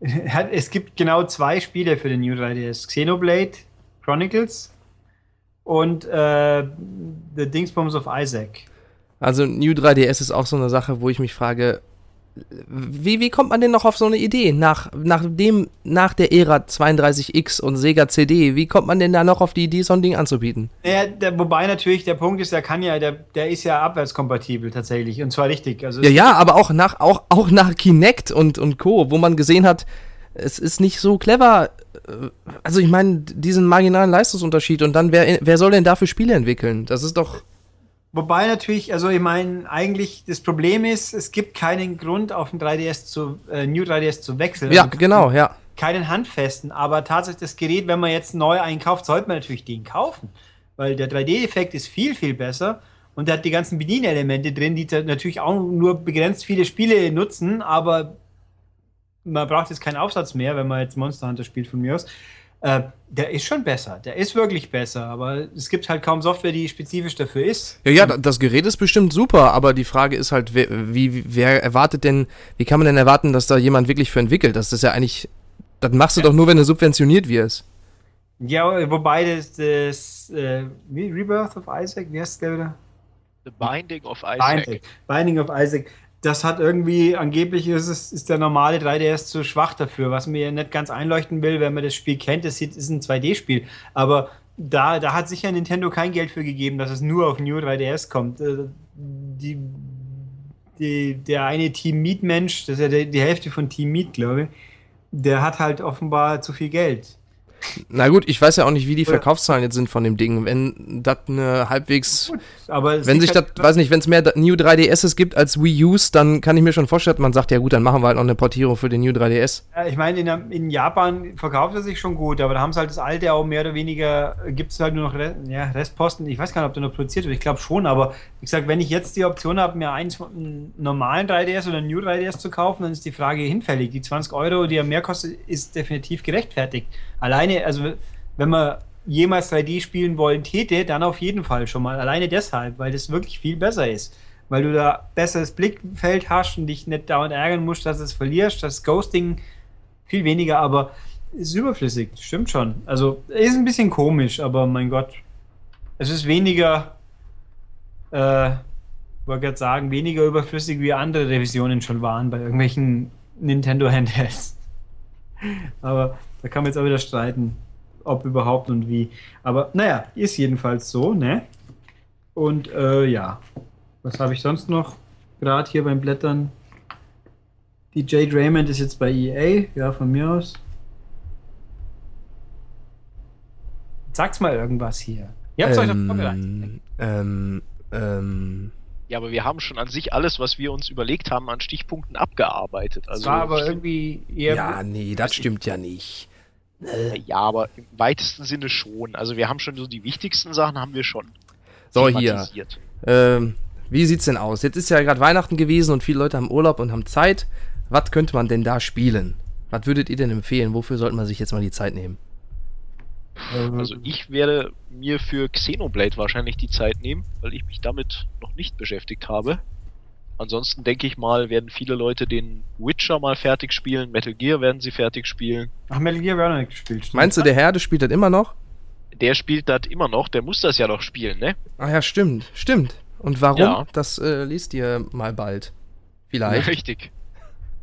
hat, es gibt genau zwei Spiele für den New 3DS. Xenoblade Chronicles und äh, The Dingsbums of Isaac. Also New 3DS ist auch so eine Sache, wo ich mich frage, wie, wie kommt man denn noch auf so eine Idee? Nach, nach, dem, nach der Ära 32X und Sega CD, wie kommt man denn da noch auf die Idee, so ein Ding anzubieten? Naja, der, wobei natürlich der Punkt ist, der kann ja, der, der ist ja abwärtskompatibel tatsächlich und zwar richtig. Also Ja, ja, aber auch nach, auch, auch nach Kinect und, und Co., wo man gesehen hat, es ist nicht so clever. äh, Also ich meine, diesen marginalen Leistungsunterschied und dann, wer, wer soll denn dafür Spiele entwickeln? Das ist doch. Wobei natürlich, also ich meine, eigentlich das Problem ist, es gibt keinen Grund auf den 3DS zu, äh, New 3DS zu wechseln. Ja, Also genau, ja. Keinen handfesten, aber tatsächlich das Gerät, wenn man jetzt neu einkauft, sollte man natürlich den kaufen. Weil der 3D-Effekt ist viel, viel besser und der hat die ganzen Bedienelemente drin, die natürlich auch nur begrenzt viele Spiele nutzen, aber man braucht jetzt keinen Aufsatz mehr, wenn man jetzt Monster Hunter spielt von mir aus. Äh, der ist schon besser, der ist wirklich besser, aber es gibt halt kaum Software, die spezifisch dafür ist. Ja, ja, das Gerät ist bestimmt super, aber die Frage ist halt, wer, wie, wer erwartet denn, wie kann man denn erwarten, dass da jemand wirklich für entwickelt? Das ist ja eigentlich, das machst du doch nur, wenn du subventioniert wirst. Ja, wobei das, das äh, wie Rebirth of Isaac, wie heißt der wieder? The Binding of Isaac. Binding, Binding of Isaac. Das hat irgendwie, angeblich ist, es, ist der normale 3DS zu schwach dafür, was mir nicht ganz einleuchten will, wenn man das Spiel kennt. Es ist ein 2D-Spiel. Aber da, da hat sicher Nintendo kein Geld für gegeben, dass es nur auf New 3DS kommt. Äh, Die, die, der eine Team Meat Mensch, das ist ja die, die Hälfte von Team Meat, glaube ich, der hat halt offenbar zu viel Geld. Na gut, ich weiß ja auch nicht, wie die Verkaufszahlen jetzt sind von dem Ding. Wenn das eine halbwegs, Aber es wenn sich liegt das, halt- weiß nicht, wenn es mehr New 3DSs gibt als Wii U's, dann kann ich mir schon vorstellen, man sagt, ja gut, dann machen wir halt noch eine Portierung für den New 3DS. Ja, Ich meine, in, in Japan verkauft er sich schon gut, aber da haben sie halt das alte auch mehr oder weniger, gibt es halt nur noch Re ja, Restposten. Ich weiß gar nicht, ob der noch produziert wird, ich glaube schon, aber wie gesagt, wenn ich jetzt die Option habe, mir eins von einem normalen 3DS oder einem New 3DS zu kaufen, dann ist die Frage hinfällig. Die 20 Euro, die er mehr kostet, ist definitiv gerechtfertigt. Alleine, also wenn man jemals 3D spielen wollen täte, dann auf jeden Fall schon mal. Alleine deshalb, weil das wirklich viel besser ist. Weil du da besseres Blickfeld hast und dich nicht dauernd ärgern musst, dass du es verlierst. Das Ghosting viel weniger, aber ist überflüssig. Stimmt schon. Also ist ein bisschen komisch, aber mein Gott. Es ist weniger, äh, wollte gerade sagen, weniger überflüssig wie andere Revisionen schon waren bei irgendwelchen Nintendo Handhelds. Aber da kann man jetzt auch wieder streiten, ob überhaupt und wie. Aber naja, ist jedenfalls so, ne? Und äh, ja, was habe ich sonst noch? Gerade hier beim Blättern. Die Jade Raymond ist jetzt bei EA, ja, von mir aus. Sag's mal irgendwas hier. Ihr habt's euch doch vorbereitet. ähm, ähm, ähm, Ja, aber wir haben schon an sich alles, was wir uns überlegt haben, an Stichpunkten abgearbeitet. Das Also, war aber irgendwie eher. ja, nee, das stimmt ja nicht. Ja, aber im weitesten Sinne schon. Also wir haben schon so die wichtigsten Sachen haben wir schon. So, hier. thematisiert. Ähm, wie sieht's denn aus? Jetzt ist ja gerade Weihnachten gewesen und viele Leute haben Urlaub und haben Zeit. Was könnte man denn da spielen? Was würdet ihr denn empfehlen? Wofür sollte man sich jetzt mal die Zeit nehmen? Also ich werde mir für Xenoblade wahrscheinlich die Zeit nehmen, weil ich mich damit noch nicht beschäftigt habe. Ansonsten denke ich mal, werden viele Leute den Witcher mal fertig spielen, Metal Gear werden sie fertig spielen. Ach, Metal Gear noch nicht gespielt. stimmt. Meinst du, der Herde spielt das immer noch? Der spielt das immer noch, der muss das ja noch spielen, ne? Ah ja, stimmt, stimmt. Und warum? Ja. Das äh, liest ihr mal bald. Vielleicht. Richtig.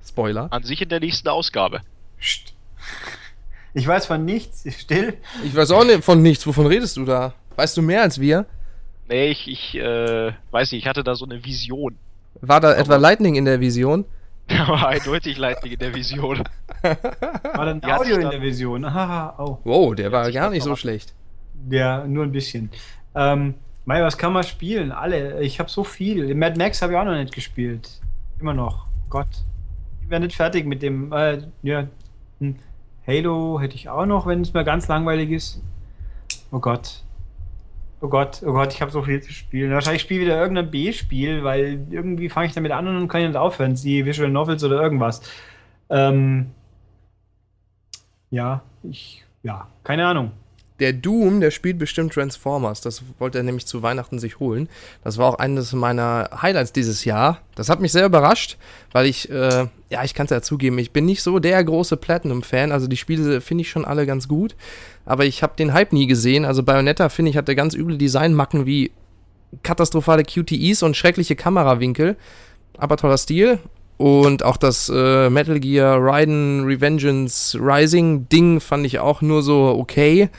Spoiler. An sich in der nächsten Ausgabe. Psst. Ich weiß von nichts, still. Ich weiß auch nicht von nichts. Wovon redest du da? Weißt du mehr als wir? Nee, ich, ich äh, weiß nicht, ich hatte da so eine Vision. War da etwa Lightning in der Vision? Da war eindeutig Lightning in der Vision. War dann Die hat Audio sich in dann- der Vision? Haha, oh. Wow, der war sich gar das nicht so verraten. schlecht. Ja, nur ein bisschen. Ähm, Mei, was kann man spielen? Alle. Ich habe so viel. Mad Max habe ich auch noch nicht gespielt. Immer noch. Gott. Ich wäre nicht fertig mit dem. Äh, ja. hm. Halo hätte ich auch noch, wenn es mir ganz langweilig ist. Oh Gott. Oh Gott, oh Gott, ich habe so viel zu spielen. Wahrscheinlich spiele ich wieder irgendein B-Spiel, weil irgendwie fange ich damit an und kann ich nicht aufhören. Die Visual Novels oder irgendwas. Ähm, ja, ich, ja, keine Ahnung. Der Doom, der spielt bestimmt Transformers. Das wollte er nämlich zu Weihnachten sich holen. Das war auch eines meiner Highlights dieses Jahr. Das hat mich sehr überrascht, weil ich, äh, ja, ich kann es ja zugeben, ich bin nicht so der große Platinum-Fan. Also die Spiele finde ich schon alle ganz gut. Aber ich habe den Hype nie gesehen. Also Bayonetta, finde ich, hatte ganz üble Designmacken wie katastrophale QTEs und schreckliche Kamerawinkel. Aber toller Stil. Und auch das äh, Metal Gear Raiden Revengeance Rising Ding fand ich auch nur so okay.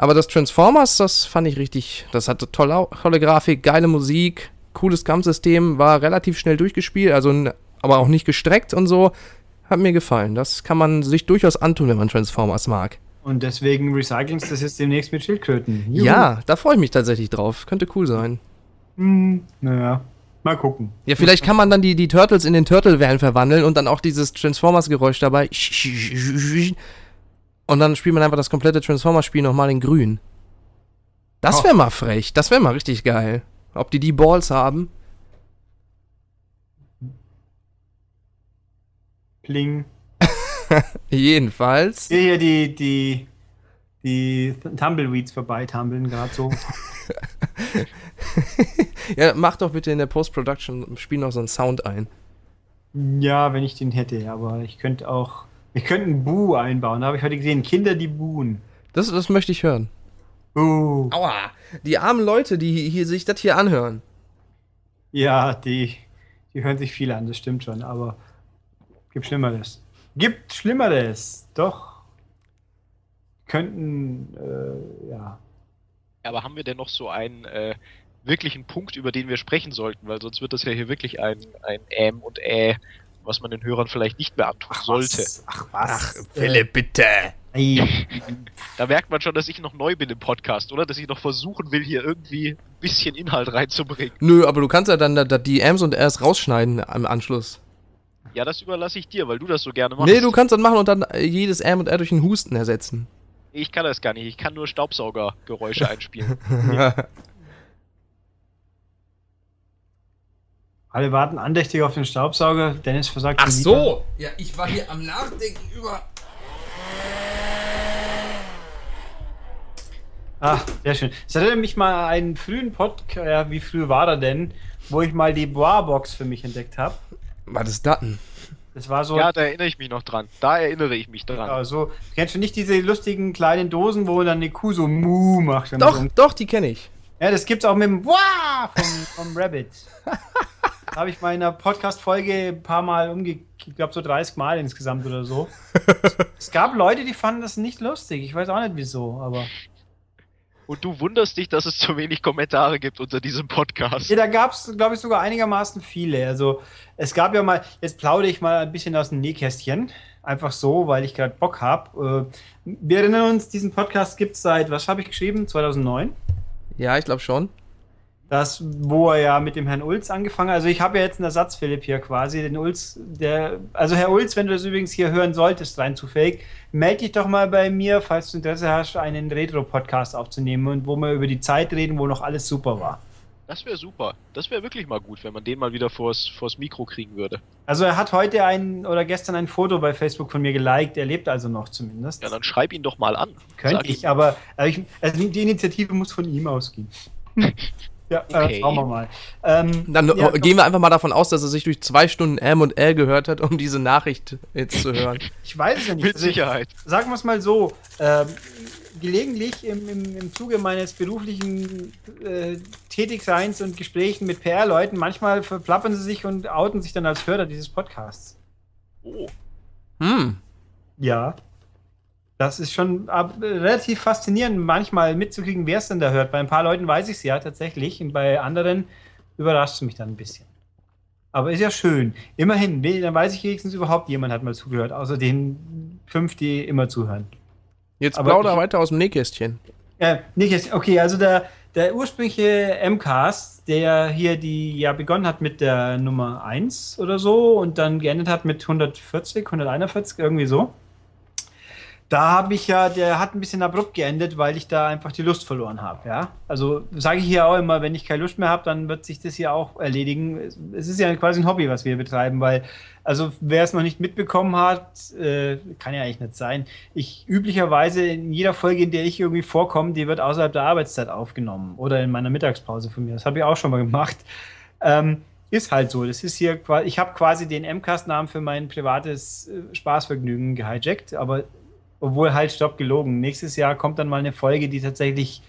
Aber das Transformers, das fand ich richtig. Das hatte tolle, tolle Grafik, geile Musik, cooles Kampfsystem, war relativ schnell durchgespielt, also aber auch nicht gestreckt und so. Hat mir gefallen. Das kann man sich durchaus antun, wenn man Transformers mag. Und deswegen recyceln das jetzt demnächst mit Schildkröten. Juhu. Ja, da freue ich mich tatsächlich drauf. Könnte cool sein. Hm, naja, mal gucken. Ja, vielleicht kann man dann die, die Turtles in den Turtle-Van verwandeln und dann auch dieses Transformers-Geräusch dabei. Und dann spielt man einfach das komplette Transformers-Spiel nochmal in grün. Das wäre mal frech. Das wäre mal richtig geil. Ob die die Balls haben? Pling. Jedenfalls. Hier, hier die, die, die Tumbleweeds vorbei tumbeln gerade so. Ja, mach doch bitte in der Post-Production, spiel noch so einen Sound ein. ja, wenn ich den hätte, aber ich könnte auch. Ich könnte einen Buh einbauen. Da habe ich heute gesehen. Kinder, die buhen. Das, das möchte ich hören. Buh. Aua! Die armen Leute, die hier, sich das hier anhören. Ja, die, die hören sich viel an, das stimmt schon, aber gibt Schlimmeres. Gibt Schlimmeres, doch. Könnten, äh, ja. Aber haben wir denn noch so einen äh, wirklichen Punkt, über den wir sprechen sollten? Weil sonst wird das ja hier wirklich ein, ein Ähm und Äh, was man den Hörern vielleicht nicht mehr antun sollte. Was? Ach was. bitte! Äh, Da merkt man schon, dass ich noch neu bin im Podcast, oder? Dass ich noch versuchen will, hier irgendwie ein bisschen Inhalt reinzubringen. Nö, aber du kannst ja dann da, da die Ms und Rs rausschneiden am Anschluss. Ja, das überlasse ich dir, weil du das so gerne machst. Nee, du kannst das machen und dann jedes M und R durch einen Husten ersetzen. Ich kann das gar nicht. Ich kann nur Staubsaugergeräusche einspielen. alle warten andächtig auf den Staubsauger. Dennis versagt schon wieder. Ja, ich war hier am Nachdenken über. Ach, sehr schön. Es erinnert mich mal an einen frühen Podcast, ja, wie früh war er denn, wo ich mal die Bois-Box für mich entdeckt habe. Was ist das denn? Das war so, ja, da erinnere ich mich noch dran. Da erinnere ich mich dran. ja, so, kennst du nicht diese lustigen kleinen Dosen, wo dann eine Kuh so Mu macht? Doch, so- doch, die kenne ich. Ja, das gibt's auch mit dem Wah vom, vom Rabbit. Da habe ich mal in einer Podcast-Folge ein paar Mal umgekehrt, ich glaube so 30 Mal insgesamt oder so. es gab Leute, die fanden das nicht lustig. Ich weiß auch nicht wieso, aber. Und du wunderst dich, dass es zu wenig Kommentare gibt unter diesem Podcast. Ja, da gab es, glaube ich, sogar einigermaßen viele. Also es gab ja mal, jetzt plaudere ich mal ein bisschen aus dem Nähkästchen. Einfach so, weil ich gerade Bock habe. Äh, wir erinnern uns, diesen Podcast gibt es seit, was habe ich geschrieben? 2009. Ja, ich glaube schon. Das, wo er ja mit dem Herrn Ulz angefangen hat. Also ich habe ja jetzt einen Ersatz, Philipp, hier quasi. Den Ulz, der, also Herr Ulz, wenn du das übrigens hier hören solltest, rein zufällig, melde dich doch mal bei mir, falls du Interesse hast, einen Retro-Podcast aufzunehmen und wo wir über die Zeit reden, wo noch alles super war. Das wäre super. Das wäre wirklich mal gut, wenn man den mal wieder vors, vors Mikro kriegen würde. Also er hat heute ein oder gestern ein Foto bei Facebook von mir geliked. Er lebt also noch zumindest. Ja, dann schreib ihn doch mal an. Könnte ich, ihm. aber also ich, also die Initiative muss von ihm ausgehen. ja, Okay. äh, schauen wir mal. Ähm, Dann ja, äh, gehen wir einfach mal davon aus, dass er sich durch zwei Stunden M und L gehört hat, um diese Nachricht jetzt zu hören. ich weiß es ja nicht. Mit Also, Sicherheit. Sagen wir es mal so. Ähm, gelegentlich im, im, im Zuge meines beruflichen äh, Tätigseins und Gesprächen mit PR-Leuten, manchmal verplappern sie sich und outen sich dann als Hörer dieses Podcasts. Oh, Hm. Ja. Das ist schon relativ faszinierend, manchmal mitzukriegen, wer es denn da hört. Bei ein paar Leuten weiß ich es ja tatsächlich, und bei anderen überrascht es mich dann ein bisschen. Aber ist ja schön. Immerhin, dann weiß ich wenigstens überhaupt, jemand hat mal zugehört, außer den fünf, die immer zuhören. Jetzt Aber plauder ich- weiter aus dem Nähkästchen. Ja, jetzt, okay, also der, der ursprüngliche MCAST, der hier die ja begonnen hat mit der Nummer 1 oder so und dann geendet hat mit 140, 141, irgendwie so. Da habe ich ja, der hat ein bisschen abrupt geendet, weil ich da einfach die Lust verloren habe, ja. Also sage ich hier auch immer, wenn ich keine Lust mehr habe, dann wird sich das hier auch erledigen. Es- ist ja quasi ein Hobby, was wir betreiben, weil, also wer es noch nicht mitbekommen hat, äh, kann ja eigentlich nicht sein. Ich üblicherweise in jeder Folge, in der ich irgendwie vorkomme, die wird außerhalb der Arbeitszeit aufgenommen oder in meiner Mittagspause von mir. Das habe ich auch schon mal gemacht. Ähm, ist halt so. Das ist hier ich habe quasi den MCAST-Namen für mein privates äh, Spaßvergnügen gehijackt, aber obwohl halt stopp gelogen. Nächstes Jahr kommt dann mal eine Folge, die tatsächlich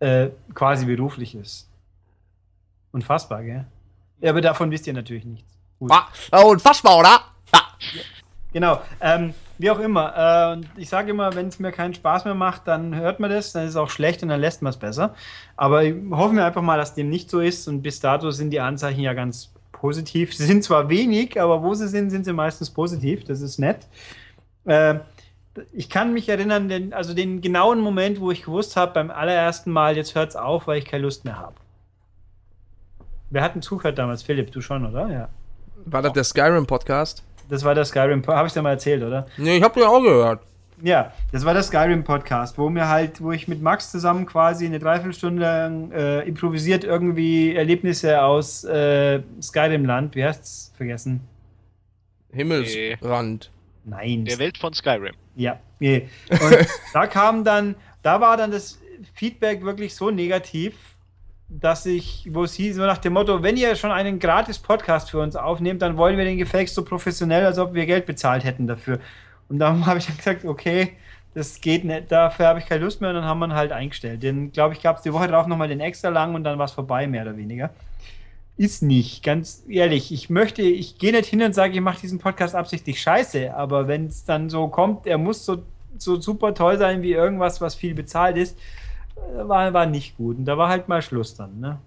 äh, quasi beruflich ist. Unfassbar, gell? Ja, aber davon wisst ihr natürlich nichts. Gut. Ah, unfassbar, oder? Ah. Genau. Ähm, wie auch immer. Äh, ich sage immer, wenn es mir keinen Spaß mehr macht, dann hört man das, dann ist es auch schlecht und dann lässt man es besser. Aber hoffen wir einfach mal, dass dem nicht so ist. Und bis dato sind die Anzeichen ja ganz positiv. Sie sind zwar wenig, aber wo sie sind, sind sie meistens positiv. Das ist nett. Äh, ich kann mich erinnern, den, also den genauen Moment, wo ich gewusst habe, beim allerersten Mal, jetzt hört es auf, weil ich keine Lust mehr habe. Wer hat denn zugehört damals? Philipp, du schon, oder? Ja. War das der Skyrim-Podcast? Das war der Skyrim, habe ich dir mal erzählt, oder? Nee, ich hab dir auch gehört. Ja, das war der Skyrim-Podcast, wo mir halt, wo ich mit Max zusammen quasi eine Dreiviertelstunde lang äh, improvisiert irgendwie Erlebnisse aus äh, Skyrim-Land, wie heißt's? Vergessen. Himmelsrand. Nein. Der Welt von Skyrim. Ja. Nee. Und da kam dann, da war dann das Feedback wirklich so negativ, dass ich, wo es hieß, so nach dem Motto, wenn ihr schon einen gratis Podcast für uns aufnehmt, dann wollen wir den gefälligst so professionell, als ob wir Geld bezahlt hätten dafür. Und dann habe ich dann gesagt, okay, das geht nicht, dafür habe ich keine Lust mehr und dann haben wir ihn halt eingestellt. Den, glaube ich, gab es die Woche drauf nochmal den extra lang und dann war es vorbei, mehr oder weniger. Ist nicht, ganz ehrlich. Ich möchte, ich gehe nicht hin und sage, ich mache diesen Podcast absichtlich scheiße, aber wenn es dann so kommt, er muss so, so super toll sein wie irgendwas, was viel bezahlt ist, äh, war, war nicht gut. Und da war halt mal Schluss dann, ne?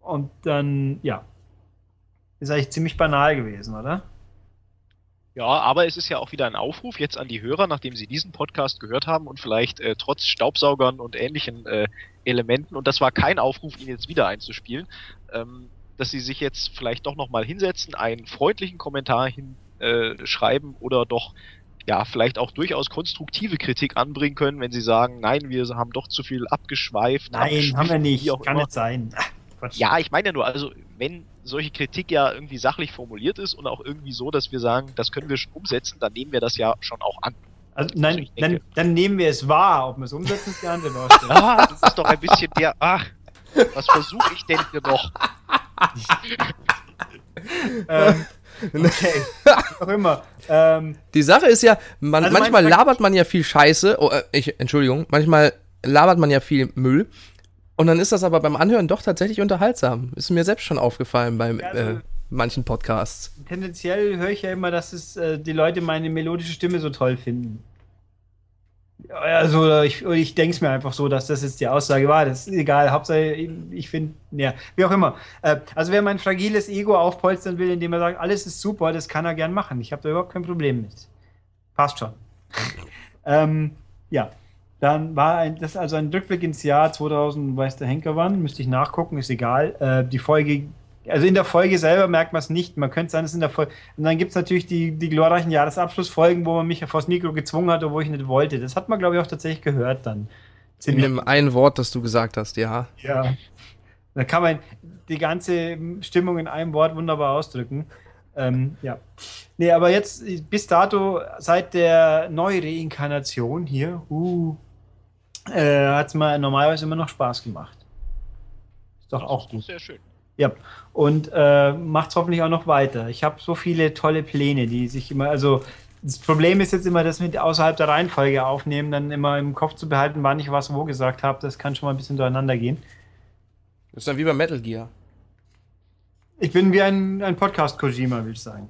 Und dann, ja. Ist eigentlich ziemlich banal gewesen, oder? Ja, aber es ist ja auch wieder ein Aufruf jetzt an die Hörer, nachdem sie diesen Podcast gehört haben und vielleicht äh, trotz Staubsaugern und ähnlichen äh, Elementen, und das war kein Aufruf, ihn jetzt wieder einzuspielen, ähm, dass sie sich jetzt vielleicht doch nochmal hinsetzen, einen freundlichen Kommentar hinschreiben äh, oder doch ja, vielleicht auch durchaus konstruktive Kritik anbringen können, wenn sie sagen, nein, wir haben doch zu viel abgeschweift. Nein, haben wir nicht. Kann immer. nicht sein. Quatsch. Ja, ich meine ja nur, also wenn solche Kritik ja irgendwie sachlich formuliert ist und auch irgendwie so, dass wir sagen, das können wir schon umsetzen, dann nehmen wir das ja schon auch an. Also, Also nein, denke- dann, dann nehmen wir es wahr. Ob wir es umsetzen, ist die andere Baustelle. Ah, das ist doch ein bisschen mehr. Ach, was versuche ich denn hier noch? ähm, okay. Auch immer. Ähm, Die Sache ist ja, man, Also mein manchmal Ver- labert man ja viel Scheiße. Oh, äh, ich, Entschuldigung, manchmal labert man ja viel Müll. Und dann ist das aber beim Anhören doch tatsächlich unterhaltsam. Ist mir selbst schon aufgefallen bei Ja, also- äh, manchen Podcasts. tendenziell höre ich ja immer, dass es äh, die Leute meine melodische Stimme so toll finden. Also ich, ich denke es mir einfach so, dass das jetzt die Aussage war. Das ist egal. Hauptsache, ich, ich finde, ja, wie auch immer. Äh, also wer mein fragiles Ego aufpolstern will, indem er sagt, alles ist super, das kann er gern machen. Ich habe da überhaupt kein Problem mit. Passt schon. ähm, ja, dann war ein, das also ein Rückblick ins Jahr 2000, weiß der Henker wann, müsste ich nachgucken, ist egal. Äh, die Folge, also in der Folge selber merkt man es nicht. Man könnte sagen, es ist in der Folge. Und dann gibt es natürlich die, die glorreichen Jahresabschlussfolgen, wo man mich vors Mikro gezwungen hat, obwohl ich nicht wollte. Das hat man, glaube ich, auch tatsächlich gehört dann. In Ziemlich dem einen Wort, das du gesagt hast, ja. ja. Da kann man die ganze Stimmung in einem Wort wunderbar ausdrücken. Ähm, ja. Nee, aber jetzt bis dato, seit der Neureinkarnation hier, uh, äh, hat es mir normalerweise immer noch Spaß gemacht. Ist doch auch gut. Sehr schön. Ja, und äh, macht es hoffentlich auch noch weiter. Ich habe so viele tolle Pläne, die sich immer, also das Problem ist jetzt immer, das mit außerhalb der Reihenfolge aufnehmen, dann immer im Kopf zu behalten, wann ich was wo gesagt habe. Das kann schon mal ein bisschen durcheinander gehen. Das ist dann wie bei Metal Gear. Ich bin wie ein, ein Podcast-Kojima, will ich sagen.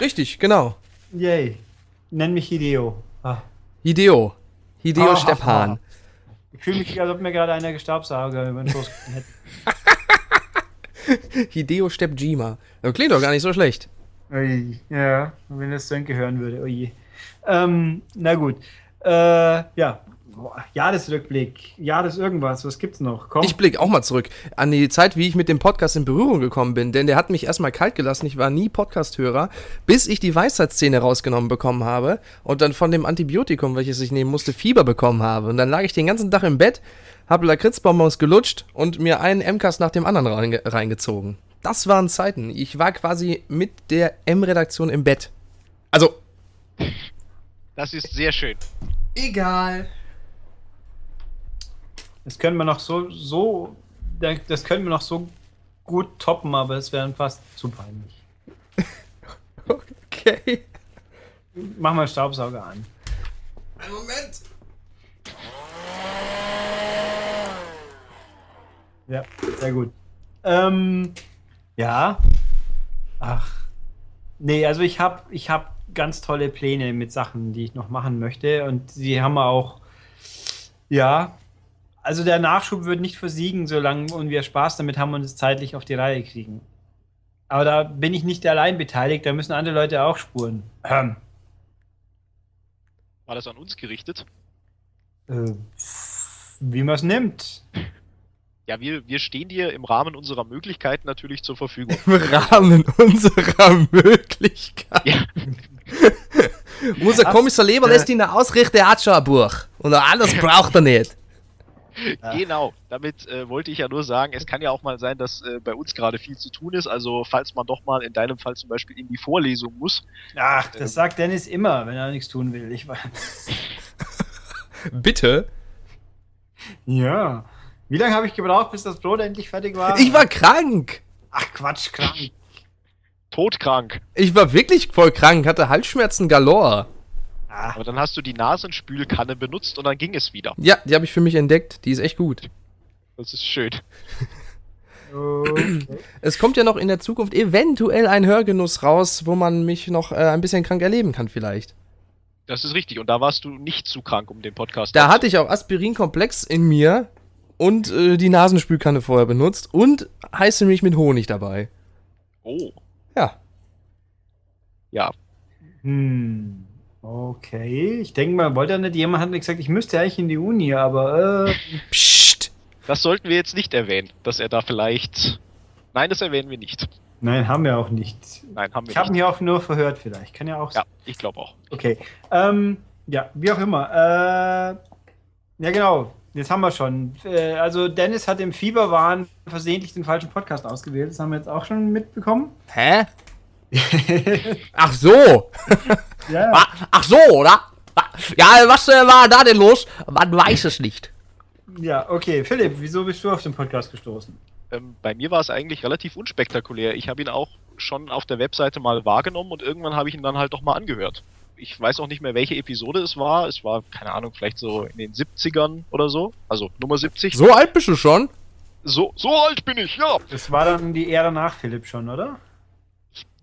Richtig, genau. Yay. Nenn mich Hideo. Ah. Hideo. Hideo Ah, Stepan. Ich fühle mich, als ob mir gerade einer Gestaubsauger über den Schoß hätte. Hideo Stepjima. Das klingt doch gar nicht so schlecht. Ui, ja, wenn das Sönke hören würde, oje. Ähm, na gut. Äh, ja. Boah, Jahresrückblick, Jahres irgendwas, was gibt's noch? Komm. Ich blicke auch mal zurück an die Zeit, wie ich mit dem Podcast in Berührung gekommen bin, denn der hat mich erstmal kalt gelassen. Ich war nie Podcast-Hörer, bis ich die Weisheitszähne rausgenommen bekommen habe und dann von dem Antibiotikum, welches ich nehmen musste, Fieber bekommen habe. Und dann lag ich den ganzen Tag im Bett, habe Lakritzbonbons gelutscht und mir einen MCAS nach dem anderen reinge reingezogen. Das waren Zeiten. Ich war quasi mit der M-Redaktion im Bett. Also, Das ist sehr schön. egal. Das können wir noch so, so, das können wir noch so gut toppen, aber es wäre fast zu peinlich. Okay. Mach mal Staubsauger an. Einen Moment. Ja, sehr gut. Ähm, ja. Ach. Nee, also ich habe ich hab ganz tolle Pläne mit Sachen, die ich noch machen möchte. Und sie haben auch, ja, also der Nachschub wird nicht versiegen, solange und wir Spaß damit haben und es zeitlich auf die Reihe kriegen. Aber da bin ich nicht allein beteiligt, da müssen andere Leute auch spuren. Ähm, War das an uns gerichtet? äh, wie man es nimmt. Ja, wir, wir stehen dir im Rahmen unserer Möglichkeiten natürlich zur Verfügung. Im Rahmen unserer Möglichkeit. Ja. Unser Kommissar Leber lässt ihn ausrichten, er hat schon ein Buch. Und alles braucht er nicht. Genau, damit äh, wollte ich ja nur sagen, es kann ja auch mal sein, dass äh, bei uns gerade viel zu tun ist. Also falls man doch mal in deinem Fall zum Beispiel in die Vorlesung muss. Ach, das sagt Dennis immer, wenn er nichts tun will. Ich weiß. Bitte? Ja. Wie lange habe ich gebraucht, bis das Brot endlich fertig war? Ich war krank. Ach Quatsch, krank. Todkrank. Ich war wirklich voll krank, hatte Halsschmerzen galore. Ah, Aber dann hast du die Nasenspülkanne benutzt und dann ging es wieder. Ja, die habe ich für mich entdeckt. Die ist echt gut. Das ist schön. okay. Es kommt ja noch in der Zukunft eventuell ein Hörgenuss raus, wo man mich noch äh, ein bisschen krank erleben kann vielleicht. Das ist richtig. Und da warst du nicht zu krank, um den Podcast Da hatte ich auch Aspirinkomplex in mir und äh, die Nasenspülkanne vorher benutzt und heiße Milch mit Honig dabei. Oh. Ja. Ja. Hm. Okay. Ich denke mal, wollte er nicht, jemand hat mir gesagt, ich müsste eigentlich in die Uni, aber äh, Psst. Das sollten wir jetzt nicht erwähnen, dass er da vielleicht. Nein, das erwähnen wir nicht. nein, haben wir auch nicht. Nein, haben wir Ich habe nicht. mich auch nur verhört vielleicht. Kann ja auch Ja, ich glaube auch. Okay. Ähm, ja, wie auch immer. Äh, ja, genau. Jetzt haben wir schon. Äh, also Dennis hat im Fieberwahn versehentlich den falschen Podcast ausgewählt. Das haben wir jetzt auch schon mitbekommen. Hä? Ach so. ja. Ah, Ach so, oder? Ja, was äh, war da denn los? Man weiß es nicht. ja, okay. Philipp, wieso bist du auf den Podcast gestoßen? Ähm, bei mir war es eigentlich relativ unspektakulär. Ich habe ihn auch schon auf der Webseite mal wahrgenommen und irgendwann habe ich ihn dann halt doch mal angehört. Ich weiß auch nicht mehr, welche Episode es war. Es war, keine Ahnung, vielleicht so in den 70ern oder so. Also Nummer 70. So alt bist du schon? So, so alt bin ich, ja. Das war dann die Ära nach Philipp schon, oder?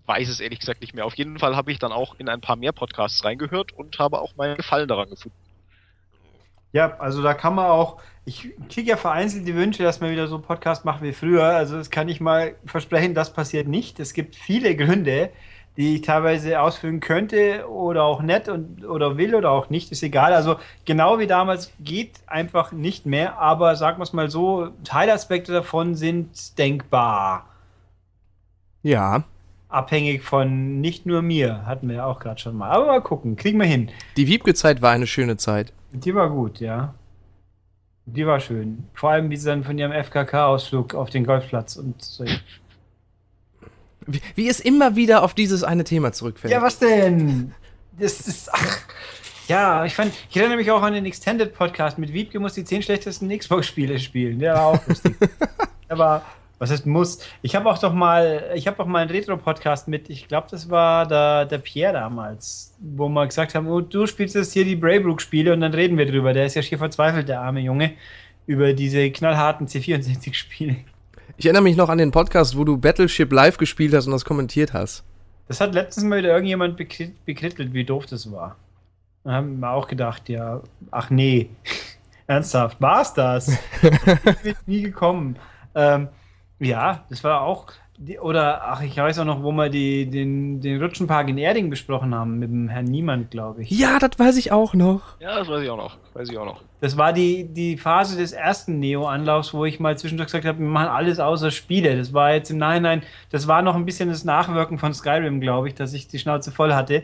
Weiß es ehrlich gesagt nicht mehr. Auf jeden Fall habe ich dann auch in ein paar mehr Podcasts reingehört und habe auch meinen Gefallen daran gefunden. Ja, also da kann man auch. Ich kriege ja vereinzelt die Wünsche, dass man wieder so einen Podcast macht wie früher. Also das kann ich mal versprechen, das passiert nicht. Es gibt viele Gründe, die ich teilweise ausführen könnte oder auch nicht und oder will oder auch nicht, ist egal. Also genau wie damals geht einfach nicht mehr, aber sagen wir es mal so, Teilaspekte davon sind denkbar. Ja. Abhängig von nicht nur mir, hatten wir ja auch gerade schon mal. Aber mal gucken, kriegen wir hin. Die Wiebke-Zeit war eine schöne Zeit. Die war gut, ja. Die war schön. Vor allem, wie sie dann von ihrem FKK-Ausflug auf den Golfplatz und so. Wie, wie es immer wieder auf dieses eine Thema zurückfällt. Ja, was denn? Das ist. Ach. Ja, ich fand, ich erinnere mich auch an den Extended Podcast mit Wiebke muss die 10 schlechtesten Xbox-Spiele spielen. Der war auch lustig. Aber, was heißt muss? Ich habe auch doch mal, ich habe auch mal einen Retro-Podcast mit, ich glaube, das war der, der Pierre damals, wo wir gesagt haben, oh, du spielst jetzt hier die Braybrook-Spiele und dann reden wir drüber. Der ist ja schier verzweifelt, der arme Junge, über diese knallharten C64-Spiele. Ich erinnere mich noch an den Podcast, wo du Battleship live gespielt hast und das kommentiert hast. Das hat letztens mal wieder irgendjemand bekri- bekrittelt, wie doof das war. Da haben wir auch gedacht, ja, ach nee, ernsthaft, war's das? ich bin nie gekommen. Ähm, ja, das war auch, die, oder ach, ich weiß auch noch, wo wir die, den, den Rutschenpark in Erding besprochen haben, mit dem Herrn Niemand, glaube ich. Ja, das weiß ich auch noch. Ja, das weiß ich auch noch. Weiß ich auch noch. Das war die, die Phase des ersten Neo-Anlaufs, wo ich mal zwischendurch gesagt habe, wir machen alles außer Spiele. Das war jetzt im Nachhinein, das war noch ein bisschen das Nachwirken von Skyrim, glaube ich, dass ich die Schnauze voll hatte.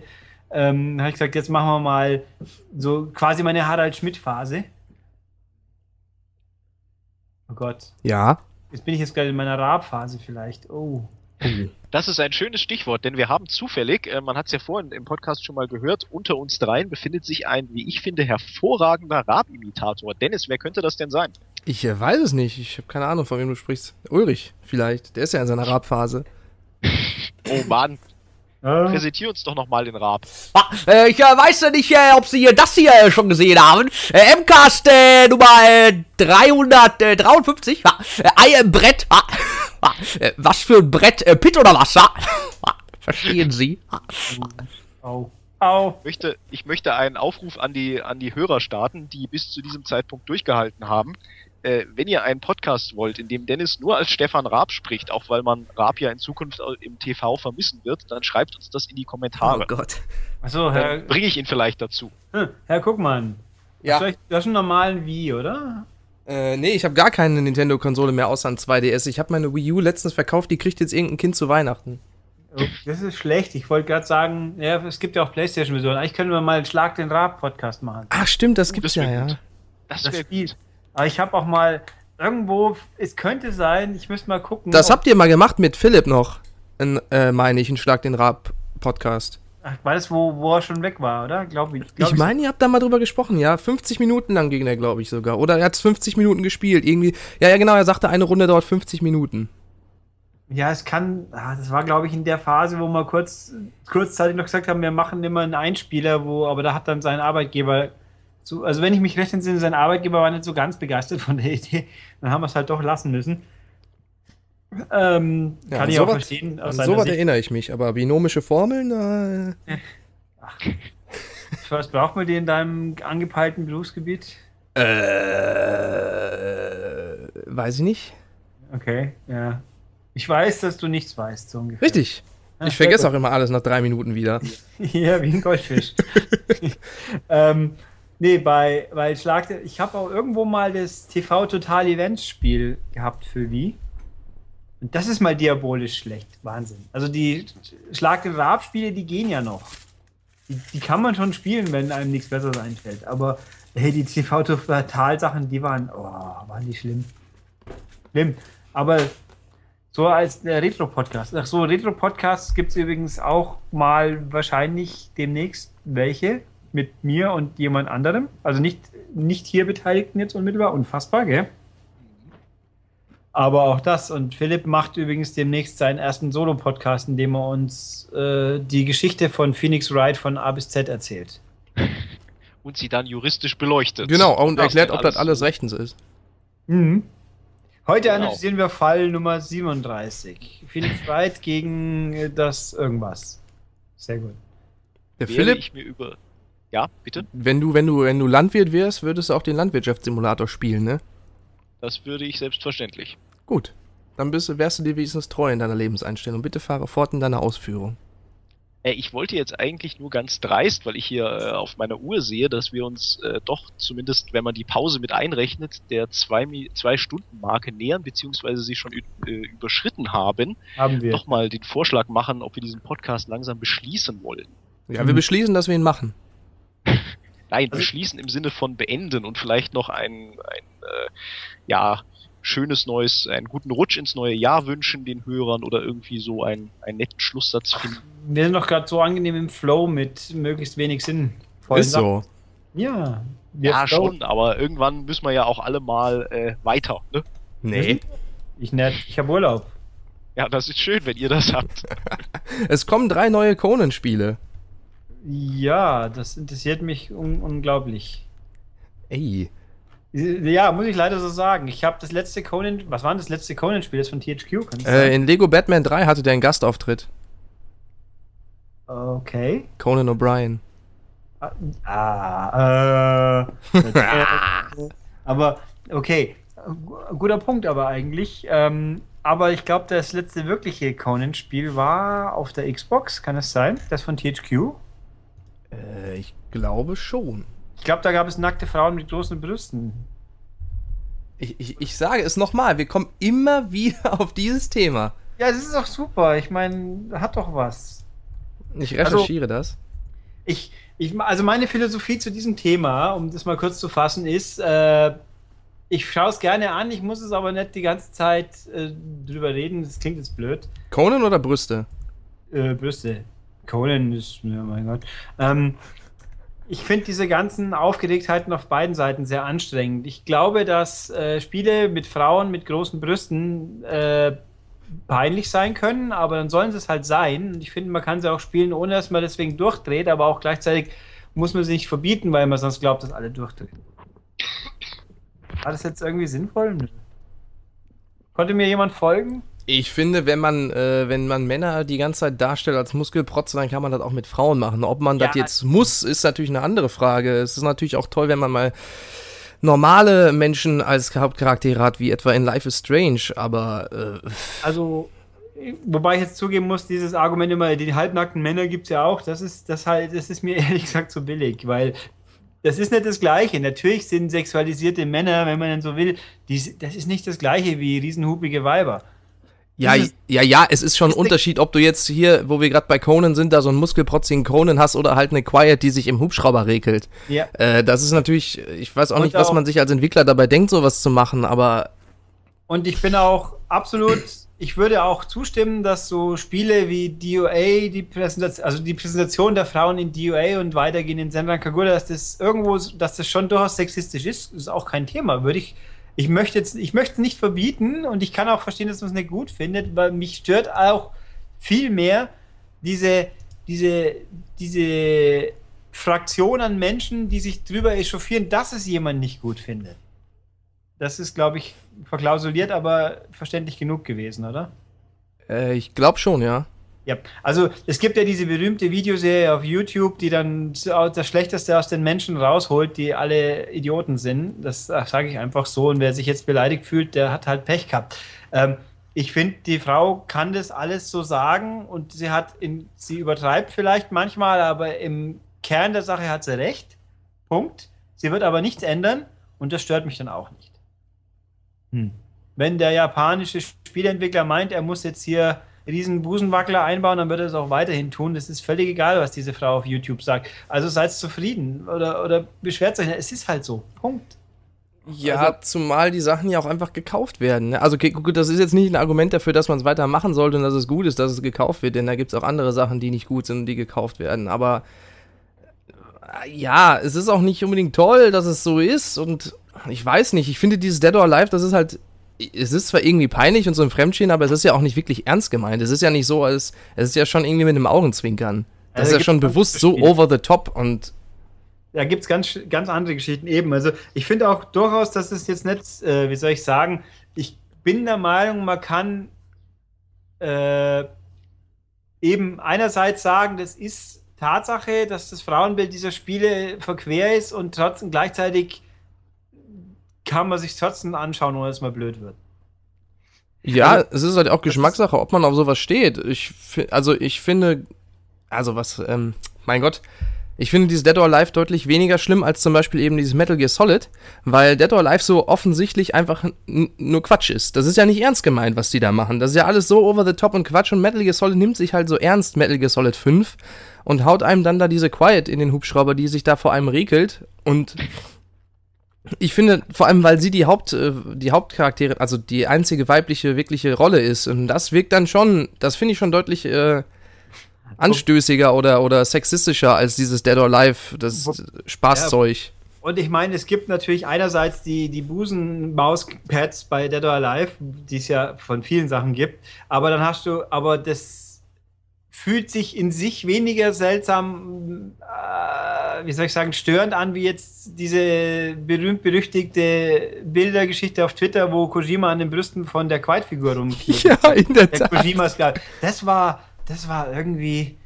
Ähm, habe ich gesagt, jetzt machen wir mal so quasi meine Harald Schmidt-Phase. Oh Gott. Ja. Jetzt bin ich jetzt gerade in meiner Raab-Phase vielleicht. Oh. Das ist ein schönes Stichwort, denn wir haben zufällig, äh, man hat es ja vorhin im Podcast schon mal gehört, unter uns dreien befindet sich ein, wie ich finde, hervorragender Raab-Imitator. Dennis, wer könnte das denn sein? Ich äh, weiß es nicht. Ich habe keine Ahnung, von wem du sprichst. Ulrich, vielleicht. Der ist ja in seiner Rabphase. Oh Mann, Äh, präsentier uns doch nochmal den Raab. Ah, äh, ich äh, weiß ja nicht, äh, ob Sie äh, das hier äh, schon gesehen haben. Äh, MCAST äh, Nummer äh, 353. Ja. Äh, Ei im Brett. Ja. Ja. Äh, was für ein Brett? Äh, Pit oder was? Ja. Ja. Verstehen Sie? Ja. au. Au. Ich möchte, ich möchte einen Aufruf an die, an die Hörer starten, die bis zu diesem Zeitpunkt durchgehalten haben. Äh, wenn ihr einen Podcast wollt, in dem Dennis nur als Stefan Raab spricht, auch weil man Raab ja in Zukunft im TV vermissen wird, dann schreibt uns das in die Kommentare. Oh Gott. Achso, Herr, Dann bringe ich ihn vielleicht dazu. hm, Herr Guckmann. Ja. Hast du, hast einen normalen Wii, oder? Äh, nee, ich habe gar keine Nintendo-Konsole mehr außer ein 2DS. Ich habe meine Wii U letztens verkauft, die kriegt jetzt irgendein Kind zu Weihnachten. Oh, das ist schlecht. Ich wollte gerade sagen, ja, es gibt ja auch Playstation-Versionen. Eigentlich können wir mal einen Schlag den Rab-Podcast machen. Ach, stimmt, das Oh, gibt's das ja, wär ja. gut. Das Das wäre Spiel. gut. Aber ich habe auch mal irgendwo, es könnte sein, ich müsste mal gucken. Das habt ihr mal gemacht mit Philipp noch, in, äh, meine ich, ein Schlag den Rab-Podcast. Ach, war das, wo, wo er schon weg war, oder? Glaub ich. Glaub Ich meine, ihr habt da mal drüber gesprochen, ja. 50 Minuten lang ging der, glaube ich, sogar. Oder er hat 50 Minuten gespielt. Irgendwie. Ja, ja, genau, er sagte, eine Runde dauert 50 Minuten. Ja, es kann, ah, das war, glaube ich, in der Phase, wo wir kurz, kurzzeitig noch gesagt haben, wir machen immer einen Einspieler, wo, aber da hat dann sein Arbeitgeber, so, also wenn ich mich recht entsinne, sein Arbeitgeber war nicht so ganz begeistert von der Idee, dann haben wir es halt doch lassen müssen. Ähm, Ja, kann an ich auch sowas- verstehen. An Aus seiner sowas erinnere ich mich, aber binomische Formeln, äh, Was braucht man die in deinem angepeilten Berufsgebiet? äh, weiß ich nicht. Okay, ja. Ich weiß, dass du nichts weißt, so ungefähr. Richtig. Ah, Ich vergesse auch immer alles nach drei Minuten wieder. Ja, wie ein Goldfisch. ähm, nee, bei, bei Schlag ich habe auch irgendwo mal das TV Total Events Spiel gehabt für Wii. Und das ist mal diabolisch schlecht. Wahnsinn. Also die Schlag den Raab Spiele, die gehen ja noch. Die, die kann man schon spielen, wenn einem nichts Besseres einfällt. Aber hey, die TV Total Sachen, die waren, oh, waren die schlimm. Schlimm. Aber so als der Retro-Podcast. Ach so, Retro-Podcasts gibt es übrigens auch mal wahrscheinlich demnächst welche mit mir und jemand anderem. Also nicht, nicht hier Beteiligten jetzt unmittelbar. Unfassbar, gell? Aber auch das. Und Philipp macht übrigens demnächst seinen ersten Solo-Podcast, in dem er uns äh, die Geschichte von Phoenix Wright von A bis Z erzählt. Und sie dann juristisch beleuchtet. Genau, und erklärt, ob das alles rechtens ist. Mhm. Heute Genau. analysieren wir Fall Nummer 37. Phoenix Wright gegen äh, das irgendwas. Sehr gut. Der Wäre Philipp, ich mir über. Ja, bitte? wenn du, wenn du, wenn du Landwirt wärst, würdest du auch den Landwirtschaftssimulator spielen, ne? Das würde ich selbstverständlich. Gut. Dann bist, wärst du dir wenigstens treu in deiner Lebenseinstellung. Bitte fahre fort in deiner Ausführung. Äh, ich wollte jetzt eigentlich nur ganz dreist, weil ich hier äh, auf meiner Uhr sehe, dass wir uns äh, doch zumindest, wenn man die Pause mit einrechnet, der zwei, Mi- zwei Stunden Marke nähern, beziehungsweise sie schon äh, überschritten haben, Haben wir. doch mal den Vorschlag machen, ob wir diesen Podcast langsam beschließen wollen. Ja, Mhm. wir beschließen, dass wir ihn machen. Nein, Also- beschließen im Sinne von beenden und vielleicht noch ein, ein äh, ja, schönes neues, einen guten Rutsch ins neue Jahr wünschen den Hörern oder irgendwie so einen, einen netten Schlusssatz finden. Wir sind doch gerade so angenehm im Flow mit möglichst wenig Sinn. Ist so. Ja. Wir Ja, flow- schon, aber irgendwann müssen wir ja auch alle mal äh, weiter. Ne? Nee. Ich nicht. Ich habe Urlaub. Ja, das ist schön, wenn ihr das habt. Es kommen drei neue Conan-Spiele. Ja, das interessiert mich un unglaublich. Ey. Ja, muss ich leider so sagen. Ich habe das letzte Conan, was war denn das letzte Conan-Spiel? Das von THQ? Äh, in Lego Batman 3 hatte der einen Gastauftritt. okay. Conan O'Brien. Ah, äh, aber okay, Gu- guter Punkt aber eigentlich. Ähm, aber ich glaube, das letzte wirkliche Conan-Spiel war auf der Xbox, kann es sein? Das von THQ? Äh, ich glaube schon. Ich glaube, da gab es nackte Frauen mit großen Brüsten. Ich, ich, ich sage es nochmal, wir kommen immer wieder auf dieses Thema. Ja, das ist doch super. Ich meine, hat doch was. Ich recherchiere das. Ich, ich, also meine Philosophie zu diesem Thema, um das mal kurz zu fassen, ist, äh, ich schaue es gerne an, ich muss es aber nicht die ganze Zeit äh, drüber reden. Das klingt jetzt blöd. Conan oder Brüste? Äh, Brüste. Conan ist, ja mein Gott. Ähm, ich finde diese ganzen Aufgeregtheiten auf beiden Seiten sehr anstrengend. Ich glaube, dass äh, Spiele mit Frauen mit großen Brüsten äh, peinlich sein können, aber dann sollen sie es halt sein. Ich finde, man kann sie auch spielen, ohne dass man deswegen durchdreht, aber auch gleichzeitig muss man sie nicht verbieten, weil man sonst glaubt, dass alle durchdrehen. War das jetzt irgendwie sinnvoll? Konnte mir jemand folgen? Ich finde, wenn man, äh, wenn man Männer die ganze Zeit darstellt als Muskelprotze, dann kann man das auch mit Frauen machen. Ob man Ja. das jetzt muss, ist natürlich eine andere Frage. Es ist natürlich auch toll, wenn man mal normale Menschen als Hauptcharaktere hat, wie etwa in Life is Strange, aber äh, Also, wobei ich jetzt zugeben muss, dieses Argument immer, die halbnackten Männer gibt es ja auch, das ist, das halt, das ist mir ehrlich gesagt zu billig, weil das ist nicht das Gleiche. Natürlich sind sexualisierte Männer, wenn man denn so will, die, das ist nicht das Gleiche wie riesenhupige Weiber. Ja, Dieses- ja, ja, es ist schon ein Unterschied, ob du jetzt hier, wo wir gerade bei Conan sind, da so einen muskelprotzigen Conan hast oder halt eine Quiet, die sich im Hubschrauber regelt. Ja. Äh, das ist natürlich, ich weiß auch Und nicht, was auch- man sich als Entwickler dabei denkt, sowas zu machen, aber Und ich bin auch absolut, ich würde auch zustimmen, dass so Spiele wie DOA, die Präsentation, also die Präsentation der Frauen in DOA und weitergehen in Senran Kagura, dass das irgendwo, dass das schon durchaus sexistisch ist, ist auch kein Thema. Würde ich, ich möchte jetzt, ich möchte es nicht verbieten und ich kann auch verstehen, dass man es nicht gut findet, weil mich stört auch viel mehr diese, diese, diese Fraktion an Menschen, die sich drüber echauffieren, dass es jemand nicht gut findet. Das ist, glaube ich, verklausuliert, aber verständlich genug gewesen, oder? äh, ich glaube schon, ja. Ja, also es gibt ja diese berühmte Videoserie auf YouTube, die dann das Schlechteste aus den Menschen rausholt, die alle Idioten sind. Das sage ich einfach so. Und wer sich jetzt beleidigt fühlt, der hat halt Pech gehabt. Ähm, ich finde, die Frau kann das alles so sagen und sie hat in, sie übertreibt vielleicht manchmal, aber im Kern der Sache hat sie recht. Punkt. Sie wird aber nichts ändern und das stört mich dann auch nicht. Hm. Wenn der japanische Spieleentwickler meint, er muss jetzt hier riesen Busenwackler einbauen, dann wird er es auch weiterhin tun. Das ist völlig egal, was diese Frau auf YouTube sagt. Also seid zufrieden oder, oder beschwert euch. nicht. Es ist halt so. Punkt. Ja, Also- zumal die Sachen ja auch einfach gekauft werden. ne? Also okay, gut, das ist jetzt nicht ein Argument dafür, dass man es weiter machen sollte und dass es gut ist, dass es gekauft wird, denn da gibt es auch andere Sachen, die nicht gut sind und die gekauft werden. Aber äh, ja, es ist auch nicht unbedingt toll, dass es so ist und ich weiß nicht, ich finde dieses Dead or Alive, das ist halt, es ist zwar irgendwie peinlich und so ein Fremdschämen, aber es ist ja auch nicht wirklich ernst gemeint. Es ist ja nicht so, als, es ist ja schon irgendwie mit einem Augenzwinkern. Das Also ist ja schon bewusst so over the top und Da gibt es ganz, ganz andere Geschichten eben. Also ich finde auch durchaus, dass es jetzt nicht, äh, wie soll ich sagen, ich bin der Meinung, man kann äh, eben einerseits sagen, das ist Tatsache, dass das Frauenbild dieser Spiele verquer ist und trotzdem gleichzeitig kann man sich trotzdem anschauen, ohne dass man blöd wird. Ja, Also, es ist halt auch Geschmackssache, ob man auf sowas steht. Ich, fi- also ich finde, also was, ähm, mein Gott, ich finde dieses Dead or Alive deutlich weniger schlimm als zum Beispiel eben dieses Metal Gear Solid, weil Dead or Alive so offensichtlich einfach nur Quatsch ist. Das ist ja nicht ernst gemeint, was die da machen. Das ist ja alles so over the top und Quatsch und Metal Gear Solid nimmt sich halt so ernst, Metal Gear Solid 5, und haut einem dann da diese Quiet in den Hubschrauber, die sich da vor einem regelt und ich finde, vor allem, weil sie die Haupt, äh, die Hauptcharaktere, also die einzige weibliche wirkliche Rolle ist. Und das wirkt dann schon, das finde ich schon deutlich äh, anstößiger oder, oder sexistischer als dieses Dead or Alive, das Spaßzeug. Und ich meine, es gibt natürlich einerseits die, die Busen-Mauspads bei Dead or Alive, die es ja von vielen Sachen gibt, aber dann hast du, aber das fühlt sich in sich weniger seltsam, äh, wie soll ich sagen, störend an, wie jetzt diese berühmt-berüchtigte Bildergeschichte auf Twitter, wo Kojima an den Brüsten von der Quiet-Figur rumklebt. Ja, in der Der Tat. Kojima-Skat. Das war, das war irgendwie,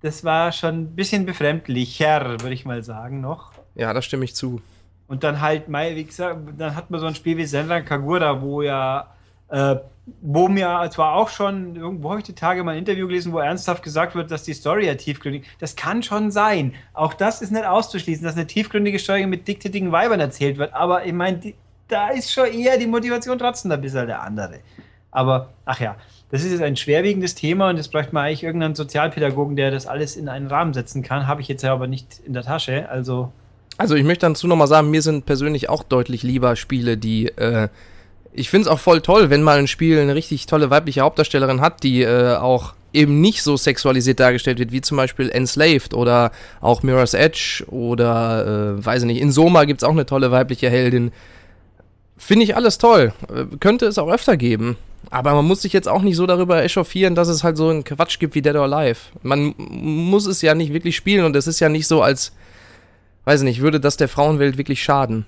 das war schon ein bisschen befremdlicher, würde ich mal sagen, noch. Ja, da stimme ich zu. Und dann halt, wie gesagt, dann hat man so ein Spiel wie Senran Kagura, wo ja, äh, wo mir zwar auch schon, irgendwo habe ich die Tage mal ein Interview gelesen, wo ernsthaft gesagt wird, dass die Story ja tiefgründig, das kann schon sein. Auch das ist nicht auszuschließen, dass eine tiefgründige Story mit dicktätigen Weibern erzählt wird, aber ich meine, da ist schon eher die Motivation trotzdem ein bisschen der andere. Aber, ach ja, das ist jetzt ein schwerwiegendes Thema und es bräuchte man eigentlich irgendeinen Sozialpädagogen, der das alles in einen Rahmen setzen kann. Habe ich jetzt ja aber nicht in der Tasche. Also Also ich möchte dazu nochmal sagen, mir sind persönlich auch deutlich lieber Spiele, die, äh, ich finde es auch voll toll, wenn mal ein Spiel eine richtig tolle weibliche Hauptdarstellerin hat, die äh, auch eben nicht so sexualisiert dargestellt wird, wie zum Beispiel Enslaved oder auch Mirror's Edge oder, äh, weiß ich nicht, in Soma gibt es auch eine tolle weibliche Heldin. Finde ich alles toll. Äh, könnte es auch öfter geben. Aber man muss sich jetzt auch nicht so darüber echauffieren, dass es halt so einen Quatsch gibt wie Dead or Alive. Man muss es ja nicht wirklich spielen und es ist ja nicht so, als, weiß ich nicht, würde das der Frauenwelt wirklich schaden.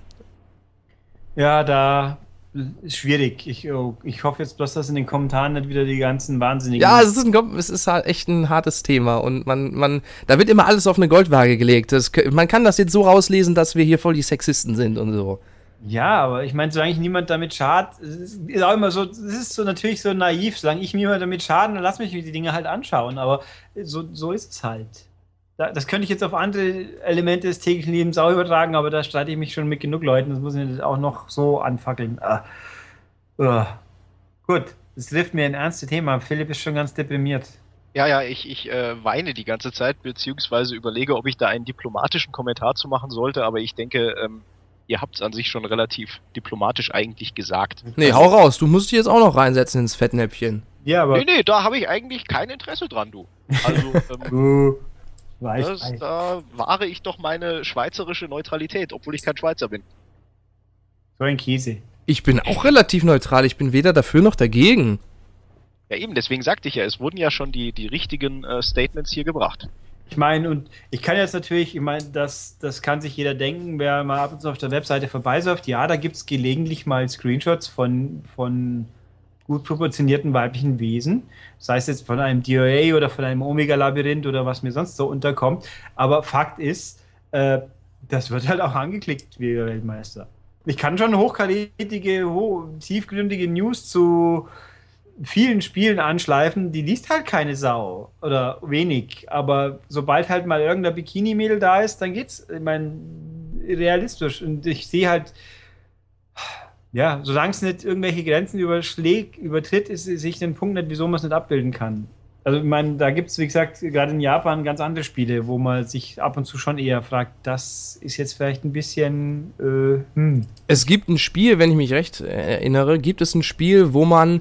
Ja, da schwierig. Ich, oh, ich hoffe jetzt bloß, dass in den Kommentaren nicht wieder die ganzen Wahnsinnigen. Ja, es ist, ein, es ist halt echt ein hartes Thema und man, man, da wird immer alles auf eine Goldwaage gelegt. Das, man kann das jetzt so rauslesen, dass wir hier voll die Sexisten sind und so. Ja, aber ich meine, solange ich niemand damit schadet, ist auch immer so, es ist so natürlich so naiv, solange ich niemand damit schaden, dann lass mich die Dinge halt anschauen, aber so, so ist es halt. Das könnte ich jetzt auf andere Elemente des täglichen Lebens auch übertragen, aber da streite ich mich schon mit genug Leuten, das muss ich auch noch so anfackeln. Ah. Uh. Gut, das trifft mir ein ernstes Thema. Philipp ist schon ganz deprimiert. Ja, ja, ich, ich äh, weine die ganze Zeit, beziehungsweise überlege, ob ich da einen diplomatischen Kommentar zu machen sollte, aber ich denke, ähm, ihr habt es an sich schon relativ diplomatisch eigentlich gesagt. Nee, hau raus, du musst dich jetzt auch noch reinsetzen ins Fettnäpfchen. Ja, aber. Nee, nee, da habe ich eigentlich kein Interesse dran, du. Also, ähm, Weiß, das, weiß. da wahre ich doch meine schweizerische Neutralität, obwohl ich kein Schweizer bin. So ein Käse. Ich bin auch relativ neutral, ich bin weder dafür noch dagegen. Ja, eben, deswegen sagte ich ja, es wurden ja schon die, die richtigen äh, Statements hier gebracht. Ich meine, und ich kann jetzt natürlich, ich meine, das, das kann sich jeder denken, wer mal ab und zu auf der Webseite vorbeisurft. Ja, da gibt es gelegentlich mal Screenshots von, von gut proportionierten weiblichen Wesen. Sei es jetzt von einem DOA oder von einem Omega-Labyrinth oder was mir sonst so unterkommt. Aber Fakt ist, äh, das wird halt auch angeklickt, wie Weltmeister. Ich kann schon hochkarätige, ho tiefgründige News zu vielen Spielen anschleifen, die liest halt keine Sau oder wenig. Aber sobald halt mal irgendein Bikini-Mädel da ist, dann geht's, ich meine, realistisch. Und ich sehe halt, ja, solange es nicht irgendwelche Grenzen überschlägt, übertritt, ist, sehe ich den Punkt nicht, wieso man es nicht abbilden kann. Also, ich meine, da gibt es, wie gesagt, gerade in Japan ganz andere Spiele, wo man sich ab und zu schon eher fragt, das ist jetzt vielleicht ein bisschen, äh, hm. Es gibt ein Spiel, wenn ich mich recht erinnere, gibt es ein Spiel, wo man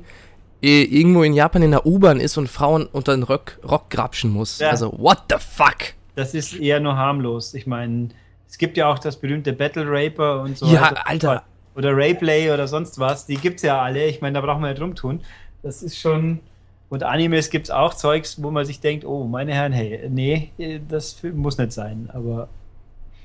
äh, irgendwo in Japan in der U-Bahn ist und Frauen unter den Rock, Rock grapschen muss. Ja. Also, what the fuck? Das ist eher nur harmlos. Ich meine, es gibt ja auch das berühmte Battle Raper und so. Ja. Alter. Oder Rayplay oder sonst was. Die gibt's ja alle. Ich meine, da brauchen wir ja drum tun. Das ist schon. Und Animes gibt's auch Zeugs, wo man sich denkt, oh, meine Herren, hey, nee, das muss nicht sein. Aber.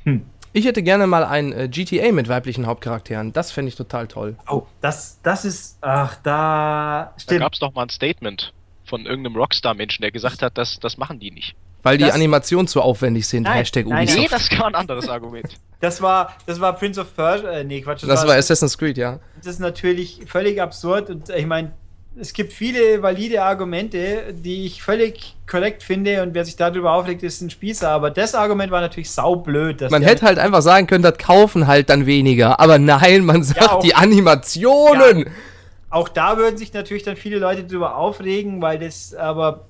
Hm. Ich hätte gerne mal ein äh, GTA mit weiblichen Hauptcharakteren. Das fände ich total toll. Oh, das, das ist. Ach, da. Da Stimmt. gab es doch mal ein Statement von irgendeinem Rockstar-Menschen, der gesagt hat, dass das machen die nicht. Weil die Das- Animationen zu aufwendig sind. Nein, Hashtag nein, Ubisoft. Nee, das war ein anderes Argument. Das war, das war Prince of Persia. Äh, nee, Quatsch. Das war Assassin's Creed, ja. Das ist natürlich völlig absurd und ich meine, es gibt viele valide Argumente, die ich völlig korrekt finde und wer sich darüber aufregt, ist ein Spießer. Aber das Argument war natürlich saublöd. dass Man hätte halt einfach sagen können, das kaufen halt dann weniger. Aber nein, man sagt, auch. die Animationen. Auch da würden sich natürlich dann viele Leute darüber aufregen, weil das aber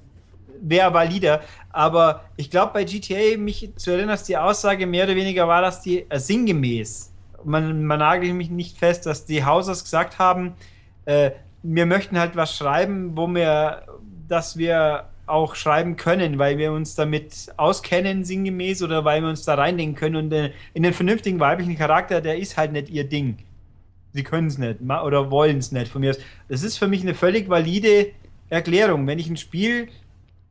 wäre valider. Aber ich glaube, bei GTA, mich zu erinnern, dass die Aussage mehr oder weniger war, dass die äh, sinngemäß, man, man nagelt mich nicht fest, dass die Hausers gesagt haben, äh, wir möchten halt was schreiben, wo wir, dass wir auch schreiben können, weil wir uns damit auskennen, sinngemäß, oder weil wir uns da reindenken können. Und äh, in den vernünftigen weiblichen Charakter, der ist halt nicht ihr Ding. Sie können es nicht oder wollen es nicht von mir aus. Das ist für mich eine völlig valide Erklärung. Wenn ich ein Spiel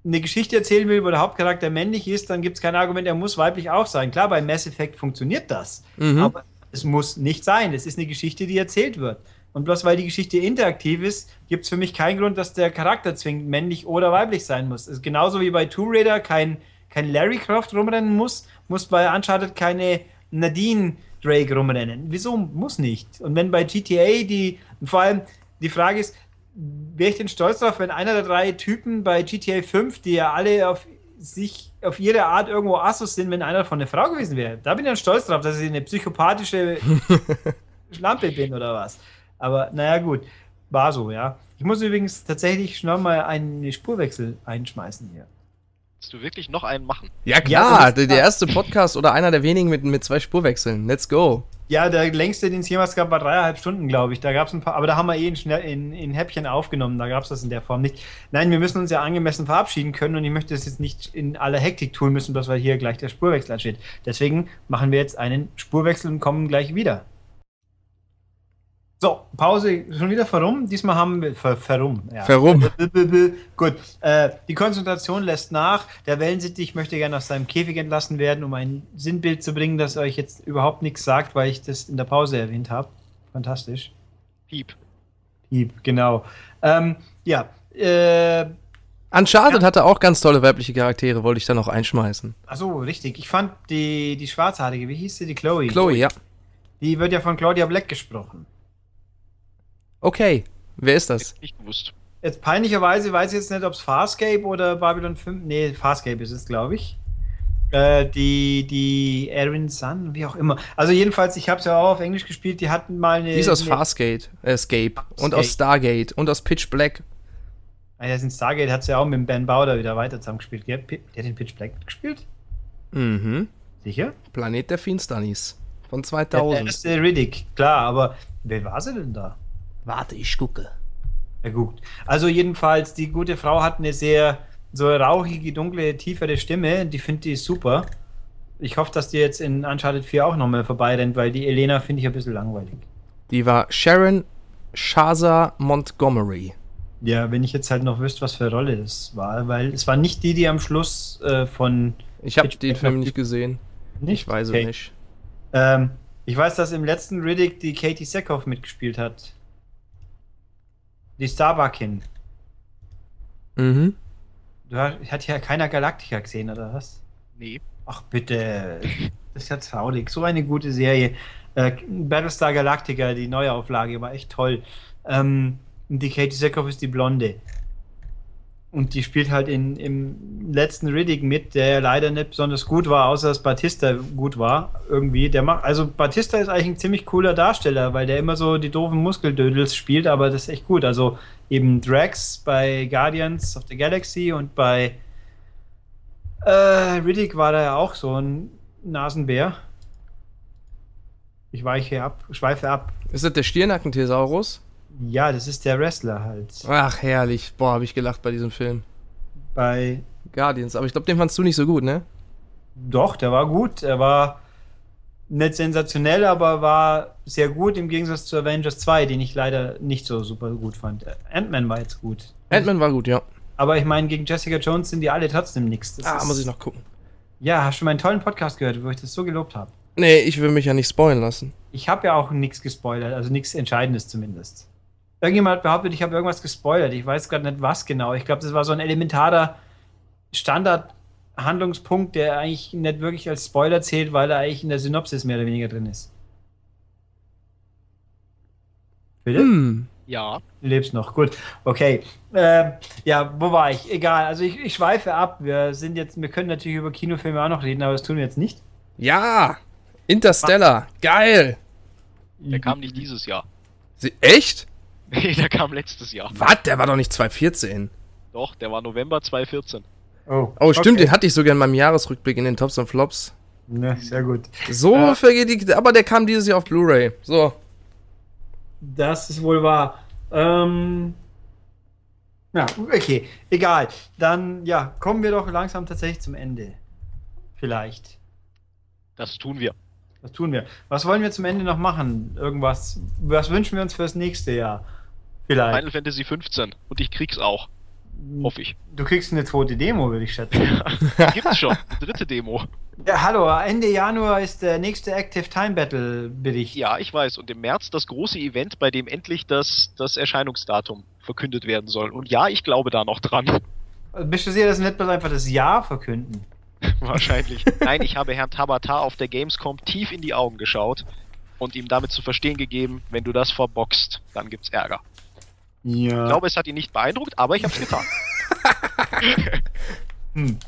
eine Geschichte erzählen will, wo der Hauptcharakter männlich ist, dann gibt es kein Argument, er muss weiblich auch sein. Klar, bei Mass Effect funktioniert das, Mhm. aber es muss nicht sein. Es ist eine Geschichte, die erzählt wird. Und bloß weil die Geschichte interaktiv ist, gibt es für mich keinen Grund, dass der Charakter zwingend männlich oder weiblich sein muss. Es ist genauso wie bei Tomb Raider kein kein Larry Croft rumrennen muss, muss bei Uncharted keine Nadine Drake rumrennen. Wieso muss nicht? Und wenn bei GTA die, und vor allem die Frage ist, wäre ich denn stolz darauf, wenn einer der drei Typen bei GTA 5, die ja alle auf sich auf ihre Art irgendwo Assos sind, wenn einer von einer Frau gewesen wäre. Da bin ich dann stolz drauf, dass ich eine psychopathische Schlampe bin oder was. Aber naja, gut. War so, ja. Ich muss übrigens tatsächlich schon mal einen Spurwechsel einschmeißen hier. Willst du wirklich noch einen machen? Ja, klar, Ja, der, der erste Podcast oder einer der wenigen mit, mit zwei Spurwechseln. Let's go. Ja, der längste, den es jemals gab, war dreieinhalb Stunden, glaube ich. Da gab es ein paar, aber da haben wir eh in, schnell, in, in Häppchen aufgenommen. Da gab es das in der Form nicht. Nein, wir müssen uns ja angemessen verabschieden können und ich möchte das jetzt nicht in aller Hektik tun müssen, dass wir hier gleich der Spurwechsel ansteht. Deswegen machen wir jetzt einen Spurwechsel und kommen gleich wieder. So, Pause schon wieder verrum. Diesmal haben wir ver, verrum. Ja. Verrum. Gut. Äh, die Konzentration lässt nach. Der Wellensittich möchte gerne aus seinem Käfig entlassen werden, um ein Sinnbild zu bringen, das euch jetzt überhaupt nichts sagt, weil ich das in der Pause erwähnt habe. Fantastisch. Piep. Piep, genau. Ähm, ja. Äh, Uncharted hatte auch ganz tolle weibliche Charaktere, wollte ich da noch einschmeißen. achso, richtig. Ich fand die, die Schwarzhaarige, wie hieß sie? Die Chloe. Chloe, ja. Die wird ja von Claudia Black gesprochen. Okay. Wer ist das? Nicht gewusst. Jetzt peinlicherweise weiß ich jetzt nicht, ob es Farscape oder Babylon 5. Nee, Farscape ist es, glaube ich. Äh, die, die Erin Sun, wie auch immer. Also jedenfalls, ich habe es ja auch auf Englisch gespielt, die hatten mal eine. Die ist aus eine, Farscape, äh, Escape und aus Stargate und aus Pitch Black. Ah, ja, in Stargate hat sie ja auch mit Ben Bauder wieder weiter zusammengespielt. Pi- Der hat den Pitch Black gespielt? Mhm. Sicher? Planet der Finsternis. Von Ja, der 2000. erste Riddick, klar, aber wer war sie denn da? Warte, ich gucke. Ja, gut. Also jedenfalls, die gute Frau hat eine sehr so rauchige, dunkle, tiefere Stimme. Die finde ich super. Ich hoffe, dass die jetzt in Uncharted 4 auch nochmal vorbeirennt, weil die Elena finde ich ein bisschen langweilig. Die war Sharon Shaza Montgomery. Ja, wenn ich jetzt halt noch wüsste, was für eine Rolle das war, weil es war nicht die, die am Schluss äh, von. Ich habe den Film nicht gesehen. Ich weiß Okay. es nicht. Ähm, ich weiß, dass im letzten Riddick die Katie Sackhoff mitgespielt hat. Die Starbuckin. Mhm. Du hast, hat ja keiner Galactica gesehen, oder was? Nee. Ach bitte, das ist ja traurig. So eine gute Serie. Äh, Battlestar Galactica, die Neuauflage, war echt toll. Ähm, die Katie Sackhoff ist die Blonde. Und die spielt halt in, im letzten Riddick mit, der ja leider nicht besonders gut war, außer dass Batista gut war. Irgendwie. Der macht, also Batista ist eigentlich ein ziemlich cooler Darsteller, weil der immer so die doofen Muskeldödels spielt, aber das ist echt gut. Also eben Drax bei Guardians of the Galaxy und bei äh, Riddick war da ja auch so ein Nasenbär. Ich weiche ab, schweife ab. Ist das der Stirnackenthesaurus? Ja, das ist der Wrestler halt. Ach, herrlich. Boah, habe ich gelacht bei diesem Film. Bei. Guardians. Aber ich glaube, den fandst du nicht so gut, ne? Doch, der war gut. Er war nicht sensationell, aber war sehr gut im Gegensatz zu Avengers 2, den ich leider nicht so super gut fand. Ant-Man war jetzt gut. Ant-Man war gut, ja. Aber ich meine, gegen Jessica Jones sind die alle trotzdem nichts. Ah, muss ich noch gucken. Ja, hast du meinen tollen Podcast gehört, wo ich das so gelobt habe? Nee, ich will mich ja nicht spoilen lassen. Ich habe ja auch nichts gespoilert, also nichts Entscheidendes zumindest. Irgendjemand hat behauptet, ich habe irgendwas gespoilert. Ich weiß gerade nicht, was genau. Ich glaube, das war so ein elementarer Standard-Handlungspunkt, der eigentlich nicht wirklich als Spoiler zählt, weil er eigentlich in der Synopsis mehr oder weniger drin ist. Bitte? Hm. Ja. Du lebst noch, gut. Okay. Ähm, ja, wo war ich? Egal. Also ich, ich schweife ab. Wir sind jetzt, wir können natürlich über Kinofilme auch noch reden, aber das tun wir jetzt nicht. Ja! Interstellar. Geil! Der kam nicht dieses Jahr. Sie, echt? Nee, der kam letztes Jahr. Was? Der war doch nicht 2014. Doch, der war November 2014. Oh, Oh, stimmt, okay. den hatte ich sogar in meinem Jahresrückblick in den Tops und Flops. Ne, sehr gut. So Äh. vergeht die. Aber der kam dieses Jahr auf Blu-ray. So. Das ist wohl wahr. Ähm, ja, okay, egal. Dann, ja, kommen wir doch langsam tatsächlich zum Ende. Vielleicht. Das tun wir. Was tun wir? Was wollen wir zum Ende noch machen? Irgendwas? Was wünschen wir uns fürs nächste Jahr? Vielleicht. Final Fantasy 15. Und ich krieg's auch. Hoffe ich. Du kriegst eine zweite Demo, würde ich schätzen. Gibt's schon. Dritte Demo. ja, hallo, Ende Januar ist der nächste Active Time Battle Bericht. Ja, ich weiß. Und im März das große Event, bei dem endlich das, das Erscheinungsdatum verkündet werden soll. Und ja, ich glaube da noch dran. Bist du sicher, dass nicht bloß einfach das Jahr verkünden? Wahrscheinlich. Nein, ich habe Herrn Tabata auf der Gamescom tief in die Augen geschaut und ihm damit zu verstehen gegeben, wenn du das verboxt, dann gibt's Ärger. Ja. Ich glaube, es hat ihn nicht beeindruckt, aber ich habe es getan. Hm.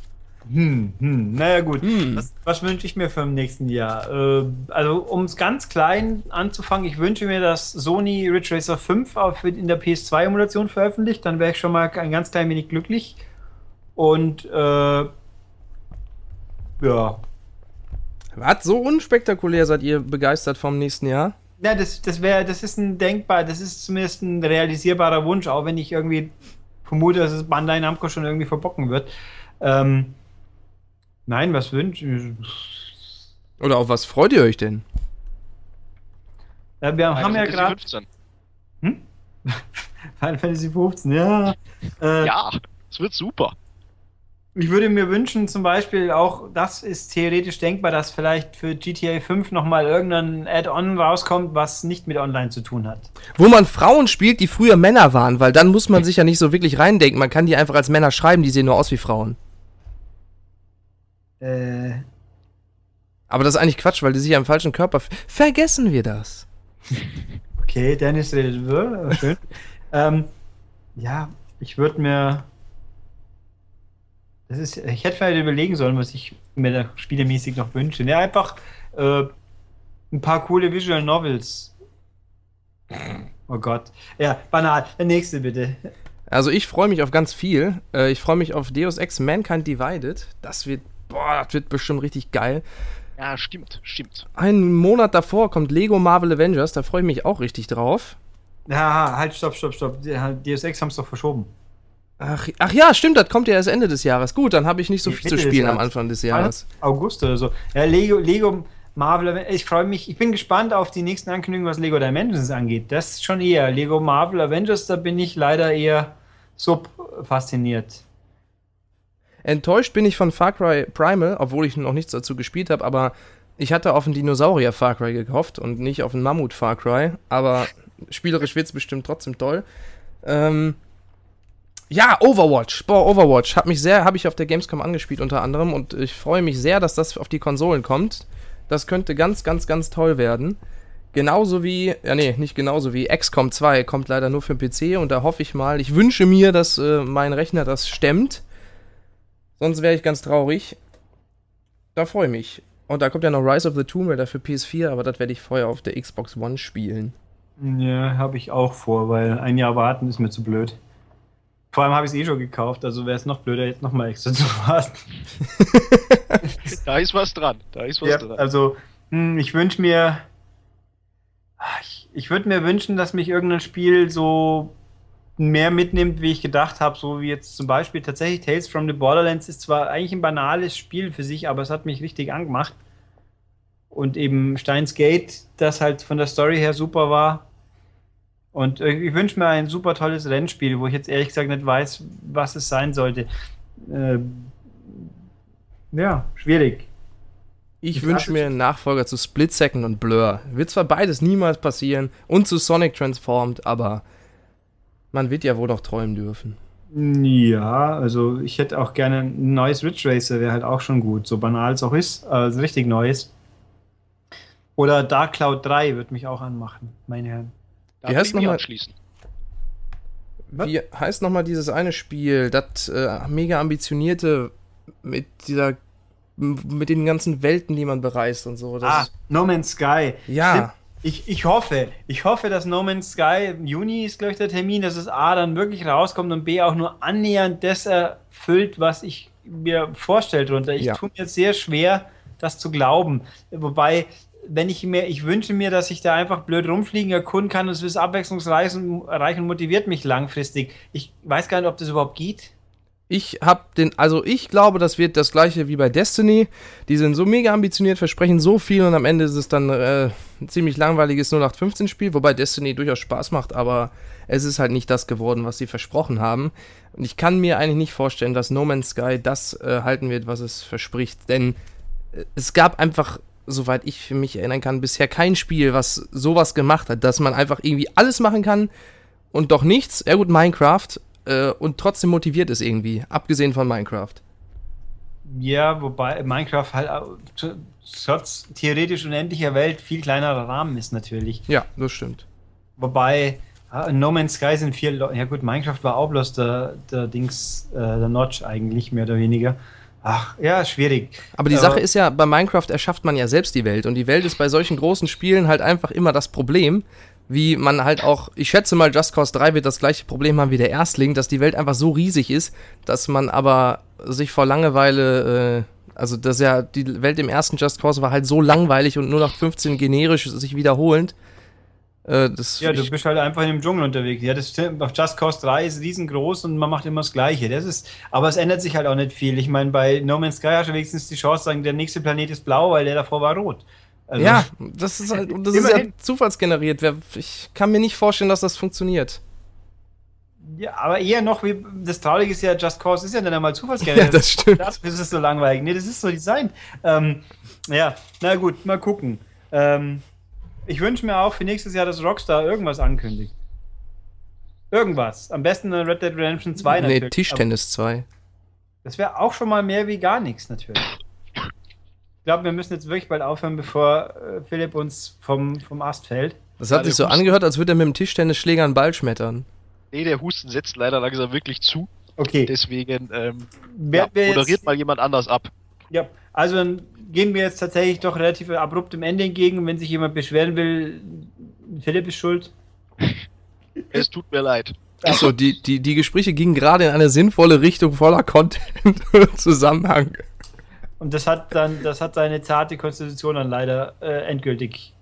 Hm, hm. Naja, gut. Hm. Was, was wünsche ich mir für im nächsten Jahr? Äh, also, um es ganz klein anzufangen, ich wünsche mir, dass Sony Ridge Racer 5 auf, in der PS2-Emulation veröffentlicht. Dann wäre ich schon mal ein ganz klein wenig glücklich. Und, äh, ja. Was? So unspektakulär seid ihr begeistert vom nächsten Jahr? Ja, das, das wäre, das ist ein denkbar, das ist zumindest ein realisierbarer Wunsch, auch wenn ich irgendwie vermute, dass es Bandai Namco schon irgendwie verbocken wird. Ähm, nein, was wünsche Oder auf was freut ihr euch denn? ja, Wir haben ja Final gerade 15. Final Fantasy 15, ja. Äh, Ja, es wird super. Ich würde mir wünschen, zum Beispiel auch, das ist theoretisch denkbar, dass vielleicht für GTA 5 nochmal irgendein Add-on rauskommt, was nicht mit Online zu tun hat. Wo man Frauen spielt, die früher Männer waren, weil dann muss man sich ja nicht so wirklich reindenken. Man kann die einfach als Männer schreiben, die sehen nur aus wie Frauen. Äh, Aber das ist eigentlich Quatsch, weil die sich ja im falschen Körper. Vergessen wir das. okay, Dennis redet über, schön. ähm, ja, ich würde mir. Das ist, ich hätte vielleicht überlegen sollen, was ich mir da spielemäßig noch wünsche. Ja, einfach äh, ein paar coole Visual Novels. Oh Gott. Ja, banal. Der nächste bitte. Also ich freue mich auf ganz viel. Äh, ich freue mich auf Deus Ex Mankind Divided. Das wird, boah, das wird bestimmt richtig geil. Ja, stimmt, stimmt. Einen Monat davor kommt Lego Marvel Avengers. Da freue ich mich auch richtig drauf. Ja, halt, stopp, stopp, stopp. Die- Deus Ex haben es doch verschoben. Ach, ach ja, stimmt, das kommt ja erst Ende des Jahres. Gut, dann habe ich nicht so viel zu Mitte des spielen am. Anfang des Jahres. August oder so. Ja, Lego, Lego Marvel, ich freue mich, ich bin gespannt auf die nächsten Ankündigungen, was Lego Dimensions angeht. Das ist schon eher. Lego Marvel Avengers, da bin ich leider eher sub fasziniert. Enttäuscht bin ich von Far Cry Primal, obwohl ich noch nichts dazu gespielt habe, aber ich hatte auf einen Dinosaurier Far Cry gehofft und nicht auf einen Mammut Far Cry, aber spielerisch wird es bestimmt trotzdem toll. Ähm, ja, Overwatch. Boah, Overwatch hat mich sehr, habe ich auf der Gamescom angespielt unter anderem und ich freue mich sehr, dass das auf die Konsolen kommt. Das könnte ganz, ganz, ganz toll werden. Genauso wie, ja nee, nicht genauso wie XCOM 2 kommt leider nur für den PC und da hoffe ich mal, ich wünsche mir, dass äh, mein Rechner das stemmt. Sonst wäre ich ganz traurig. Da freue ich mich. Und da kommt ja noch Rise of the Tomb Raider für PS4, aber das werde ich vorher auf der Xbox One spielen. Ja, habe ich auch vor, weil ein Jahr warten ist mir zu blöd. Vor allem habe ich es eh schon gekauft, also wäre es noch blöder, jetzt nochmal extra zu warten. Da ist was dran. Da ist was Ja, dran. also, hm, ich wünsche mir. Ich, ich würde mir wünschen, dass mich irgendein Spiel so mehr mitnimmt, wie ich gedacht habe. So wie jetzt zum Beispiel tatsächlich Tales from the Borderlands ist zwar eigentlich ein banales Spiel für sich, aber es hat mich richtig angemacht. Und eben Steins Gate, das halt von der Story her super war. Und äh, ich wünsche mir ein super tolles Rennspiel, wo ich jetzt ehrlich gesagt nicht weiß, was es sein sollte. Äh, ja, schwierig. Ich wünsche mir einen Nachfolger zu Split Second und Blur. Wird zwar beides niemals passieren und zu Sonic Transformed, aber man wird ja wohl noch träumen dürfen. Ja, also ich hätte auch gerne ein neues Ridge Racer, wäre halt auch schon gut, so banal es auch ist, also richtig neues. Oder Dark Cloud 3 wird mich auch anmachen, meine Herren. Da Wie heißt nochmal- anschließen. Was? Wie heißt nochmal dieses eine Spiel, das äh, mega ambitionierte mit dieser mit den ganzen Welten, die man bereist und so. Ah, No Man's Sky. ja, Ich, ich hoffe, ich hoffe, dass No Man's Sky im Juni ist, glaube ich, der Termin, dass es A dann wirklich rauskommt und B auch nur annähernd das erfüllt, was ich mir vorstelle drunter. Ich Ja. tue mir jetzt sehr schwer, das zu glauben. Wobei, wenn ich mir, ich wünsche mir, dass ich da einfach blöd rumfliegen, erkunden kann und es ist abwechslungsreich und, reich und motiviert mich langfristig. Ich weiß gar nicht, ob das überhaupt geht. ich hab den, also ich glaube, das wird das gleiche wie bei Destiny. Die sind so mega ambitioniert, versprechen so viel und am Ende ist es dann äh, ein ziemlich langweiliges 0815-Spiel, wobei Destiny durchaus Spaß macht, aber es ist halt nicht das geworden, was sie versprochen haben. Und ich kann mir eigentlich nicht vorstellen, dass No Man's Sky das äh, halten wird, was es verspricht, denn äh, es gab einfach, soweit ich mich erinnern kann, bisher kein Spiel, was sowas gemacht hat, dass man einfach irgendwie alles machen kann und doch nichts. Ja gut, Minecraft, äh, und trotzdem motiviert ist irgendwie, abgesehen von Minecraft. Ja, wobei Minecraft halt trotz theoretisch unendlicher Welt viel kleinerer Rahmen ist natürlich. Ja, das stimmt. Wobei ah, No Man's Sky sind vier Leute. Ja gut, Minecraft war auch bloß der, der Dings, äh, der Notch eigentlich, mehr oder weniger. Ach, ja, schwierig. Aber die Ja. Sache ist ja, bei Minecraft erschafft man ja selbst die Welt und die Welt ist bei solchen großen Spielen halt einfach immer das Problem, wie man halt auch, ich schätze mal, Just Cause 3 wird das gleiche Problem haben wie der Erstling, dass die Welt einfach so riesig ist, dass man aber sich vor Langeweile, äh, also dass ja die Welt im ersten Just Cause war halt so langweilig und nur noch 15 generisch sich wiederholend. Äh, Ja, du bist halt einfach in dem Dschungel unterwegs. Ja, das stimmt. Auf Just Cause 3 ist riesengroß und man macht immer das Gleiche. Das ist, aber es ändert sich halt auch nicht viel. Ich meine, bei No Man's Sky hast du wenigstens die Chance, sagen, der nächste Planet ist blau, weil der davor war rot. Also, ja, das ist halt, das ist ja zufallsgeneriert. Ich kann mir nicht vorstellen, dass das funktioniert. ja, aber eher noch wie das Traurige ist ja, Just Cause ist ja dann einmal zufallsgeneriert. Ja, das stimmt. Das ist so langweilig. Nee, das ist so designt. Ähm, ja, na gut, mal gucken. Ähm, ich wünsche mir auch für nächstes Jahr, dass Rockstar irgendwas ankündigt. Irgendwas. Am besten eine Red Dead Redemption 2 Nee, natürlich. Aber Tischtennis 2. Das wäre auch schon mal mehr wie gar nichts natürlich. Ich glaube, wir müssen jetzt wirklich bald aufhören, bevor äh, Philipp uns vom, vom Ast fällt. Das hat Ja, sich so Husten- angehört, als würde er mit dem Tischtennisschläger einen Ball schmettern. Nee, der Husten setzt leider langsam wirklich zu. Okay. Deswegen ähm, ja, moderiert mal jemand anders ab. Ja, also gehen wir jetzt tatsächlich doch relativ abrupt dem Ende entgegen. Wenn sich jemand beschweren will, Philipp ist schuld. Es tut mir leid. Achso, die, die, die Gespräche gingen gerade in eine sinnvolle Richtung voller Content und Zusammenhang. Und das hat dann, das hat seine zarte Konstitution dann leider äh, endgültig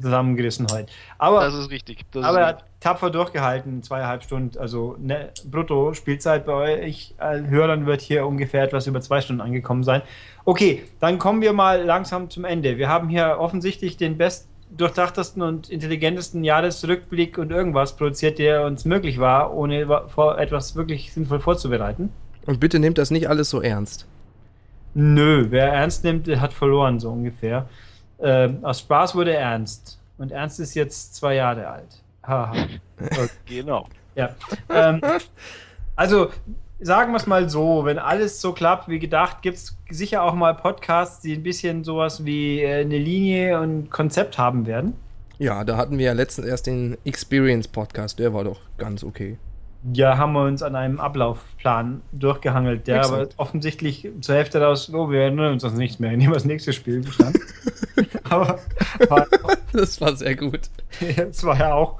zusammengerissen heute. Aber, Das ist richtig. Das aber er ist hat tapfer durchgehalten, zweieinhalb Stunden. Also ne, brutto Spielzeit bei euch äh, Hörern wird hier ungefähr etwas über zwei Stunden angekommen sein. Okay, dann kommen wir mal langsam zum Ende. Wir haben hier offensichtlich den best durchdachtesten und intelligentesten Jahresrückblick und irgendwas produziert, der uns möglich war, ohne etwas wirklich sinnvoll vorzubereiten. Und bitte nehmt das nicht alles so ernst. Nö, wer ernst nimmt, der hat verloren, so ungefähr. Ähm, aus Spaß wurde ernst. Und Ernst ist jetzt zwei Jahre alt. Haha. genau. ja. Ähm, also, sagen wir es mal so, wenn alles so klappt wie gedacht, gibt es sicher auch mal Podcasts, die ein bisschen sowas wie äh, eine Linie und Konzept haben werden. Ja, da hatten wir ja letztens erst den Experience Podcast, der war doch ganz okay. Ja, haben wir uns an einem Ablaufplan durchgehangelt, der Exakt. aber offensichtlich zur Hälfte daraus, oh, wir erinnern uns das nicht mehr, nehmen wir das nächste Spiel bestand. aber war, Das war sehr gut. es war ja auch,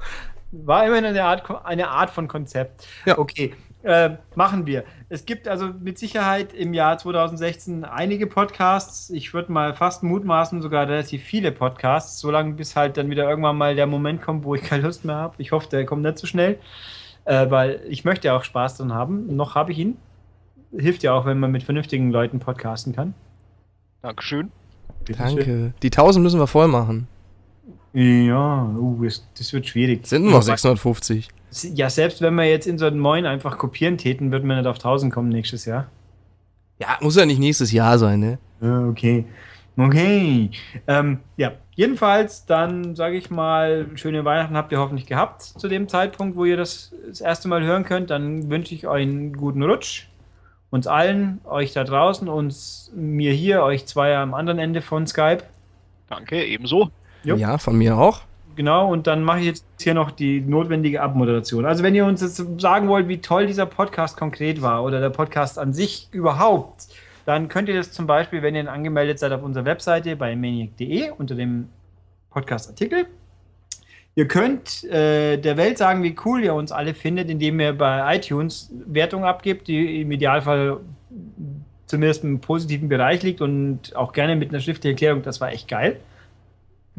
war immerhin eine Art, eine Art von Konzept. Ja. Okay, äh, machen wir. Es gibt also mit Sicherheit im Jahr 2016 einige Podcasts. Ich würde mal fast mutmaßen, sogar relativ viele Podcasts, solange bis halt dann wieder irgendwann mal der Moment kommt, wo ich keine Lust mehr habe. Ich hoffe, der kommt nicht so schnell, äh, weil ich möchte ja auch Spaß dran haben. Noch habe ich ihn. Hilft ja auch, wenn man mit vernünftigen Leuten podcasten kann. Dankeschön. Bitteschön. Danke. Die 1000 müssen wir voll machen. Ja, uh, es- das wird schwierig. Sind nur noch 650. Ja, selbst wenn wir jetzt in so einen Moin einfach kopieren täten, würden wir nicht auf 1000 kommen nächstes Jahr. Ja, muss ja nicht nächstes Jahr sein, ne? Okay. Okay. Ähm, ja, jedenfalls, dann sage ich mal, schöne Weihnachten habt ihr hoffentlich gehabt zu dem Zeitpunkt, wo ihr das das erste Mal hören könnt. Dann wünsche ich euch einen guten Rutsch. Uns allen, euch da draußen, uns, mir hier, euch zwei am anderen Ende von Skype. Danke, ebenso. Jupp. Ja, von mir auch. Genau, und dann mache ich jetzt hier noch die notwendige Abmoderation. Also wenn ihr uns jetzt sagen wollt, wie toll dieser Podcast konkret war oder der Podcast an sich überhaupt, dann könnt ihr das zum Beispiel, wenn ihr angemeldet seid, auf unserer Webseite bei maniac.de unter dem Podcast-Artikel. Ihr könnt äh, der Welt sagen, wie cool ihr uns alle findet, indem ihr bei iTunes Wertung abgibt, die im Idealfall zumindest im positiven Bereich liegt und auch gerne mit einer schriftlichen Erklärung, das war echt geil.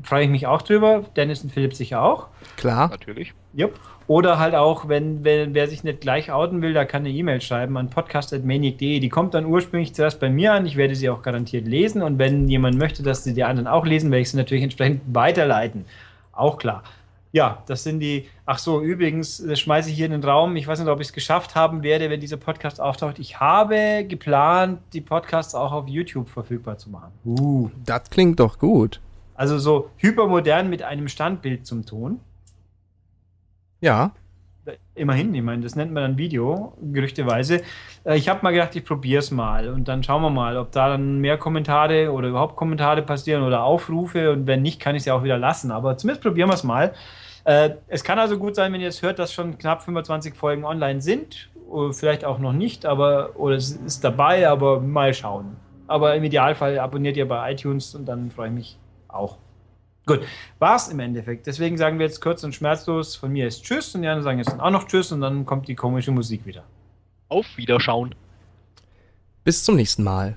Freue ich mich auch drüber. Dennis und Philipp sicher auch. Klar. Natürlich. Jupp. Oder halt auch, wenn, wenn wer sich nicht gleich outen will, da kann eine E-Mail schreiben an podcast.maniac.de. Die kommt dann ursprünglich zuerst bei mir an. Ich werde sie auch garantiert lesen. Und wenn jemand möchte, dass sie die anderen auch lesen, werde ich sie natürlich entsprechend weiterleiten. Auch klar. Ja, das sind die. Ach so, übrigens, das schmeiße ich hier in den Raum. Ich weiß nicht, ob ich es geschafft haben werde, wenn dieser Podcast auftaucht. Ich habe geplant, die Podcasts auch auf YouTube verfügbar zu machen. Uh. Das klingt doch gut. Also so hypermodern mit einem Standbild zum Ton. Ja. Immerhin, ich meine, das nennt man dann Video, gerüchteweise. Äh, ich habe mal gedacht, ich probiere es mal und dann schauen wir mal, ob da dann mehr Kommentare oder überhaupt Kommentare passieren oder Aufrufe und wenn nicht, kann ich es ja auch wieder lassen. Aber zumindest probieren wir es mal. Äh, es kann also gut sein, wenn ihr es hört, dass schon knapp 25 Folgen online sind. Oder vielleicht auch noch nicht, aber oder es ist dabei, aber mal schauen. Aber im Idealfall abonniert ihr bei iTunes und dann freue ich mich auch. Gut, war's im Endeffekt. Deswegen sagen wir jetzt kurz und schmerzlos, von mir ist Tschüss und die anderen sagen jetzt auch noch Tschüss und dann kommt die komische Musik wieder. Auf Wiederschauen. Bis zum nächsten Mal.